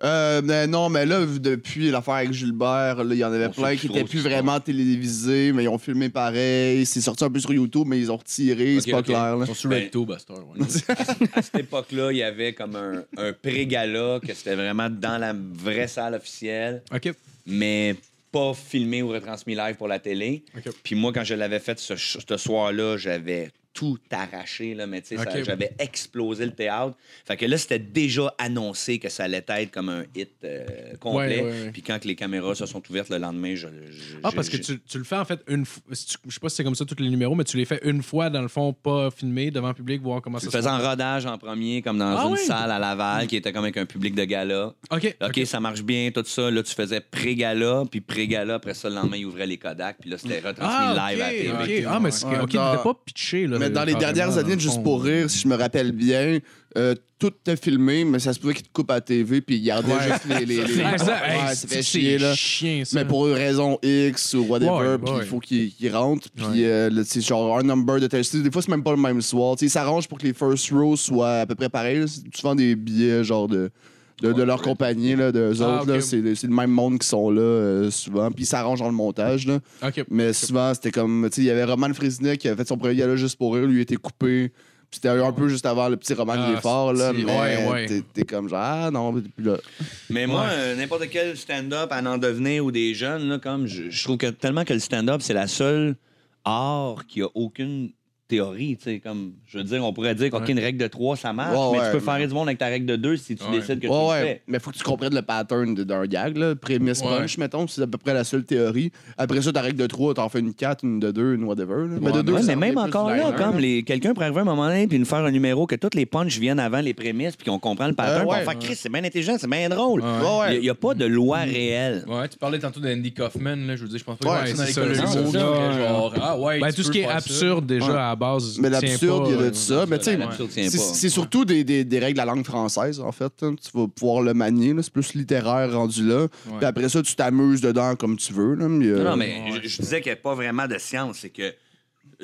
Speaker 4: Euh, mais non, mais là, depuis l'affaire avec Gilbert, il y en avait
Speaker 6: On
Speaker 4: plein qui
Speaker 6: trop
Speaker 4: étaient
Speaker 6: ce
Speaker 4: plus vraiment télévisés, mais ils ont filmé pareil. C'est sorti un peu sur YouTube, mais ils ont retiré, c'est pas clair. Là.
Speaker 2: Ils sont sur
Speaker 6: Ben-
Speaker 2: Recto, Buster. Ouais.
Speaker 6: À cette époque-là, il y avait comme un, un pré-gala que c'était vraiment dans la vraie salle officielle,
Speaker 3: OK.
Speaker 6: mais pas filmé ou retransmis live pour la télé.
Speaker 3: OK.
Speaker 6: Puis moi, quand je l'avais fait ce, ce soir-là, j'avais tout arraché, là, mais tu sais, j'avais explosé le théâtre. Fait que là, c'était déjà annoncé que ça allait être comme un hit euh, complet.
Speaker 3: Ouais, ouais, ouais.
Speaker 6: Puis quand que les caméras se sont ouvertes le lendemain, je. je-
Speaker 3: Ah, parce que tu, tu le fais en fait une fois. Je sais pas si c'est comme ça tous les numéros, mais tu les fais une fois dans le fond, pas filmé devant le public, voir comment
Speaker 6: Tu
Speaker 3: ça se
Speaker 6: faisais en rodage en premier, comme dans
Speaker 3: Ah
Speaker 6: une
Speaker 3: oui?
Speaker 6: salle à Laval, qui était comme avec un public de gala.
Speaker 3: OK.
Speaker 6: OK, ça marche bien, tout ça. Là, tu faisais pré-gala, puis pré-gala. Après ça, le lendemain, ils ouvraient les Kodak, puis là, c'était retransmis
Speaker 3: Ah,
Speaker 6: live à la télé.
Speaker 3: Ah, mais c'est
Speaker 4: Ouais,
Speaker 3: OK, t'étais pas pitché. Là,
Speaker 4: Mais dans les dernières années, juste pour rire, si je me rappelle bien, euh, tout était filmé, mais ça se pouvait qu'ils te coupent à la TV, puis ils gardaient
Speaker 3: Ouais.
Speaker 4: juste les. les, les-
Speaker 3: Ouais, ça,
Speaker 4: Ouais,
Speaker 3: hey,
Speaker 4: ça
Speaker 3: c'est-
Speaker 4: fait
Speaker 3: c'est
Speaker 4: chier, là.
Speaker 3: chien, ça.
Speaker 4: Mais pour une raison X ou whatever, puis il faut qu'ils qu'ils rentrent. Puis
Speaker 3: Ouais.
Speaker 4: euh, c'est genre un number de test. Des fois, c'est même pas le même soir. Tu sais, Ils s'arrangent pour que les first rows soient à peu près pareils. souvent des billets genre de. De, de leur compagnie, là, de eux
Speaker 3: Ah,
Speaker 4: autres, là,
Speaker 3: ok.
Speaker 4: c'est c'est le même monde qui sont là euh, souvent. Puis ils s'arrangent dans le montage. Là.
Speaker 3: OK.
Speaker 4: Mais souvent, c'était comme. Tu sais, il y avait Roman Frisnet qui avait fait son premier gala juste pour rire. Lui, il était coupé. Puis c'était un peu juste avant le petit Roman
Speaker 3: Ah,
Speaker 4: qui est fort. Là, mais
Speaker 3: ouais, ouais.
Speaker 4: t'es- t'es comme genre, ah non, puis là.
Speaker 6: Mais moi,
Speaker 3: Ouais.
Speaker 6: euh, n'importe quel stand-up à en devenir ou des jeunes, là, comme je, je trouve que tellement que le stand-up, c'est la seule art qui a aucune théorie. tu sais, Comme, je veux dire, on pourrait dire qu'une règle de 3, ça marche,
Speaker 4: Ouais,
Speaker 6: mais
Speaker 4: ouais,
Speaker 6: tu peux faire du monde avec ta règle de 2 si tu
Speaker 2: Ouais.
Speaker 6: décides que
Speaker 4: Ouais,
Speaker 6: tu le fais.
Speaker 4: Mais faut que tu comprennes le pattern de- d'un gag, là. Prémisse
Speaker 2: Ouais.
Speaker 4: punch, mettons, c'est à peu près la seule théorie. Après ça, ta règle de 3, t'en fais une 4, une de 2, une whatever. Là. Mais de
Speaker 2: Ouais,
Speaker 4: deux,
Speaker 6: Ouais,
Speaker 4: ça
Speaker 6: mais même encore là,
Speaker 4: liner,
Speaker 6: comme les, quelqu'un pourrait arriver à un moment donné puis nous faire un numéro que toutes les punches viennent avant les prémices puis qu'on comprend le pattern.
Speaker 4: Euh,
Speaker 6: on
Speaker 4: ouais.
Speaker 6: fait Chris, c'est bien intelligent, c'est bien drôle. Il
Speaker 4: ouais.
Speaker 6: n'y a, pas de loi réelle.
Speaker 2: Ouais, tu parlais tantôt d'Andy Kaufman, là. Je veux dire, je pense pas que c'est
Speaker 3: ça,
Speaker 2: genre, ah ouais,
Speaker 3: Ben, tout ce qui est absurde, déjà, à base.
Speaker 4: Mais l'absurde, il y a
Speaker 3: euh,
Speaker 4: de ça. Mais tu sais, c'est surtout des, des, des règles de la langue française, en fait. hein. Tu vas pouvoir le manier. là. C'est plus littéraire rendu là. Puis après ça, tu t'amuses dedans comme tu veux. Là. Mais, euh,
Speaker 6: Non, non, mais je, je disais qu'il n'y a pas vraiment de science. C'est que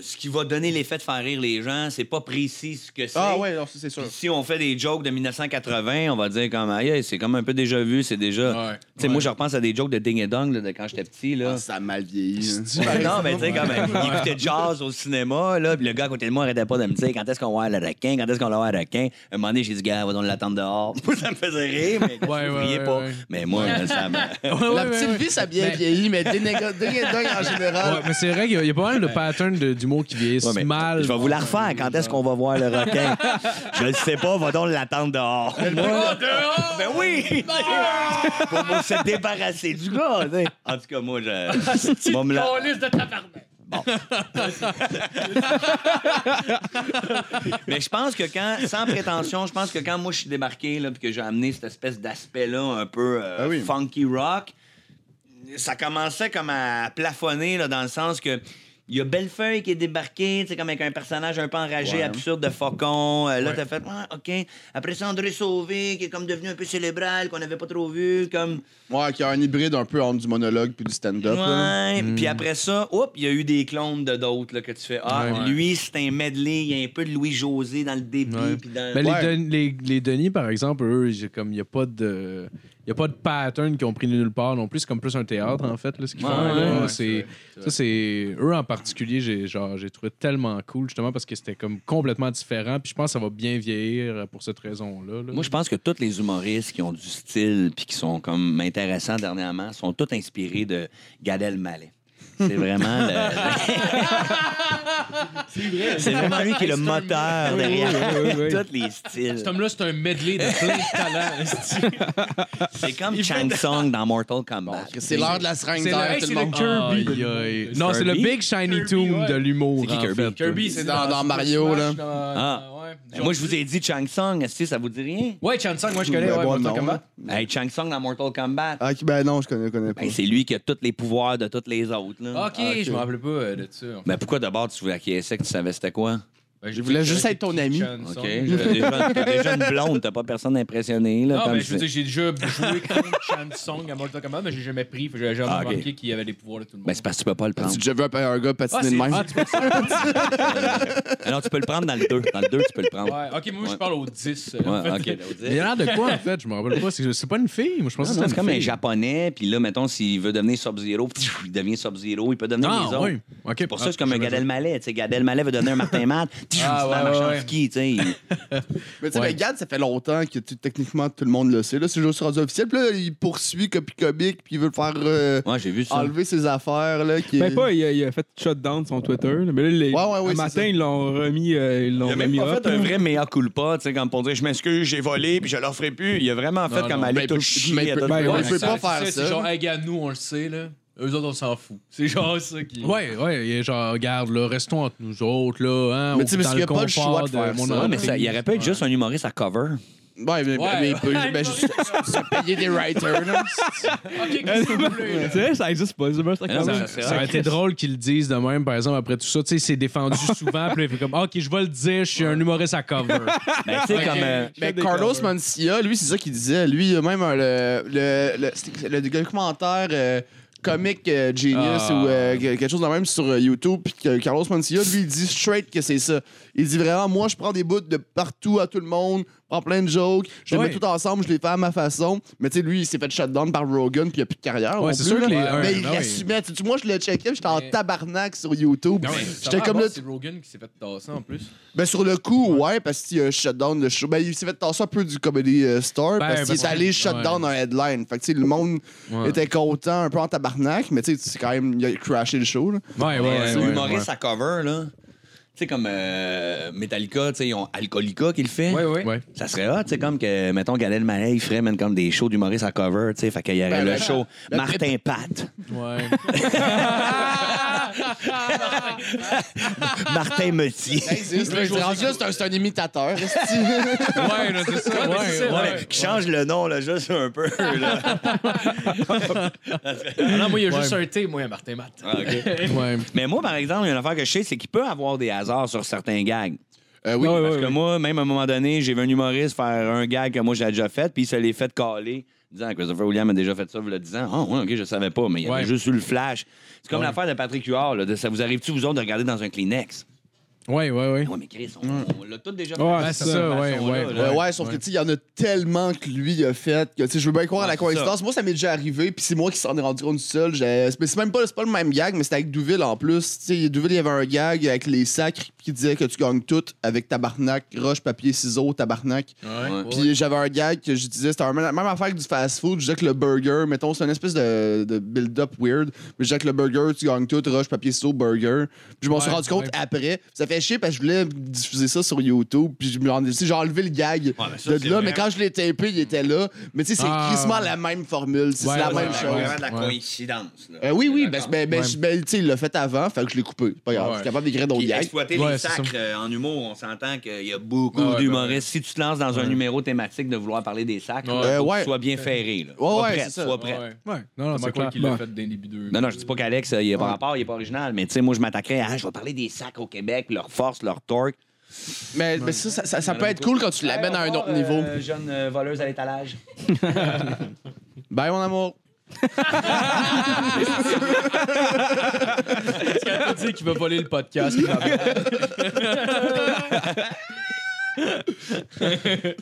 Speaker 6: ce qui va donner l'effet de faire rire les gens, c'est pas précis ce que c'est.
Speaker 4: Ah ouais, non, c'est sûr.
Speaker 6: Puis si on fait des jokes de 1980, on va dire comme aïe, c'est comme un peu déjà vu, c'est déjà.
Speaker 3: Ouais.
Speaker 6: Tu sais, moi je repense à des jokes de Ding et Dong là, de quand j'étais petit là.
Speaker 4: Ah, ça a mal vieilli. hein.
Speaker 6: Ouais, non, mais tu sais, comme il écoutait jazz au cinéma, là, puis le gars à côté de moi arrêtait pas de me dire quand est-ce qu'on va voir le requin, quand est-ce qu'on va voir le requin? Un moment donné, j'ai dit, gars, va donc l'attendre dehors. Moi, ça me faisait rire, mais
Speaker 3: Ouais,
Speaker 6: je
Speaker 3: ouais,
Speaker 6: pas.
Speaker 3: ouais.
Speaker 6: Mais moi, ça me.
Speaker 4: La petite vie, ça a bien
Speaker 3: Mais-
Speaker 4: vieilli, mais Ding et Dong en général.
Speaker 3: Ouais, mais c'est vrai qu'il y, a- il y a pas mal de patterns de- d'humour qui vieillissent
Speaker 6: Ouais, mais
Speaker 3: mal.
Speaker 6: Je vais vous la refaire. Quand est-ce qu'on va voir le requin? je le sais pas, va donc l'attendre dehors. Ben oui! Pour pour se débarrasser du gars. tu sais. En tout cas, moi, je. Me la- Mais je pense que quand, sans prétention, je pense que quand moi je suis débarqué, là, puis que j'ai amené cette espèce d'aspect-là un peu euh,
Speaker 4: Ah oui.
Speaker 6: funky rock, ça commençait comme à plafonner, là, dans le sens que. Il y a Bellefeuille qui est débarqué, tu sais, comme avec un personnage un peu enragé,
Speaker 4: Ouais.
Speaker 6: absurde de faucon. Euh, là, t'as fait, ah, OK. Après ça, André Sauvé, qui est comme devenu un peu célébral, qu'on n'avait pas trop vu, comme.
Speaker 4: Ouais, qui a un hybride un peu entre du monologue puis du stand-up.
Speaker 6: Ouais. Puis après ça, oups, il y a eu des clones de d'autres là, que tu fais. Ah,
Speaker 3: Ouais.
Speaker 6: lui, c'est un medley. Il y a un peu de Louis-José dans le débit.
Speaker 3: Ouais.
Speaker 6: puis dans...
Speaker 3: Mais
Speaker 4: Ouais.
Speaker 3: les, les, les Denis, par exemple, eux, j'ai comme il n'y a pas de. Il y a pas de pattern qui ont pris nulle part non plus. C'est comme plus un théâtre, en fait, là, ce qu'ils
Speaker 6: Ouais,
Speaker 3: font. là.
Speaker 6: ouais, ouais,
Speaker 3: c'est, ça, c'est. Eux en particulier, j'ai, genre, j'ai trouvé tellement cool, justement, parce que c'était comme complètement différent. Puis je pense que ça va bien vieillir pour cette raison-là. là.
Speaker 6: Moi, je pense que tous les humoristes qui ont du style puis qui sont comme intéressants dernièrement sont tous inspirés de Gad Elmaleh. C'est vraiment le... C'est vraiment lui qui est le moteur derrière
Speaker 5: oui, oui.
Speaker 6: tous les styles.
Speaker 3: Cet homme-là, c'est un medley de plein de talents.
Speaker 6: C'est comme Chang Song dans Mortal Kombat.
Speaker 4: C'est l'heure de la seringue
Speaker 3: C'est
Speaker 4: d'air,
Speaker 3: le,
Speaker 4: tout
Speaker 3: c'est
Speaker 4: le monde.
Speaker 3: Kirby. Aïe, aïe. Non, c'est le
Speaker 6: Kirby?
Speaker 3: Big Shiny Tomb de l'humour.
Speaker 6: C'est qui
Speaker 3: en
Speaker 6: Kirby?
Speaker 3: fait.
Speaker 2: Kirby,
Speaker 4: C'est dans- dans Mario, là.
Speaker 6: Ah. Mais moi, je vous ai dit Chang Song. Est-ce que ça vous dit rien?
Speaker 2: Ouais, Chansung, moi je connais,
Speaker 4: Ben,
Speaker 2: ouais,
Speaker 4: bon,
Speaker 2: Mortal
Speaker 4: non,
Speaker 2: Kombat.
Speaker 6: Hey, Chang Song dans Mortal Kombat.
Speaker 4: Ah, ben non, je connais, connais pas.
Speaker 6: Ben, c'est lui qui a tous les pouvoirs de tous les autres. Là.
Speaker 2: Ok,
Speaker 4: Ah,
Speaker 2: je me rappelais pas euh, de ça.
Speaker 6: Ben pourquoi d'abord tu voulais acquiescer que tu savais c'était quoi?
Speaker 2: Ben,
Speaker 4: Je voulais juste être ton ami.
Speaker 6: OK. T'as déjà, une blonde, t'as pas personne impressionné. Là,
Speaker 2: Non, mais
Speaker 6: je
Speaker 2: veux dire, j'ai déjà joué contre Chansung à Mortal Kombat, mais j'ai jamais pris. J'ai jamais
Speaker 6: Ah, ok.
Speaker 2: remarqué qu'il y avait les pouvoirs de tout le monde.
Speaker 6: Ben c'est parce que tu peux pas le prendre.
Speaker 4: Tu déjà vu un, un gars patiner
Speaker 2: Ah,
Speaker 4: de même?
Speaker 2: ah, tu peux-
Speaker 6: Ah non, tu peux le prendre dans le 2. Dans le 2, tu peux le prendre.
Speaker 2: Ouais, ok, moi je parle au 10. euh,
Speaker 6: Ouais,
Speaker 2: en fait.
Speaker 6: OK. là, on
Speaker 3: Il
Speaker 6: dit.
Speaker 3: a l'air de quoi, en fait? Je me rappelle pas. C'est, c'est pas une fille. Moi, je pense que c'est
Speaker 6: comme un japonais, puis là, mettons, s'il veut devenir Sub-Zero, il devient Sub-Zero, il peut devenir les
Speaker 3: Ah,
Speaker 6: autres.
Speaker 3: oui. OK.
Speaker 6: C'est pour ça c'est comme un Gad Elmaleh. Tu sais, Gad Elmaleh veut devenir un Martin Matt,
Speaker 2: Ah, ouais,
Speaker 6: en ski, tu sais.
Speaker 4: Mais tu sais,
Speaker 3: Ouais.
Speaker 4: mais Gad, ça fait longtemps que techniquement tout le monde le sait. Là, c'est juste rendu officiel. Puis là, il poursuit Copy Comic, puis il veut le faire euh,
Speaker 6: vu ça.
Speaker 4: enlever ses affaires. Là, qui
Speaker 5: Ben pas, il a, il a fait shutdown son Twitter. là, Mais là, les,
Speaker 4: Ouais, ouais, ouais,
Speaker 5: un
Speaker 4: c'est
Speaker 5: matin,
Speaker 4: ça.
Speaker 5: ils l'ont remis, euh, ils l'ont
Speaker 6: Il a même
Speaker 5: remis
Speaker 6: pas
Speaker 5: up,
Speaker 6: fait un vrai mea culpa, tu sais, comme pour dire je m'excuse, j'ai volé, puis je leur ferai plus. Il a vraiment fait
Speaker 2: Non,
Speaker 6: comme
Speaker 2: non.
Speaker 6: aller
Speaker 4: Ben,
Speaker 6: tout chier.
Speaker 4: mais il peut-
Speaker 5: ben,
Speaker 6: le
Speaker 4: pas faire
Speaker 2: ça. C'est genre, hey, nous, on le sait, là. Eux autres, on s'en fout. C'est genre ça qui.
Speaker 3: Ouais, ouais, il est genre, regarde, là, restons entre nous autres, là, hein,
Speaker 4: Mais tu sais, parce qu'il y a pas le choix de faire
Speaker 3: mon
Speaker 4: ça.
Speaker 6: Ouais, mais ça, il aurait pu être juste un humoriste à cover.
Speaker 4: Ouais, mais,
Speaker 2: Ouais.
Speaker 4: mais il peut ben, juste se payer des writers. Là.
Speaker 2: Ok, qu'est-ce que vous voulez, là?
Speaker 5: C'est vrai, ça existe pas. Ça
Speaker 6: Mais ça-
Speaker 3: Ça aurait été drôle qu'ils le disent de même, par exemple, après tout ça. Tu sais, c'est défendu souvent, puis là, il fait comme, OK, je vais le dire, je suis un humoriste à cover.
Speaker 6: Ben, tu sais, comme. euh,
Speaker 4: Mais Carlos
Speaker 5: covers.
Speaker 4: Mancia, lui, c'est ça qu'il disait. Lui, il a même un- le, le, le, le documentaire euh, Comic euh, Genius
Speaker 2: Ah.
Speaker 4: ou euh, quelque chose de même sur euh, YouTube. Puis Carlos Mancia, lui, il dit straight que c'est ça. Il dit vraiment, moi, je prends des bouts de partout à tout le monde, prends plein de jokes, je les
Speaker 3: Ouais.
Speaker 4: mets tout ensemble, je les fais à ma façon. Mais tu sais, lui, il s'est fait shutdown par Rogan, puis il a plus de carrière.
Speaker 3: Ouais,
Speaker 4: non
Speaker 3: c'est
Speaker 4: plus,
Speaker 3: sûr
Speaker 4: là.
Speaker 3: que les-
Speaker 4: Mais
Speaker 3: ouais,
Speaker 4: il
Speaker 3: ben oui.
Speaker 4: l'assumait. Tu sais, Moi, je le checkais, j'étais en
Speaker 2: Mais-
Speaker 4: tabarnak sur YouTube.
Speaker 2: Non, mais
Speaker 4: J'étais comme là.
Speaker 2: C'est Rogan qui s'est fait tasser en plus.
Speaker 4: Ben, sur le coup, ouais, parce qu'il y a un shutdown de show. Ben, il s'est fait tasser un peu du Comedy euh, Store
Speaker 3: Ben,
Speaker 4: parce qu'il
Speaker 3: parce
Speaker 4: est allé shutdown un headline. Fait que, tu sais, le monde
Speaker 3: Ouais.
Speaker 4: était content, un peu en tabarnak, mais tu sais, c'est quand même, il a crashé le show, là.
Speaker 3: Ouais, ouais, ouais. ouais,
Speaker 6: humoriste
Speaker 3: ouais.
Speaker 6: à cover, là. Tu sais, comme euh, Metallica, tu sais, ils ont Alcoolica qui le fait.
Speaker 2: Ouais. Ouais.
Speaker 6: Ça serait hot, tu sais, comme que, mettons, Galel Malais, il ferait même comme des shows d'humoristes à cover, tu sais, fait qu'il y aurait
Speaker 4: Ben,
Speaker 6: le
Speaker 4: ben,
Speaker 6: show
Speaker 4: le
Speaker 6: Martin Pat,
Speaker 3: Ouais.
Speaker 6: Martin Metier.
Speaker 4: C'est un, c'est un imitateur.
Speaker 3: Ouais, là, c'est ça.
Speaker 2: Ouais, mais
Speaker 3: Ouais,
Speaker 2: c'est ça,
Speaker 3: ouais.
Speaker 6: Ouais, qui change le nom, là, juste un peu, là.
Speaker 2: Non, moi, il y a juste un T, moi, Martin Matt.
Speaker 6: Ah, ok.
Speaker 3: Ouais.
Speaker 6: Mais moi, par exemple, il y a une affaire que je sais, c'est qu'il peut avoir des sur certains gags.
Speaker 4: Euh, oui,
Speaker 2: Ouais,
Speaker 6: Parce
Speaker 2: ouais,
Speaker 6: que
Speaker 2: ouais.
Speaker 6: moi, même à un moment donné, j'ai vu un humoriste faire un gag que moi j'ai déjà fait, puis il se l'est fait caler, disant Christopher William a déjà fait ça, vous le disant. Ah, ouais, ok, je savais pas, mais il y avait
Speaker 2: Ouais.
Speaker 6: juste eu le flash. C'est comme
Speaker 2: Ouais.
Speaker 6: l'affaire de Patrick Huard, là, de- ça vous arrive-tu, vous autres, de regarder dans un Kleenex?
Speaker 2: Ouais, ouais, ouais.
Speaker 6: Ouais, mais Chris, on, on l'a tous déjà fait.
Speaker 5: Ouais,
Speaker 2: c'est ça, ouais, ouais,
Speaker 6: là.
Speaker 4: Ouais, ouais, sauf que, tu sais, il y en a tellement que lui a fait que, tu sais, je veux bien croire à la coïncidence. Moi, ça m'est déjà arrivé, puis c'est moi qui s'en ai rendu compte seul. C'est même pas, le même gag, mais c'était avec Douville en plus. Tu sais, Douville, il y avait un gag avec les sacs qui disait que tu gagnes tout avec tabarnak, roche, papier, ciseaux, tabarnak.
Speaker 6: Ouais.
Speaker 4: Puis j'avais un gag que je disais, c'était un même affaire que du fast-food. Je disais que le burger, mettons, c'est une espèce de, de build-up weird. Mais je disais que le burger, tu gagnes tout, roche, papier, ciseaux, burger. Puis je m'en suis rendu compte
Speaker 2: ouais.
Speaker 4: après. Ça fait chier parce que je voulais diffuser ça sur YouTube. Puis je me rendais, tu sais, j'ai enlevé le gag
Speaker 6: mais ça,
Speaker 4: de là.
Speaker 6: vrai.
Speaker 4: Mais quand je l'ai tapé, il était là. Mais tu sais, c'est
Speaker 2: Ah.
Speaker 4: crissement la même formule. C'est
Speaker 2: Ouais,
Speaker 4: c'est la
Speaker 2: ouais,
Speaker 4: même
Speaker 2: ouais,
Speaker 6: C'est
Speaker 4: chose.
Speaker 6: vraiment de la
Speaker 2: Ouais.
Speaker 6: coïncidence. là.
Speaker 4: Euh, oui, oui, ben, ben, ben,
Speaker 2: Ouais.
Speaker 4: ben, tu sais, il l'a fait avant, fait que je l'ai coupé. Pas grave,
Speaker 2: Ouais.
Speaker 4: je suis capable d'écrire d'autres gags.
Speaker 6: exploiter
Speaker 2: Ouais,
Speaker 6: les sacres euh, en humour, on s'entend qu'il y a beaucoup
Speaker 2: Ouais, ouais,
Speaker 6: d'humoristes. Si tu te lances dans un numéro thématique de vouloir parler des
Speaker 2: Ouais.
Speaker 4: ouais.
Speaker 6: tu sois bien ferré.
Speaker 4: Ouais,
Speaker 6: Sois
Speaker 4: ouais,
Speaker 6: prêt,
Speaker 4: c'est ça.
Speaker 6: sois prêt.
Speaker 2: Ouais, ouais. Non, non, c'est clair.
Speaker 3: quoi qu'il l'a fait d'un début deux.
Speaker 6: Non, non, je dis pas qu'Alex, euh, il a pas rapport, il est pas original, mais tu sais, moi, je m'attaquerais à, je vais parler des sacs au Québec, leur force, leur torque.
Speaker 4: Mais, mais ça, ça, ça- ça peut être cool quand tu l'amènes à un autre niveau.
Speaker 6: Euh, jeune euh, voleuse à l'étalage.
Speaker 4: Bye, mon amour.
Speaker 2: Tu dire qu'il va voler le podcast.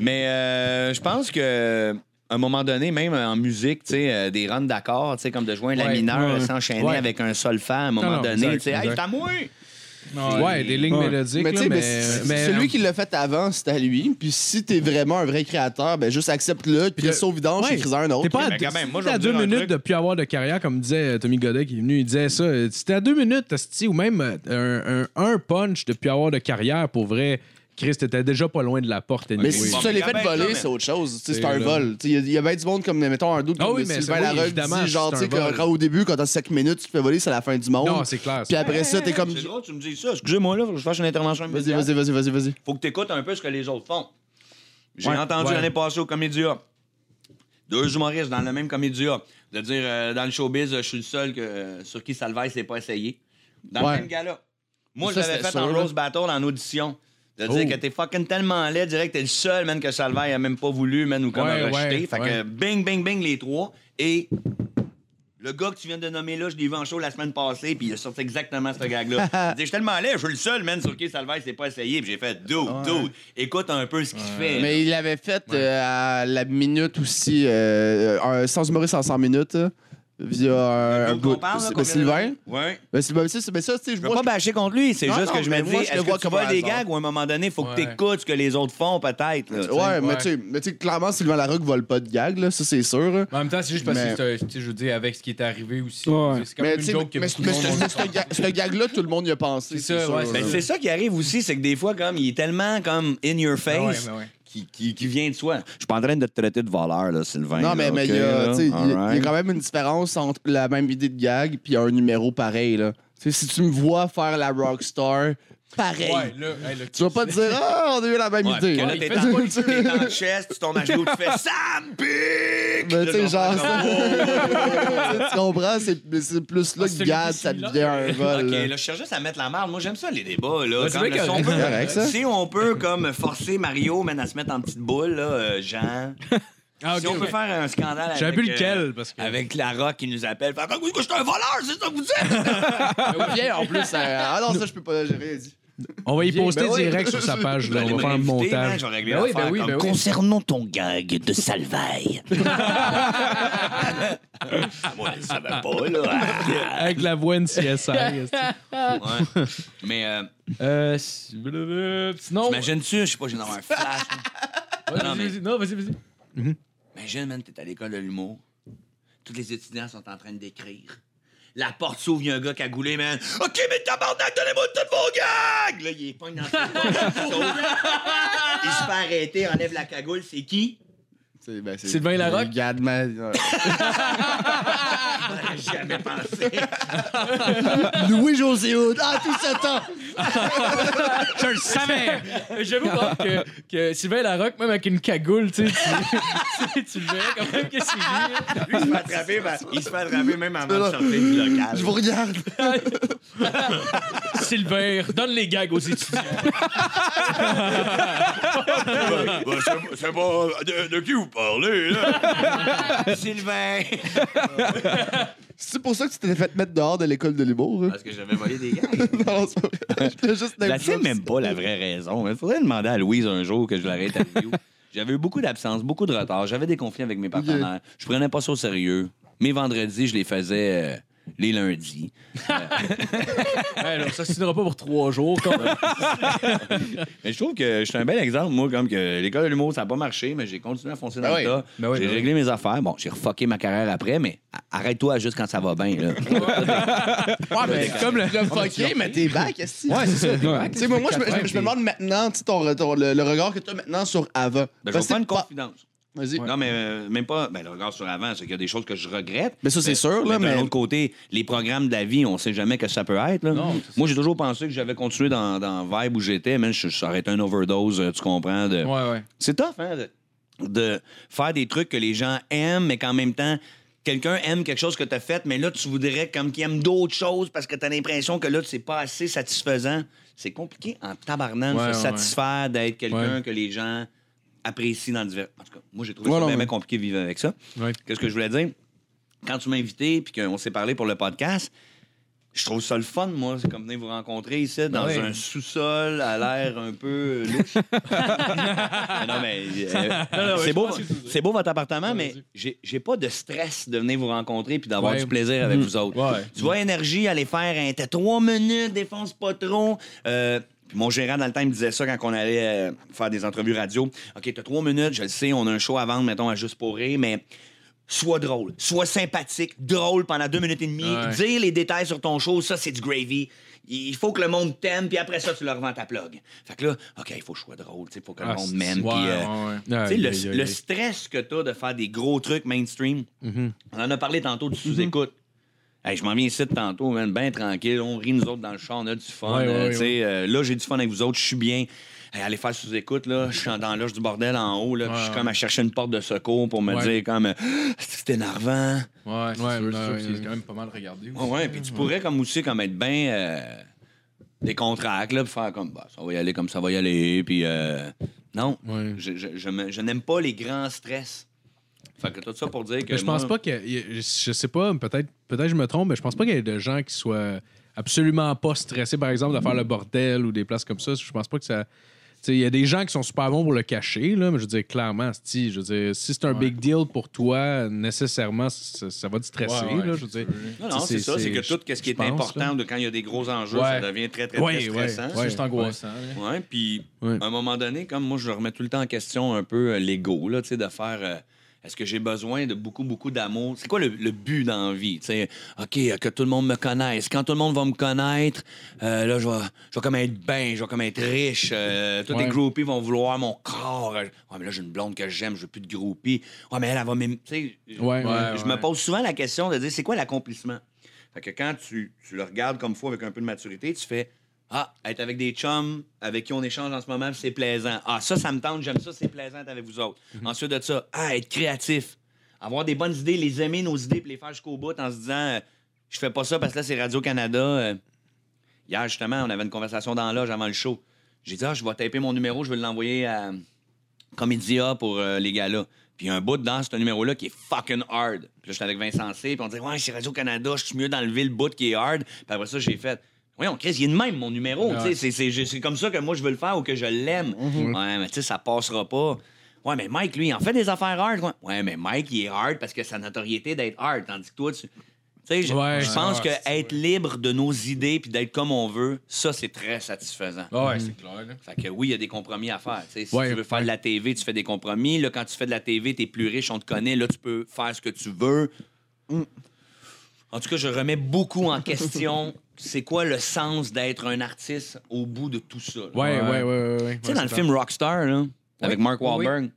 Speaker 6: Mais euh, je pense que. À un moment donné, même en musique, tu sais, euh, des runs d'accords, tu sais, comme de jouer un la
Speaker 2: Ouais,
Speaker 6: mineur
Speaker 2: ouais.
Speaker 6: s'enchaîner
Speaker 2: Ouais.
Speaker 6: avec un sol fa à un moment
Speaker 2: non,
Speaker 6: donné, tu sais, hey,
Speaker 2: exact.
Speaker 6: c'est à moi!
Speaker 2: Ouais, des lignes
Speaker 5: Ouais.
Speaker 2: mélodiques.
Speaker 4: Mais tu
Speaker 2: là,
Speaker 4: sais, mais,
Speaker 2: mais,
Speaker 4: c-
Speaker 2: mais-
Speaker 4: celui qui l'a fait avant, c'était à lui. Puis si t'es vraiment un vrai créateur, ben juste accepte-le, puis
Speaker 2: le-
Speaker 4: vidange,
Speaker 2: Ouais.
Speaker 4: écris un autre.
Speaker 2: T'es pas à,
Speaker 6: quand même, moi,
Speaker 2: deux
Speaker 6: un
Speaker 2: minutes de plus avoir de carrière, comme disait euh, Tommy Godet qui est venu, il disait ça. Si t'es à deux minutes, ou même euh, un, un, un punch de plus avoir de carrière, pour vrai, Chris, t'étais déjà pas loin de la porte.
Speaker 4: Mais si tu te l'es fait voler, c'est autre chose.
Speaker 2: C'est
Speaker 4: un
Speaker 2: là.
Speaker 4: vol. Il y, a- avait du monde comme, mettons, un doute
Speaker 2: Ah
Speaker 4: comme
Speaker 2: oui, mais
Speaker 4: Sylvain
Speaker 2: c'est- oui,
Speaker 4: Larocque
Speaker 2: évidemment,
Speaker 4: dit, genre, tu sais,
Speaker 2: un vol.
Speaker 4: quand- quand au début, quand t'as 5 minutes, tu te fais voler, c'est la fin du monde.
Speaker 2: Non, c'est clair.
Speaker 4: Puis après ça, t'es comme...
Speaker 6: C'est drôle, tu me dis ça. Excusez-moi, là, faut que je fasse une intervention
Speaker 4: Vas-y, vas-y, vas-y, vas-y, vas-y.
Speaker 6: faut que tu écoutes un peu ce que les autres font. J'ai
Speaker 4: Ouais,
Speaker 6: entendu
Speaker 2: ouais.
Speaker 6: l'année passée au Comédia deux humoristes dans le même Comédia de dire euh, dans le showbiz, je suis le seul que, euh, sur qui Salvaire s'est pas essayé. Dans
Speaker 4: Ouais.
Speaker 6: le même gars-là. Moi, je l'avais fait en. Rose Battle en audition. De dire
Speaker 2: Oh.
Speaker 6: que t'es fucking tellement laid, direct, t'es le seul, man, que Salvaire a même pas voulu, man, ou comme
Speaker 2: Ouais,
Speaker 6: a rejeté.
Speaker 2: ouais,
Speaker 6: fait
Speaker 2: ouais.
Speaker 6: que bing, bing, bing, les trois. Et le gars que tu viens de nommer là, je l'ai vu en show la semaine passée, puis il a sorti exactement ce gag-là. Il dit, je suis tellement laid, je suis le seul, man, sur qui Salvaire s'est pas essayé. Puis j'ai fait, dude, dude, écoute un peu ce qu'il fait.
Speaker 4: Mais il l'avait fait euh, à la minute aussi, euh, sans humoriste en 100 minutes, euh, via un, C'est-
Speaker 6: qu'on
Speaker 4: ben, Sylvain.
Speaker 6: Ouais.
Speaker 4: Ben, Sylvain, c'est mais ça, tu sais, je vois.
Speaker 6: pas bâcher contre lui, c'est juste que je me dis, est-ce
Speaker 4: vois
Speaker 6: que tu vois des gags ou à un moment donné, il faut que tu écoutes ce que les autres font, peut-être.
Speaker 4: Ouais, mais tu sais, mais tu sais, clairement, Sylvain Larocque vole pas de gag, là, ça, c'est sûr.
Speaker 3: En même temps, c'est juste parce que, c'est un- tu sais, je veux dire, avec ce qui est arrivé aussi. C'est comme
Speaker 4: Mais
Speaker 3: une
Speaker 4: tu sais,
Speaker 3: joke que
Speaker 4: mais ce gag-là, tout le monde y a pensé.
Speaker 3: C'est ça,
Speaker 4: là.
Speaker 6: Ben, c'est ça qui arrive aussi, c'est que des fois, comme, il est tellement comme in your face Qui, qui, qui vient de soi. Je suis pas en train de te traiter de voleur, là, Sylvain.
Speaker 4: Non, mais
Speaker 6: là,
Speaker 4: mais
Speaker 6: ok,
Speaker 4: il y, a, y quand même une différence entre la même idée de gag puis un numéro pareil. Là. Tu sais, si tu me vois faire la rockstar, pareil.
Speaker 3: Ouais, là, hey, là,
Speaker 4: Tu vas pas te dire Ah, on a eu la même
Speaker 6: Ouais,
Speaker 4: idée.
Speaker 6: que là, t'es t'es en chest, tu tombes à genoux, tu fais Sam Pick!
Speaker 4: Ben, tu sais, genre, tu comprends? C'est c'est plus là
Speaker 3: Ah,
Speaker 4: que
Speaker 3: celui
Speaker 4: ça devient un vol.
Speaker 6: OK,
Speaker 4: là.
Speaker 6: je cherche juste à mettre la marde. Moi, j'aime ça, les débats. Là, là, si, on peut,
Speaker 4: C'est correct, ça.
Speaker 6: si on peut comme forcer Mario man, à se mettre en petite boule, là, euh, Jean.
Speaker 3: Ah,
Speaker 6: si
Speaker 3: ok,
Speaker 6: on peut faire un scandale avec,
Speaker 2: J'avais plus
Speaker 6: euh,
Speaker 2: lequel, parce que-
Speaker 6: avec la rock qui nous appelle. Fait, Ah, oui, je suis un voleur, c'est ça que vous dites?
Speaker 4: Ben, Viens, en plus. euh, ah non, ça, je peux pas. J'ai rien dit.
Speaker 2: On va y poster
Speaker 4: Ben oui.
Speaker 2: direct sur sa page. Là. On va faire un
Speaker 6: réinviter,
Speaker 2: montage.
Speaker 6: régler
Speaker 3: Ben oui,
Speaker 6: l'affaire
Speaker 3: ben oui, ben oui.
Speaker 6: Concernant ton gag de salvaille. Moi, je savais pas, là.
Speaker 2: Avec la voix NCSI.
Speaker 6: Ouais. Mais euh,
Speaker 3: Euh, si- blablabla. sinon.
Speaker 6: imagine-tu, je sais pas, j'ai dans un flash.
Speaker 3: Vas-y,
Speaker 6: Non, mais-
Speaker 3: vas-y, non, vas-y, vas-y.
Speaker 6: Imagine, man, t'es à l'école de l'humour. Tous les étudiants sont en train d'écrire. La porte s'ouvre, il y a un gars cagoulé, man. OK, mais tabarnak, donnez-moi toutes vos gags! Là, il est pogne dans ses. Il se fait arrêter, enlève la cagoule. C'est qui?
Speaker 4: C'est- ben,
Speaker 3: Sylvain Larocque?
Speaker 4: Ouais.
Speaker 6: J'aurais jamais pensé.
Speaker 4: Louis-José Hood. Ah, tout ce temps.
Speaker 2: Je le savais!
Speaker 3: J'avoue contre, que, que Sylvain Larocque, même avec une cagoule, tu sais, tu, tu le verrais quand même que c'est lui. hein.
Speaker 6: Lui, il se fait attraper, ben, il se fait attraper même avant de sortir du local.
Speaker 4: Je vous regarde.
Speaker 2: Sylvain, donne les gags aux étudiants.
Speaker 6: c'est pas de, qui vous parlez, là? Sylvain!
Speaker 4: C'est pour ça que tu t'es fait mettre dehors de l'école de l'humour. hein?
Speaker 6: Parce que j'avais volé des gars.
Speaker 4: non, c'est pas vrai. Juste
Speaker 6: Je la sais même pas la vraie raison. Il faudrait demander à Louise un jour que je l'arrête interview. J'avais eu beaucoup d'absence, beaucoup de retard. J'avais des conflits avec mes partenaires. Je prenais pas ça au sérieux. Mes vendredis, je les faisais euh, les lundis.
Speaker 2: Ouais, là, ça ne pas pour trois jours. Quand même.
Speaker 6: Mais je trouve que je suis un bel exemple, moi, comme que l'école de l'humour, ça n'a pas marché, mais j'ai continué à foncer dans
Speaker 2: Ben
Speaker 6: le
Speaker 2: oui.
Speaker 6: tas.
Speaker 2: Ben oui,
Speaker 6: j'ai
Speaker 2: ben
Speaker 6: réglé mes affaires. Bon, j'ai refucké ma carrière après, mais arrête-toi juste quand ça va bien. Là.
Speaker 2: Ouais, mais comme le.
Speaker 4: Le fucké, mais t'es back, est-ce
Speaker 2: Ouais, c'est ça.
Speaker 5: Ouais.
Speaker 4: Tu sais, moi, moi, je, me- demande maintenant, tu sais, ton, ton- le, le regard que tu as maintenant sur avant.
Speaker 6: Ben, je vais une confidence.
Speaker 4: Vas-y.
Speaker 6: Non, mais euh, même pas. Ben, le regard sur avant, c'est qu'il y a des choses que je regrette.
Speaker 4: Mais ça, c'est sûr, là,
Speaker 6: D'un
Speaker 4: mais-
Speaker 6: autre côté, les programmes de la vie, on sait jamais que ça peut être. là.
Speaker 2: Non,
Speaker 6: Moi, j'ai toujours pensé que j'avais continué dans, dans Vibe où j'étais, mais je, ça aurait été un overdose, euh, tu comprends. De...
Speaker 2: Ouais, ouais.
Speaker 6: C'est tough, hein, de, de faire des trucs que les gens aiment, mais qu'en même temps, quelqu'un aime quelque chose que tu as fait, mais là, tu voudrais comme qu'il aime d'autres choses parce que tu as l'impression que là, c'est pas assez satisfaisant. C'est compliqué en tabarnant de
Speaker 2: Ouais,
Speaker 6: se
Speaker 2: ouais,
Speaker 6: satisfaire d'être quelqu'un
Speaker 2: Ouais.
Speaker 6: que les gens apprécient dans divers. En tout cas, moi, j'ai trouvé
Speaker 4: Ouais,
Speaker 6: ça bien,
Speaker 4: mais-
Speaker 6: compliqué de vivre avec ça.
Speaker 2: Ouais.
Speaker 6: Qu'est-ce que je voulais dire? Quand tu m'as invité puis qu'on s'est parlé pour le podcast, je trouve ça le fun, moi. C'est comme venir vous rencontrer ici, dans
Speaker 2: Ouais.
Speaker 6: un sous-sol, à l'air un peu louche. Mais non, mais. euh, c'est beau, c'est beau votre appartement, mais j'ai pas de stress de venir vous rencontrer puis d'avoir
Speaker 2: Ouais.
Speaker 6: du plaisir avec vous autres.
Speaker 2: Ouais.
Speaker 6: Tu vois, énergie, aller faire un. T'as trois minutes, défonce pas trop. Euh, puis mon gérant, dans le temps, il me disait ça quand on allait euh, faire des entrevues radio. OK, t'as trois minutes, je le sais, on a un show à vendre, mettons, à Juste pour rire, mais sois drôle, sois sympathique, drôle pendant deux minutes et demie,
Speaker 2: Ouais.
Speaker 6: dire les détails sur ton show, ça, c'est du gravy. Il faut que le monde t'aime, puis après ça, tu leur vends ta plug. Fait que là, OK, il faut que je sois drôle, il faut que le
Speaker 2: Ah,
Speaker 6: monde m'aime. euh,
Speaker 2: ouais,
Speaker 6: le, stress que t'as de faire des gros trucs mainstream,
Speaker 2: Mhm.
Speaker 6: on en a parlé tantôt du sous-écoute. Hey, je m'en viens ici de tantôt, man, bien tranquille. On rit, nous autres, dans le champ, on a du fun.
Speaker 2: Ouais, ouais,
Speaker 6: euh,
Speaker 2: ouais,
Speaker 6: tu sais, euh, là, j'ai du fun avec vous autres, je suis bien. Hey, allez faire sous-écoute, là. Je suis dans l'âge du bordel en haut, là. puis je suis
Speaker 2: Ouais,
Speaker 6: comme à chercher une porte de secours pour me
Speaker 2: Ouais.
Speaker 6: dire, comme, euh, c'est énervant.
Speaker 2: Ouais, c'est quand même pas mal regardé. aussi.
Speaker 6: Ouais, ouais, puis tu pourrais, comme aussi, comme être bien. euh, des contrats, là, puis faire comme, bah, ça va y aller comme ça va y aller, puis. euh, non,
Speaker 2: Ouais.
Speaker 6: je, je, je je n'aime pas les grands stress. Fait que tout ça pour dire que.
Speaker 2: Mais je pense
Speaker 6: moi-
Speaker 2: pas que. Je sais pas, peut-être peut-être je me trompe, mais je pense pas qu'il y ait de gens qui soient absolument pas stressés, par exemple, de faire le bordel ou des places comme ça. Je pense pas que ça. Tu sais, Il y a des gens qui sont super bons pour le cacher, là, mais je veux dire, clairement, si, je veux dire, si c'est un
Speaker 3: Ouais.
Speaker 2: big deal pour toi, nécessairement, ça, ça va te stresser.
Speaker 3: Ouais, ouais,
Speaker 2: là, je veux dire.
Speaker 6: Non, non, c'est ça. C'est que tout ce qui est
Speaker 2: pense,
Speaker 6: important
Speaker 2: là.
Speaker 6: de quand il y a des gros enjeux,
Speaker 2: Ouais.
Speaker 6: ça devient très, très,
Speaker 2: Ouais,
Speaker 6: très stressant.
Speaker 2: ouais.
Speaker 3: C'est juste angoissant.
Speaker 6: Ouais, puis
Speaker 2: Ouais.
Speaker 6: à un moment donné, comme moi, je remets tout le temps en question un peu euh, l'ego, là, tu sais, de faire. euh, est-ce que j'ai besoin de beaucoup, beaucoup d'amour? C'est quoi le, le but dans la vie? Tu sais, OK, que tout le monde me connaisse. Quand tout le monde va me connaître, euh, là, je vais, je vais comme être bien, je vais comme être riche. euh, tous les groupies vont vouloir mon corps. Ouais, mais là, j'ai une blonde que j'aime, je veux plus de groupies. Ouais, mais elle, elle va sais,
Speaker 2: Ouais,
Speaker 6: je-
Speaker 2: ouais,
Speaker 6: je me pose souvent la question de dire, c'est quoi l'accomplissement? Fait que quand tu, tu le regardes comme faut avec un peu de maturité, tu fais Ah, être avec des chums avec qui on échange en ce moment, c'est plaisant. Ah, ça, ça me tente, j'aime ça, c'est plaisant d'être avec vous autres. Ensuite de ça, ah, être créatif. Avoir des bonnes idées, les aimer, nos idées, puis les faire jusqu'au bout en se disant euh, Je fais pas ça parce que là, c'est Radio-Canada. Euh, hier, justement, on avait une conversation dans l'âge avant le show. J'ai dit Ah, je vais taper mon numéro, je vais l'envoyer à Comédia pour euh, les gars-là. Puis un bout dans ce numéro-là qui est fucking hard. Puis là, j'étais avec Vincent C. Puis on disait, ouais, c'est Radio-Canada, je suis mieux d'enlever le bout qui est hard. Puis après ça, j'ai fait, voyons, Chris, il est de même, mon numéro.
Speaker 2: Ouais.
Speaker 6: Tu sais, c'est- c'est c'est- c'est comme ça que moi, je veux le faire ou que je l'aime. Ouais, mais tu sais, ça passera pas. Ouais, mais Mike, lui, il en fait des affaires hard. Ouais, Ouais, mais Mike, il est hard parce que sa notoriété d'être hard. Tandis que toi, tu. Tu sais, je,
Speaker 2: Ouais,
Speaker 6: pense
Speaker 2: ouais,
Speaker 6: que être libre de nos idées puis d'être comme on veut, ça, c'est très satisfaisant.
Speaker 3: Ah ouais, c'est clair. là.
Speaker 6: Fait que oui, il y a des compromis à faire. Tu sais, si
Speaker 2: Ouais,
Speaker 6: tu veux faire de la TV, tu fais des compromis. Là, quand tu fais de la TV, tu es plus riche, on te connaît. Là, tu peux faire ce que tu veux. En tout cas, je remets beaucoup en question c'est quoi le sens d'être un artiste au bout de tout ça. là?
Speaker 2: Ouais, ouais, ouais, ouais. ouais.
Speaker 6: Tu sais, dans le film Rockstar, là, avec Mark. Wahlberg,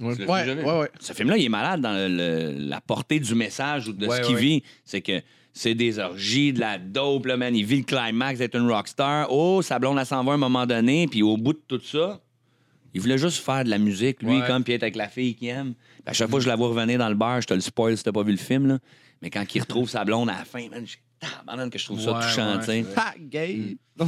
Speaker 2: Ouais.
Speaker 6: tu
Speaker 4: Ouais, ouais, ouais.
Speaker 6: Ce film-là, il est malade dans le- le- la portée du message ou de
Speaker 3: Ouais,
Speaker 6: ce qu'il
Speaker 3: ouais.
Speaker 6: vit. C'est que c'est des orgies, de la dope, là, man. Il vit le climax d'être une rockstar. Oh, sa blonde, elle s'en va à un moment donné. Puis au bout de tout ça, il voulait juste faire de la musique, lui,
Speaker 3: Ouais.
Speaker 6: comme, puis être avec la fille qu'il aime. Puis à chaque fois que je la vois revenir dans le bar, je te le spoil si t'as pas vu le film, là. Mais quand il retrouve sa blonde à la fin, man, j'ai tabarnak que je trouve ça
Speaker 3: Ouais,
Speaker 6: touchant,
Speaker 3: ouais,
Speaker 6: tu sais.
Speaker 4: Ah, gay.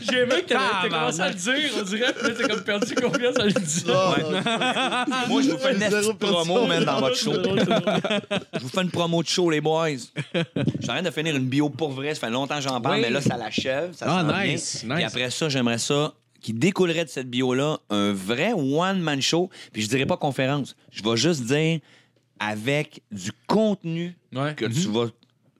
Speaker 2: J'ai aimé que t'as
Speaker 3: Ah,
Speaker 2: commencé à le dire, on dirait, puis là, t'as comme perdu confiance en le disant.
Speaker 6: Moi, je vous fais une
Speaker 4: Zéro
Speaker 6: petite promo, man, dans votre show. Je vous fais une promo de show, les boys. Je suis en train de finir une bio pour vrai. Ça fait longtemps que j'en parle,
Speaker 3: Oui.
Speaker 6: mais là, ça l'achève. Ça
Speaker 3: Ah,
Speaker 6: s'en vient.
Speaker 3: nice,
Speaker 6: Puis
Speaker 3: nice.
Speaker 6: après ça, j'aimerais ça qui découlerait de cette bio-là un vrai one-man show. Puis je dirais pas conférence. Je vais juste dire avec du contenu
Speaker 2: Ouais.
Speaker 6: que tu vas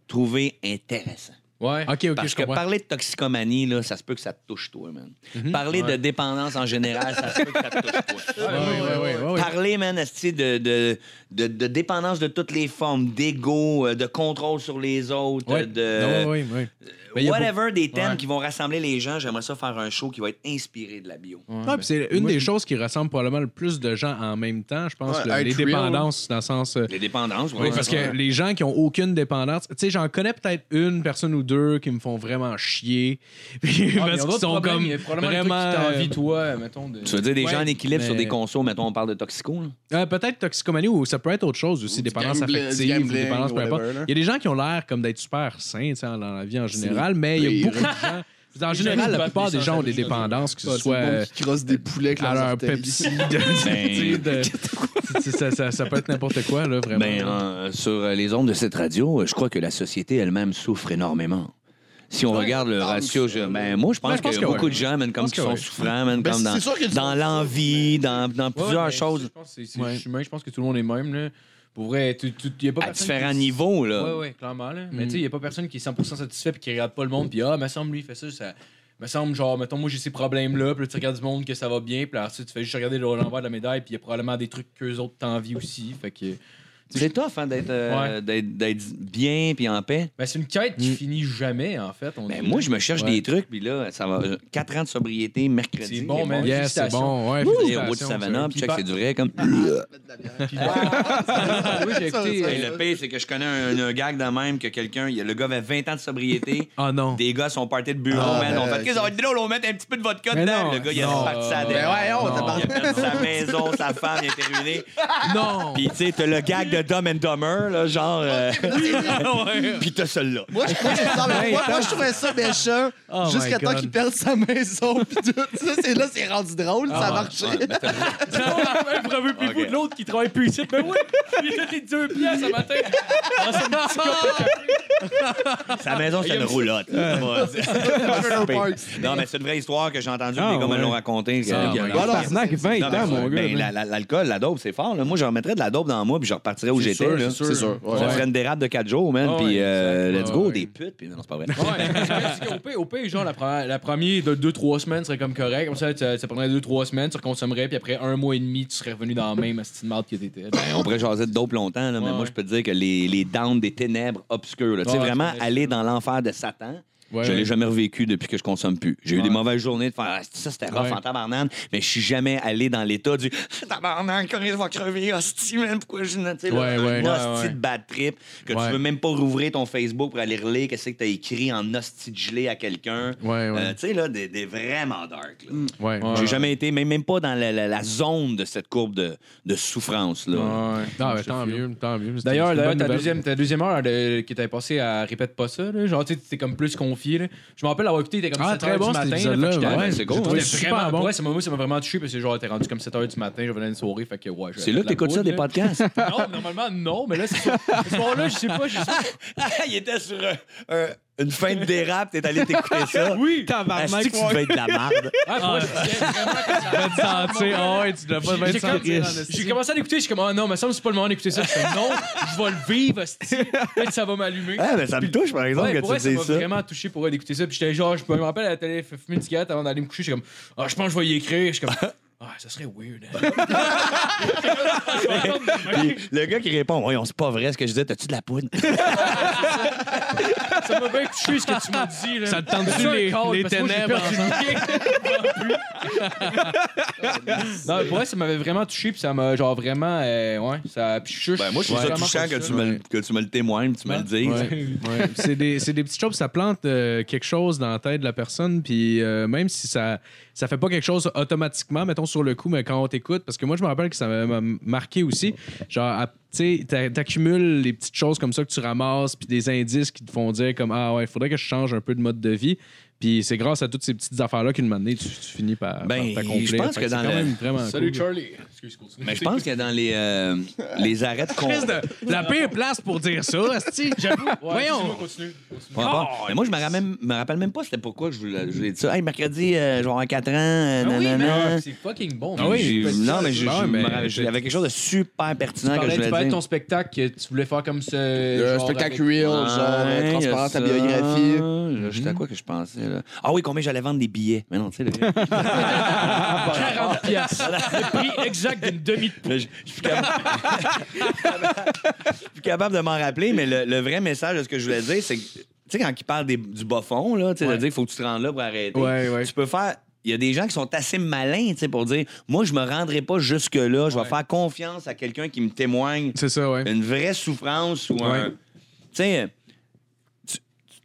Speaker 6: trouver intéressant.
Speaker 2: Ouais.
Speaker 3: Ok, ok,
Speaker 6: Parce
Speaker 3: je
Speaker 6: que
Speaker 3: comprends.
Speaker 6: parler de toxicomanie, là, ça se peut que ça te touche, toi, man.
Speaker 3: Mhm.
Speaker 6: Parler de dépendance en général, ça se peut que ça te touche, toi.
Speaker 3: Ouais, ouais, ouais, ouais, ouais.
Speaker 6: Parler, man, de, de, de, de dépendance de toutes les formes, d'ego, euh, de contrôle sur les autres,
Speaker 3: Ouais.
Speaker 6: de
Speaker 3: y a
Speaker 6: whatever des thèmes
Speaker 2: Ouais.
Speaker 6: qui vont rassembler les gens. J'aimerais ça faire un show qui va être inspiré de la bio.
Speaker 3: Ouais, puis c'est une des choses qui rassemble probablement le plus de gens en même temps, je pense,
Speaker 4: Ouais,
Speaker 3: le- les dépendances, dans le sens. euh,
Speaker 6: Les dépendances,
Speaker 3: oui,
Speaker 6: ouais.
Speaker 3: parce que les gens qui ont aucune dépendance, tu sais, j'en connais peut-être une personne ou deux qui me font vraiment chier. Puis
Speaker 2: Ah, mais
Speaker 3: parce
Speaker 2: il y a
Speaker 3: qu'ils
Speaker 2: d'autres
Speaker 3: sont
Speaker 2: problèmes,
Speaker 3: comme
Speaker 2: Il y a probablement des trucs
Speaker 3: vraiment.
Speaker 2: qui
Speaker 3: euh,
Speaker 2: toi, mettons. De...
Speaker 6: Tu veux dire des gens en équilibre sur des consos, mettons, on parle de toxico, là?
Speaker 3: euh, peut-être toxicomanie ou ça peut être autre chose aussi, dépendance
Speaker 4: gambling-
Speaker 3: affective
Speaker 4: gambling,
Speaker 3: dépendance peu importe.
Speaker 4: whatever, là.
Speaker 3: Il y a des gens qui ont l'air comme d'être super sains tu sais, dans la vie en général, mais il y a beaucoup de gens. En général, la plupart des gens ont des dépendances, que ce soit euh,
Speaker 4: qui crossent des poulets avec
Speaker 3: à leur. Pepsi, ça, ça- ça peut être n'importe quoi, là, vraiment.
Speaker 6: Ben, euh, sur euh, les ondes de cette radio, euh, je crois que la société elle-même souffre énormément. Si on regarde le ratio,
Speaker 4: que
Speaker 6: je- ben, moi, je pense
Speaker 3: Ben, je pense
Speaker 6: qu'il y a
Speaker 3: que
Speaker 6: beaucoup
Speaker 3: ouais.
Speaker 6: de gens, même, comme qui
Speaker 3: que
Speaker 6: sont
Speaker 3: ouais.
Speaker 6: souffrants, même,
Speaker 4: Ben,
Speaker 6: comme dans, dans l'envie, dans, dans plusieurs
Speaker 2: mais
Speaker 6: choses,
Speaker 2: Je pense que c'est- humain, je pense que tout le monde est même. Là. Pour vrai, a pas
Speaker 6: à différents
Speaker 2: qui-
Speaker 6: niveaux. Là.
Speaker 2: Ouais, clairement. Là. Mais
Speaker 3: Mm.
Speaker 2: tu sais, il n'y a pas personne qui est 100% satisfait et qui regarde pas le monde. Puis, ah, me semble, lui, il fait ça. ça me semble, genre, mettons, moi, j'ai ces problèmes-là. Puis là, tu regardes du monde que ça va bien. Puis là, ensuite, tu fais juste regarder l'envers de la médaille. Puis il y a probablement des trucs qu'eux autres t'envient aussi. Fait que.
Speaker 6: C'est tough hein, d'être euh, d'être- d'être bien puis en paix.
Speaker 2: Ben, c'est une quête qui
Speaker 3: Mm.
Speaker 2: finit jamais, en fait. On
Speaker 6: Ben, moi, je me cherche
Speaker 3: Ouais.
Speaker 6: des trucs, puis là, ça va. 4 ans de sobriété, mercredi.
Speaker 2: C'est bon, man.
Speaker 3: Yes, c'est bon. Ouais,
Speaker 6: Des
Speaker 3: félicitations,
Speaker 6: routes
Speaker 3: ça.
Speaker 6: Savannah,
Speaker 2: Puis
Speaker 6: check, c'est du vrai comme.
Speaker 2: Puis, oui, j'ai
Speaker 4: Ça,
Speaker 2: écouté.
Speaker 4: ça,
Speaker 6: Hey, le pire, c'est que je connais un, un gag de même que quelqu'un, il- le gars avait 20 ans de sobriété.
Speaker 3: Ah non.
Speaker 6: Des gars sont partis de bureau,
Speaker 4: Ah,
Speaker 6: man. On
Speaker 4: ben,
Speaker 6: fait que ça va être drôle, on va mettre un petit peu de vodka
Speaker 3: Mais
Speaker 6: dedans.
Speaker 3: non,
Speaker 6: le gars, il a
Speaker 3: non.
Speaker 6: parti ça
Speaker 2: Ben
Speaker 6: dedans.
Speaker 4: voyons,
Speaker 6: Non.
Speaker 4: tabarnak.
Speaker 6: Il a perdu sa maison, sa femme, il a été ruiné.
Speaker 3: Non.
Speaker 6: Puis, tu sais, t'as le gag de Dumb and Dumber, là, genre. euh, Puis t'as celui-là.
Speaker 4: Moi, je, moi, je- non, mais moi, moi, je trouvais ça méchant
Speaker 3: Oh my
Speaker 4: jusqu'à temps
Speaker 3: God.
Speaker 4: qu'il perde sa maison. Pis tout. Ça, c'est là, c'est rendu drôle, ça a marché.
Speaker 2: Même bravo, puis vous
Speaker 6: Ok.
Speaker 2: de l'autre qui travaille plus ici. Ben oui, il a donné deux pièces ce matin. Dans son petit café.
Speaker 6: Sa maison, c'est une roulotte. Ouais, c'est-
Speaker 4: Trailer Parks.
Speaker 6: non, mais c'est une vraie histoire que j'ai entendue,
Speaker 5: Ah,
Speaker 6: les gars me
Speaker 5: ouais.
Speaker 6: l'ont raconté. que-
Speaker 3: Ah,
Speaker 6: que-
Speaker 3: my
Speaker 6: que-
Speaker 3: God.
Speaker 5: Tabarnak, 20
Speaker 6: Non, mais
Speaker 5: ans, mon
Speaker 6: ben,
Speaker 5: gars.
Speaker 6: la- la- L'alcool, la dope, c'est fort. là. Moi, je remettrais de la dope dans moi, puis je repartirais où
Speaker 2: C'est
Speaker 6: j'étais.
Speaker 2: sûr,
Speaker 6: là.
Speaker 2: c'est sûr.
Speaker 4: C'est sûr.
Speaker 6: Ça
Speaker 4: ouais.
Speaker 6: ferait une dérape de 4 jours, man.
Speaker 2: Ah
Speaker 6: puis
Speaker 2: ouais,
Speaker 6: euh,
Speaker 3: exact.
Speaker 6: let's
Speaker 3: Ouais,
Speaker 6: go,
Speaker 3: ouais.
Speaker 6: des putes. Puis non, c'est pas vrai.
Speaker 2: Ouais, au pire, au pire, genre, la première, la première de 2-3 semaines serait comme correct. Comme ça, ça, prendrait 2-3 semaines, tu reconsommerais, puis après un mois et demi, tu serais revenu dans la même astine marde que t'étais.
Speaker 6: Ben, on pourrait jaser de dope longtemps, là, mais
Speaker 2: Ouais,
Speaker 6: moi,
Speaker 2: ouais.
Speaker 6: je peux te dire que les, les downs des ténèbres obscures, tu sais,
Speaker 2: Ouais,
Speaker 6: vraiment aller dans l'enfer de Satan.
Speaker 3: Ouais,
Speaker 6: je l'ai
Speaker 3: ouais.
Speaker 6: jamais revécu depuis que je consomme plus. J'ai eu des mauvaises journées de faire Ah, ça, c'était rough
Speaker 3: Ouais.
Speaker 6: en tabarnane, mais je suis jamais allé dans l'état du tabarnane, quand il va crever, hostie, man, pourquoi je. Tu sais, là,
Speaker 3: Ouais,
Speaker 6: un
Speaker 3: ouais.
Speaker 6: hostie
Speaker 2: Ouais,
Speaker 6: de bad trip, que
Speaker 3: Ouais.
Speaker 6: tu veux même pas rouvrir ton Facebook pour aller relire qu'est-ce que t'as écrit en hostie de gelé à quelqu'un.
Speaker 3: Ouais, ouais.
Speaker 6: Euh, tu sais, là, des, des vraiment dark. là.
Speaker 3: Ouais.
Speaker 6: J'ai
Speaker 2: Ouais.
Speaker 6: jamais été, même, même pas dans la, la- la zone de cette courbe de, de souffrance. Là.
Speaker 3: Ah, ben, tant mieux, tant mieux.
Speaker 2: D'ailleurs, ta deuxième, ta deuxième heure de- qui t'avait passé à répète pas ça, là. genre tu sais, comme plus Là. Je me rappelle avoir écouté, t'étais comme
Speaker 3: Ah,
Speaker 2: 7
Speaker 3: très
Speaker 2: heures
Speaker 3: bon,
Speaker 2: du matin.
Speaker 3: épisode-là,
Speaker 2: fait que j'étais-
Speaker 3: ouais.
Speaker 6: c'est cool.
Speaker 3: Super
Speaker 2: vraiment-
Speaker 3: bon.
Speaker 2: Ouais, ça m'a moi, ça m'a vraiment touché parce que genre t'es rendu comme 7 heures du matin, je venais d'une soirée, fait que ouais.
Speaker 6: C'est là que t'écoutes ça, des podcasts?
Speaker 2: Non, normalement non, mais là c'est ça. Ce soir-là, je sais pas, je sais pas.
Speaker 6: il était sur un- un- une fin de dérape, t'es allé t'écouter ça.
Speaker 2: Oui.
Speaker 5: Tabarnak,
Speaker 6: Est-ce que tu devais être de la merde?
Speaker 2: Ah, moi, je disais vraiment que ça-
Speaker 3: Va te sentir, ouais, tu dois pas sentir.
Speaker 2: J'ai commencé à l'écouter, je suis comme, ah non, mais ça, c'est pas le moment d'écouter ça. Je suis comme, non, je vais le vivre, peut-être que ça va m'allumer.
Speaker 6: Ah, mais ça me touche, par exemple,
Speaker 2: Ouais,
Speaker 6: que
Speaker 2: pour
Speaker 6: tu
Speaker 2: ça m'a vraiment touché pour elle d'écouter ça. Puis j'étais genre, je me rappelle à la télé, fumer une cigarette avant d'aller me coucher. J'étais comme, ah, je pense que je vais y écrire. Je suis comme, ah, ça serait weird.
Speaker 6: Puis le gars qui répond, voyons, c'est pas vrai ce que je disais, t'as-tu de la poudre?
Speaker 2: Ça m'a bien touché ce que tu m'as dit. Là.
Speaker 3: Ça te tente-tu les-
Speaker 2: call,
Speaker 3: les ténèbres
Speaker 2: pied. non, mais pour vrai, ça m'avait vraiment touché. Puis ça m'a, genre, vraiment, euh, ouais. Ça, puis je suis
Speaker 6: Ben, moi, je trouve ça
Speaker 2: vraiment
Speaker 6: touchant que tu, me, le- que tu me le témoignes, que tu me le dises.
Speaker 3: Ouais, ouais. C'est des, c'est des petites choses, ça plante euh, quelque chose dans la tête de la personne, puis euh, même si ça ça fait pas quelque chose automatiquement, mettons sur le coup, mais quand on t'écoute, parce que moi je me rappelle que ça m'a marqué aussi, genre tu t'accumules les petites choses comme ça que tu ramasses, puis des indices qui te font dire comme ah ouais, il faudrait que je change un peu de mode de vie. Puis c'est grâce à toutes ces petites affaires-là qu'une année, tu, tu finis par,
Speaker 6: Ben,
Speaker 3: par t'accomplir.
Speaker 6: je pense que
Speaker 3: c'est
Speaker 6: dans
Speaker 3: quand
Speaker 6: le-
Speaker 3: même vraiment
Speaker 2: Salut
Speaker 3: cool.
Speaker 2: Charlie. Excuse, continue.
Speaker 6: Mais je pense que dans les, euh, les arrêts de
Speaker 3: la pire place pour dire ça, asti. J'avoue. Voyons.
Speaker 2: continue.
Speaker 6: Peu importe. Mais moi, je me rappelle, me rappelle même pas c'était pourquoi je voulais, je voulais dire ça. Hey, mercredi, euh, je vais avoir 4 ans. euh,
Speaker 2: Ah oui,
Speaker 6: nanana.
Speaker 2: mais c'est fucking bon.
Speaker 3: Ah oui,
Speaker 6: J'ai- non, mais
Speaker 3: Ah ouais,
Speaker 6: avait quelque chose de super
Speaker 2: Tu
Speaker 6: pertinent que je
Speaker 2: tu
Speaker 6: voulais
Speaker 2: parlais de
Speaker 6: dire.
Speaker 2: ton spectacle que tu voulais faire comme ce.
Speaker 4: Le spectacle real,
Speaker 6: Ouais,
Speaker 4: genre euh, transparent ta biographie.
Speaker 6: Là, J'étais à quoi que je pensais, là? Ah oui, combien j'allais vendre des billets. Mais non, tu sais, le...
Speaker 2: 40 piastres.
Speaker 3: Le prix exact d'une demi
Speaker 6: Là, je je suis plus capable... je suis plus capable de m'en rappeler, mais le, le vrai message de ce que je voulais dire, c'est que, tu sais, quand il parle des- du bas fond, là, tu sais, de
Speaker 2: Ouais.
Speaker 6: dire qu'il faut que tu te rendes là pour arrêter,
Speaker 2: Ouais, ouais.
Speaker 6: tu peux faire. Il y a des gens qui sont assez malins, tu sais, pour dire, moi, je me rendrai pas jusque-là, je vais
Speaker 2: Ouais.
Speaker 6: faire confiance à quelqu'un qui me témoigne
Speaker 3: C'est ça, ouais.
Speaker 6: une vraie souffrance ou un. Tu sais,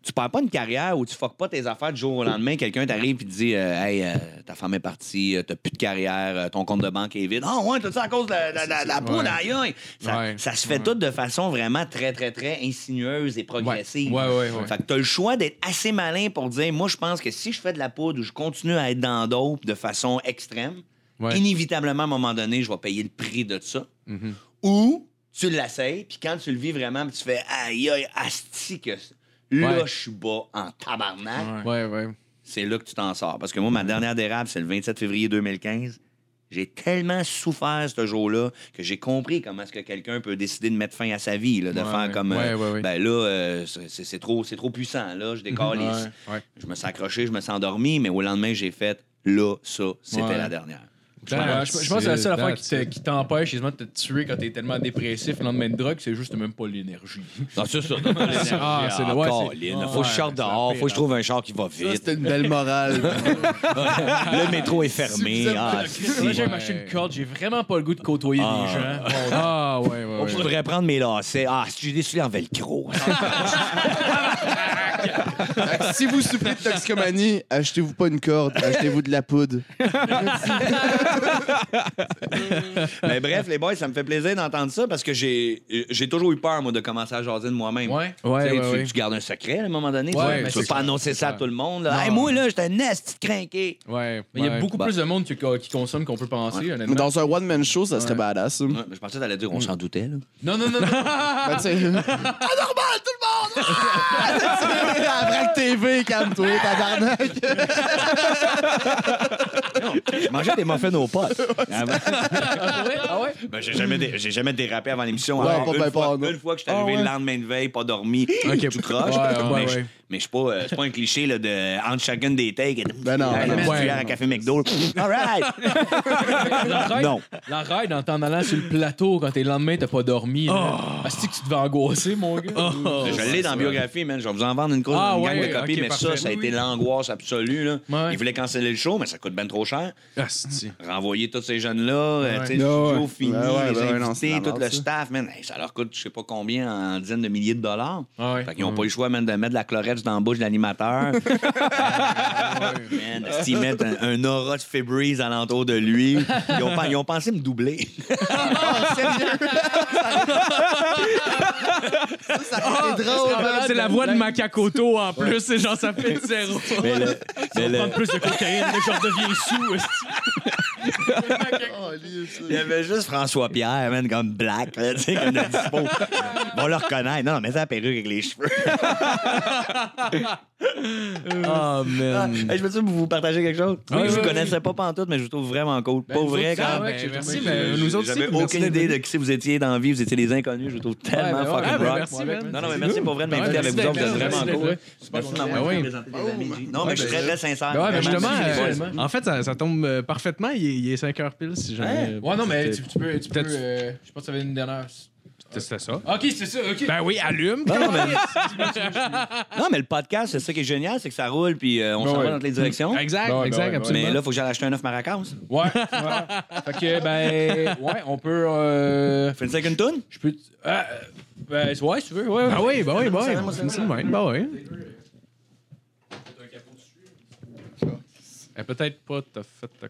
Speaker 6: tu perds pas une carrière où tu fuck pas tes affaires du jour au lendemain. Quelqu'un t'arrive et te dit euh, Hey, euh, ta femme est partie, euh, t'as plus de carrière, euh, ton compte de banque est vide. Ah, ouais, tout ça à cause de la, la, la, aïe. Ça,
Speaker 3: Ouais.
Speaker 6: ça se fait tout de façon vraiment très, très, très insinueuse et progressive.
Speaker 3: Ouais, ouais, ouais.
Speaker 6: Fait que t'as le choix d'être assez malin pour dire Moi, je pense que si je fais de la poudre ou je continue à être dans d'autres de façon extrême, inévitablement, à un moment donné, je vais payer le prix de ça.
Speaker 3: Mhm.
Speaker 6: Ou tu l'essayes, puis quand tu le vis vraiment, tu fais aïe, aïe, asti que. Là, je suis bas en tabarnak.
Speaker 3: Ouais, ouais.
Speaker 6: C'est là que tu t'en sors. Parce que moi, ma dernière dérape, c'est le 27 février 2015. J'ai tellement souffert ce jour-là que j'ai compris comment est-ce que quelqu'un peut décider de mettre fin à sa vie, là, de faire comme euh, ben là euh, c'est c'est trop c'est trop puissant là, je décalisse.
Speaker 3: Ouais, ouais.
Speaker 6: Je me suis accroché, je me suis endormi, mais au lendemain j'ai fait là ça, c'était
Speaker 3: Ouais.
Speaker 6: la dernière.
Speaker 2: Je, je pense que c'est la seule affaire qui te- t'empêche de te tuer quand t'es tellement dépressif le lendemain de drogue, c'est juste même pas l'énergie.
Speaker 6: Ah, c'est ça.
Speaker 3: Ah, c'est- ouais,
Speaker 6: Colin,
Speaker 3: Ah,
Speaker 6: faut que je sorte
Speaker 3: c'est
Speaker 6: dehors, faut que je trouve un char qui va
Speaker 4: Ça,
Speaker 6: vite.
Speaker 4: c'était une belle morale.
Speaker 6: Le métro est fermé. Ah,
Speaker 2: Moi, j'ai acheté une corde, j'ai vraiment pas le goût de côtoyer
Speaker 6: Ah.
Speaker 2: des gens. Bon,
Speaker 3: Ah, ouais, ouais, ouais.
Speaker 6: Je devrais prendre mes lacets. Ah, si j'ai des souliers en velcro.
Speaker 4: Si vous souffrez de toxicomanie, achetez-vous pas une corde, achetez-vous de la poudre.
Speaker 6: Mais bref, les boys, ça me fait plaisir d'entendre ça parce que j'ai j'ai toujours eu peur, moi, de commencer à jaser de moi-même.
Speaker 2: Ouais.
Speaker 3: Ouais,
Speaker 6: Tu sais,
Speaker 3: ouais,
Speaker 6: tu,
Speaker 3: ouais.
Speaker 6: tu gardes un secret à un moment donné. tu
Speaker 2: Ouais,
Speaker 6: tu veux pas
Speaker 2: ça.
Speaker 6: annoncer ça à tout le monde. Là.
Speaker 2: Non.
Speaker 6: Hey, moi, là, j'étais un nest crinqué.
Speaker 3: Ouais,
Speaker 2: il y a beaucoup
Speaker 6: Bah.
Speaker 2: plus de monde qui, qui consomme qu'on peut penser.
Speaker 4: Dans un one-man show, ça serait
Speaker 2: Ouais.
Speaker 4: badass.
Speaker 6: mais je pensais que t'allais dire, on s'en doutait. Là.
Speaker 2: Non, non, non, non.
Speaker 4: Ben, sais. Anormal, tout le monde! La vraie TV, calme-toi, tabarnak!
Speaker 6: Je mangeais des muffins aux potes. Ah, ben,
Speaker 2: ah ouais?
Speaker 6: ben, j'ai jamais, dé- j'ai jamais dérapé avant l'émission.
Speaker 4: Ouais,
Speaker 6: Alors,
Speaker 4: pas
Speaker 6: une,
Speaker 4: ben
Speaker 6: fois,
Speaker 4: pas, non.
Speaker 6: une fois que j'étais
Speaker 3: Ah,
Speaker 6: arrivé
Speaker 3: ouais.
Speaker 6: le lendemain de veille, pas dormi, tout croche.
Speaker 3: Ouais,
Speaker 6: mais
Speaker 3: ouais,
Speaker 6: je-
Speaker 3: ouais.
Speaker 6: Mais je suis pas, euh, c'est pas un cliché là, de entre chacune des takes.
Speaker 4: Ben non, ben
Speaker 6: la
Speaker 4: non.
Speaker 6: cuillère à café McDo. All right.
Speaker 2: La
Speaker 6: Non.
Speaker 2: la ride en t'en allant sur le plateau quand t'es le lendemain, t'as pas dormi. là. Ah, c'est que tu devais angoisser, mon gars?
Speaker 6: Je l'ai dans la biographie, man. Je vais vous en vendre une, cause,
Speaker 2: Ah,
Speaker 6: une gang
Speaker 2: ouais,
Speaker 6: de copies, mais ça,
Speaker 2: parfait.
Speaker 6: ça a
Speaker 2: Oui,
Speaker 6: été l'angoisse absolue. Là.
Speaker 2: Ouais.
Speaker 6: Ils voulaient canceller le show, mais ça coûte bien trop cher.
Speaker 3: Asti.
Speaker 6: Renvoyer tous ces jeunes-là, euh, tu sais, le
Speaker 4: Ouais,
Speaker 6: studio
Speaker 4: ouais.
Speaker 6: fini,
Speaker 4: Ouais, ouais,
Speaker 6: les
Speaker 4: ouais, ouais,
Speaker 6: invités, tout le staff, man. Ça leur coûte je sais pas combien en dizaines de milliers de dollars.
Speaker 2: Ah ouais.
Speaker 6: Fait qu'ils n'ont pas eu le choix, man, de mettre de la chlorette dans la bouche de l'animateur. man, ils mettent un, un aura de Febreze alentour de lui. Ils ont, ils ont pensé me doubler.
Speaker 4: C'est drôle, man.
Speaker 3: C'est la voix de Macacoto en plus, c'est genre ça fait zéro.
Speaker 6: mais le, mais le-
Speaker 2: plus de cocaïne, là, je redeviens sous.
Speaker 4: Oh,
Speaker 6: il y avait juste François Pierre, man, comme black, là, tu sais, comme de dispo. Vont le reconnaître. Non, non, mais ça la perruque avec les cheveux.
Speaker 3: Oh, man.
Speaker 6: Hey, je peux vous partager quelque chose?
Speaker 3: Oui,
Speaker 6: je vous
Speaker 3: oui.
Speaker 6: connaissais pas pantoute, mais je vous trouve vraiment cool. pas
Speaker 2: nous
Speaker 6: vrai, quand même.
Speaker 2: ouais,
Speaker 3: Ben, merci, mais nous autres.
Speaker 6: J'avais aucune idée de qui vous étiez dans la vie. Vous étiez des inconnus. Je vous trouve tellement
Speaker 2: Ouais, ben ouais,
Speaker 6: fucking
Speaker 2: ah, ben
Speaker 6: rock.
Speaker 2: merci.
Speaker 6: Non, non, mais merci pour vrai de m'inviter avec vous autres.
Speaker 2: d'être
Speaker 6: Vous êtes
Speaker 2: là,
Speaker 6: vraiment cool.
Speaker 2: d'être
Speaker 6: Merci de
Speaker 3: Ben
Speaker 6: présenté des amis. Non, mais je suis très, très sincère.
Speaker 2: Ben justement.
Speaker 3: En fait, ça, tombe euh, parfaitement. Il est, il est 5 heures pile si jamais.
Speaker 2: Ouais, non, mais tu, tu peux. Tu peux
Speaker 3: Peut-être-
Speaker 2: euh, je pense que ça avait une dernière.
Speaker 3: C'était ça.
Speaker 2: Ok, c'est ça, ok.
Speaker 3: Ben oui, allume.
Speaker 6: Non, non, mais... non, mais le podcast, c'est ça qui est génial, c'est que ça roule puis euh, on
Speaker 2: Ben
Speaker 6: s'en
Speaker 2: ouais.
Speaker 6: va dans toutes les directions.
Speaker 3: Exact,
Speaker 2: Ben
Speaker 3: exact,
Speaker 2: ben ouais,
Speaker 3: absolument.
Speaker 6: Mais là, il faut que j'aille acheter un œuf maracas.
Speaker 2: Ouais. ouais. fait que, ben. Ouais, on peut. Euh,
Speaker 6: Fais une second tune?
Speaker 2: je peux. Ah, ben, ouais, si tu veux, ouais.
Speaker 3: Ah oui, ben oui, ben
Speaker 6: Ça,
Speaker 3: oui.
Speaker 6: ça,
Speaker 3: C'est même, ben oui. Eh, Peut-être pas, t'as fait ta.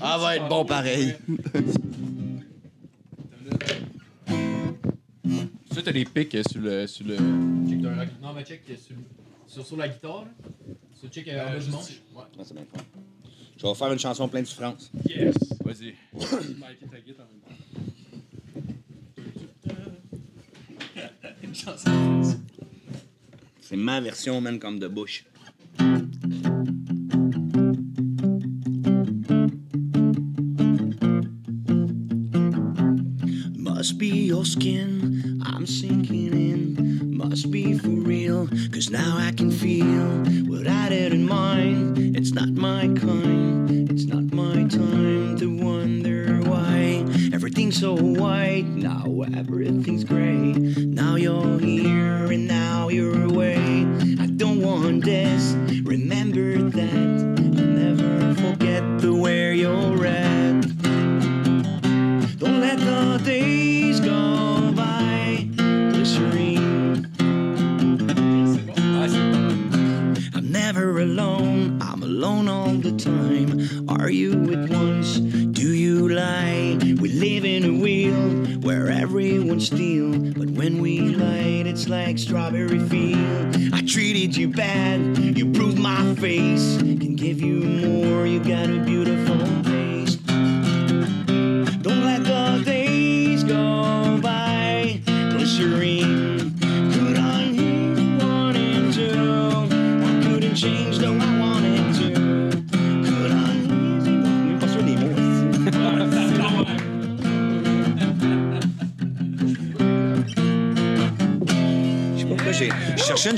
Speaker 4: Ah, va être bon pareil.
Speaker 2: t'as des pics euh, sur le. Sur le... Check d'un rock- Non, mais check euh, sur, sur, sur la guitare. Là. Sur check euh, en bas du manche. Ouais.
Speaker 6: Ah, c'est bien fort. Je vais faire une chanson pleine de souffrance.
Speaker 2: Yes.
Speaker 3: Vas-y.
Speaker 2: Mike, ta guitare en même temps. Une chanson.
Speaker 6: C'est ma version, man, comme de Bush. Must be your skin, I'm sinking in. Must be for real, cause now I can feel what I had in mind. It's not my kind, it's not my time to wonder why everything's so white. Now everything's gray. Now you're here and now you're away. Don't want this. Remember that. I'll never forget the where you're at. Don't let the days go by. Glycerine. I'm never alone. I'm alone all the time. Are you at once? Do you lie? We live in a wheel where everyone steal. But when we light, it's like strawberry field. I treated you bad. You bruised my face. Can give you more. You got a beautiful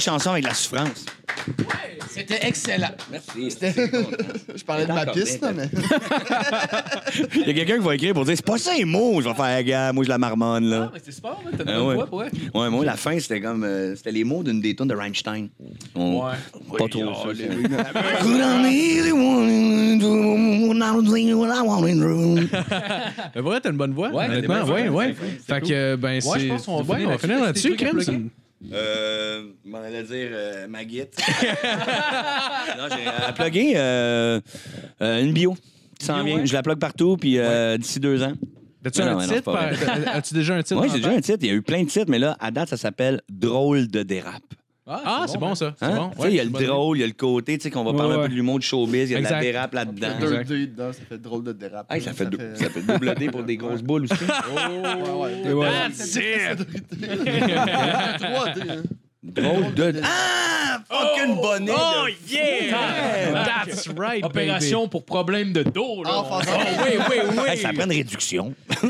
Speaker 6: chanson avec la souffrance.
Speaker 4: C'était excellent.
Speaker 6: Merci.
Speaker 4: Je parlais de ma piste, là, mais.
Speaker 6: Il y a quelqu'un qui va écrire pour dire c'est pas ça les mots. Je vais faire, gars, moi je la marmonne là.
Speaker 2: Ah, mais c'est sport, là. T'as de
Speaker 6: Ah
Speaker 2: bonne
Speaker 6: ouais.
Speaker 2: voix, pour vrai.
Speaker 6: Ouais, moi, la fin, c'était comme. euh, c'était les mots d'une des tunes de Rammstein. On-
Speaker 2: Ouais.
Speaker 6: Pas trop ça. c'est- Could I one think what I want in room.
Speaker 3: Mais vrai, t'as une bonne voix.
Speaker 2: Ouais,
Speaker 3: honnêtement.
Speaker 2: t'as
Speaker 3: Ouais, ouais.
Speaker 2: fait.
Speaker 3: Que, ben, c'est.
Speaker 2: je pense qu'on va
Speaker 3: ouais,
Speaker 2: finir
Speaker 3: on va finir
Speaker 2: là-dessus. que
Speaker 3: crème.
Speaker 2: t'as plugger?
Speaker 6: Euh. Je m'en allais dire euh, Maguette. non, j'ai euh, plugué euh, euh, une bio qui s'en
Speaker 3: Bio,
Speaker 6: vient.
Speaker 3: ouais.
Speaker 6: Je la plug partout, puis euh, d'ici deux ans.
Speaker 3: T'as-tu
Speaker 6: Non,
Speaker 3: un
Speaker 6: non, non, c'est
Speaker 3: titre?
Speaker 6: pas
Speaker 3: par-
Speaker 6: vrai.
Speaker 3: t'as- As-tu déjà un titre?
Speaker 6: Oui,
Speaker 3: en
Speaker 6: j'ai déjà
Speaker 3: tête?
Speaker 6: un titre. Il y a eu plein de titres, mais là, à date, ça s'appelle Drôle de dérap.
Speaker 3: Ah, c'est bon, ça. C'est
Speaker 6: Hein?
Speaker 3: bon.
Speaker 6: Tu sais, il y a le drôle, il y a le côté, tu sais, qu'on va parler
Speaker 3: Ouais,
Speaker 6: un peu
Speaker 3: ouais.
Speaker 6: de l'humour de showbiz, il y a de la dérape là-dedans.
Speaker 4: Deux
Speaker 3: Exact.
Speaker 4: D dedans, ça fait drôle de dérape.
Speaker 6: Hey, ça, fait dou- ça fait double D pour des grosses boules aussi.
Speaker 4: Ouais, ouais.
Speaker 3: Voilà.
Speaker 4: That's it! 3D, hein.
Speaker 6: Drôle de. Ah! Fucking bonnet!
Speaker 3: Oh,
Speaker 6: de-
Speaker 3: yeah! That's right,
Speaker 2: Opération pour problème de dos, là.
Speaker 4: Enfant,
Speaker 2: Oh, oui, oui, oui.
Speaker 6: Hey, ça prend une réduction.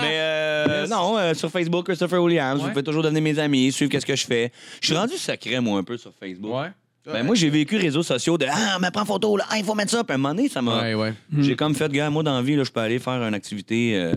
Speaker 6: Mais euh, non, euh, sur Facebook, Christopher Williams, vous pouvez toujours devenir mes amis, suivre qu'est-ce que je fais. Je suis rendu secret, moi, un peu sur Facebook.
Speaker 2: Ouais.
Speaker 6: Ben, moi, j'ai vécu réseaux sociaux de Ah, mais prends photo, là, ah, il faut mettre ça. Puis à un moment donné, ça m'a.
Speaker 3: Ouais, ouais.
Speaker 6: J'ai comme fait, gars, moi, dans la vie, là, je peux aller faire une activité euh,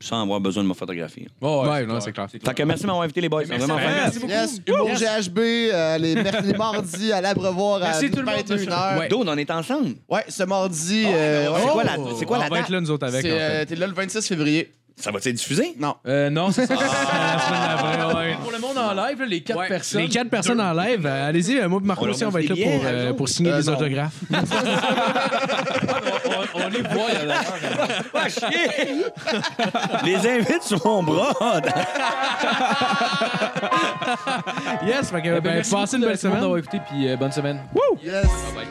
Speaker 6: sans avoir besoin de me photographier.
Speaker 2: Oh,
Speaker 3: Ouais, non, c'est clair.
Speaker 6: Fait que merci de m'avoir invité, les boys. C'est vraiment
Speaker 2: Merci, merci beaucoup.
Speaker 4: Yes, Humour GHB, euh, les, mer- les mardis à l'Abreuvoir à
Speaker 2: Merci tout le monde,
Speaker 4: 21h.
Speaker 3: Ouais.
Speaker 6: Dude, on est ensemble.
Speaker 4: Ouais, ce mardi. euh, ouais,
Speaker 6: C'est quoi la, c'est quoi
Speaker 3: On
Speaker 6: la
Speaker 3: va être
Speaker 6: date?
Speaker 3: là, nous autres, avec.
Speaker 4: c'est, euh. T'es là le 26 février.
Speaker 6: Ça va-tu diffusé?
Speaker 4: Non.
Speaker 2: Euh, non, c'est ça.
Speaker 3: Ah.
Speaker 2: Pour le monde en live, là, les quatre
Speaker 3: Ouais,
Speaker 2: personnes.
Speaker 3: Les quatre personnes en live, euh, allez-y, euh, moi et Marco
Speaker 6: On leur
Speaker 3: aussi, on va être là pour,
Speaker 6: billets,
Speaker 3: euh, pour signer
Speaker 4: Euh,
Speaker 3: des
Speaker 4: non.
Speaker 3: autographes.
Speaker 2: on, on les voit,
Speaker 6: Pas chier! Les invites sur mon bras.
Speaker 3: Yes, fait que,
Speaker 2: Eh ben,
Speaker 3: ben,
Speaker 2: merci
Speaker 3: passez une
Speaker 2: beaucoup
Speaker 3: belle
Speaker 2: de- tout le monde
Speaker 3: semaine.
Speaker 2: d'avoir écouté, puis euh, bonne semaine.
Speaker 4: Yes.
Speaker 2: Bye bye.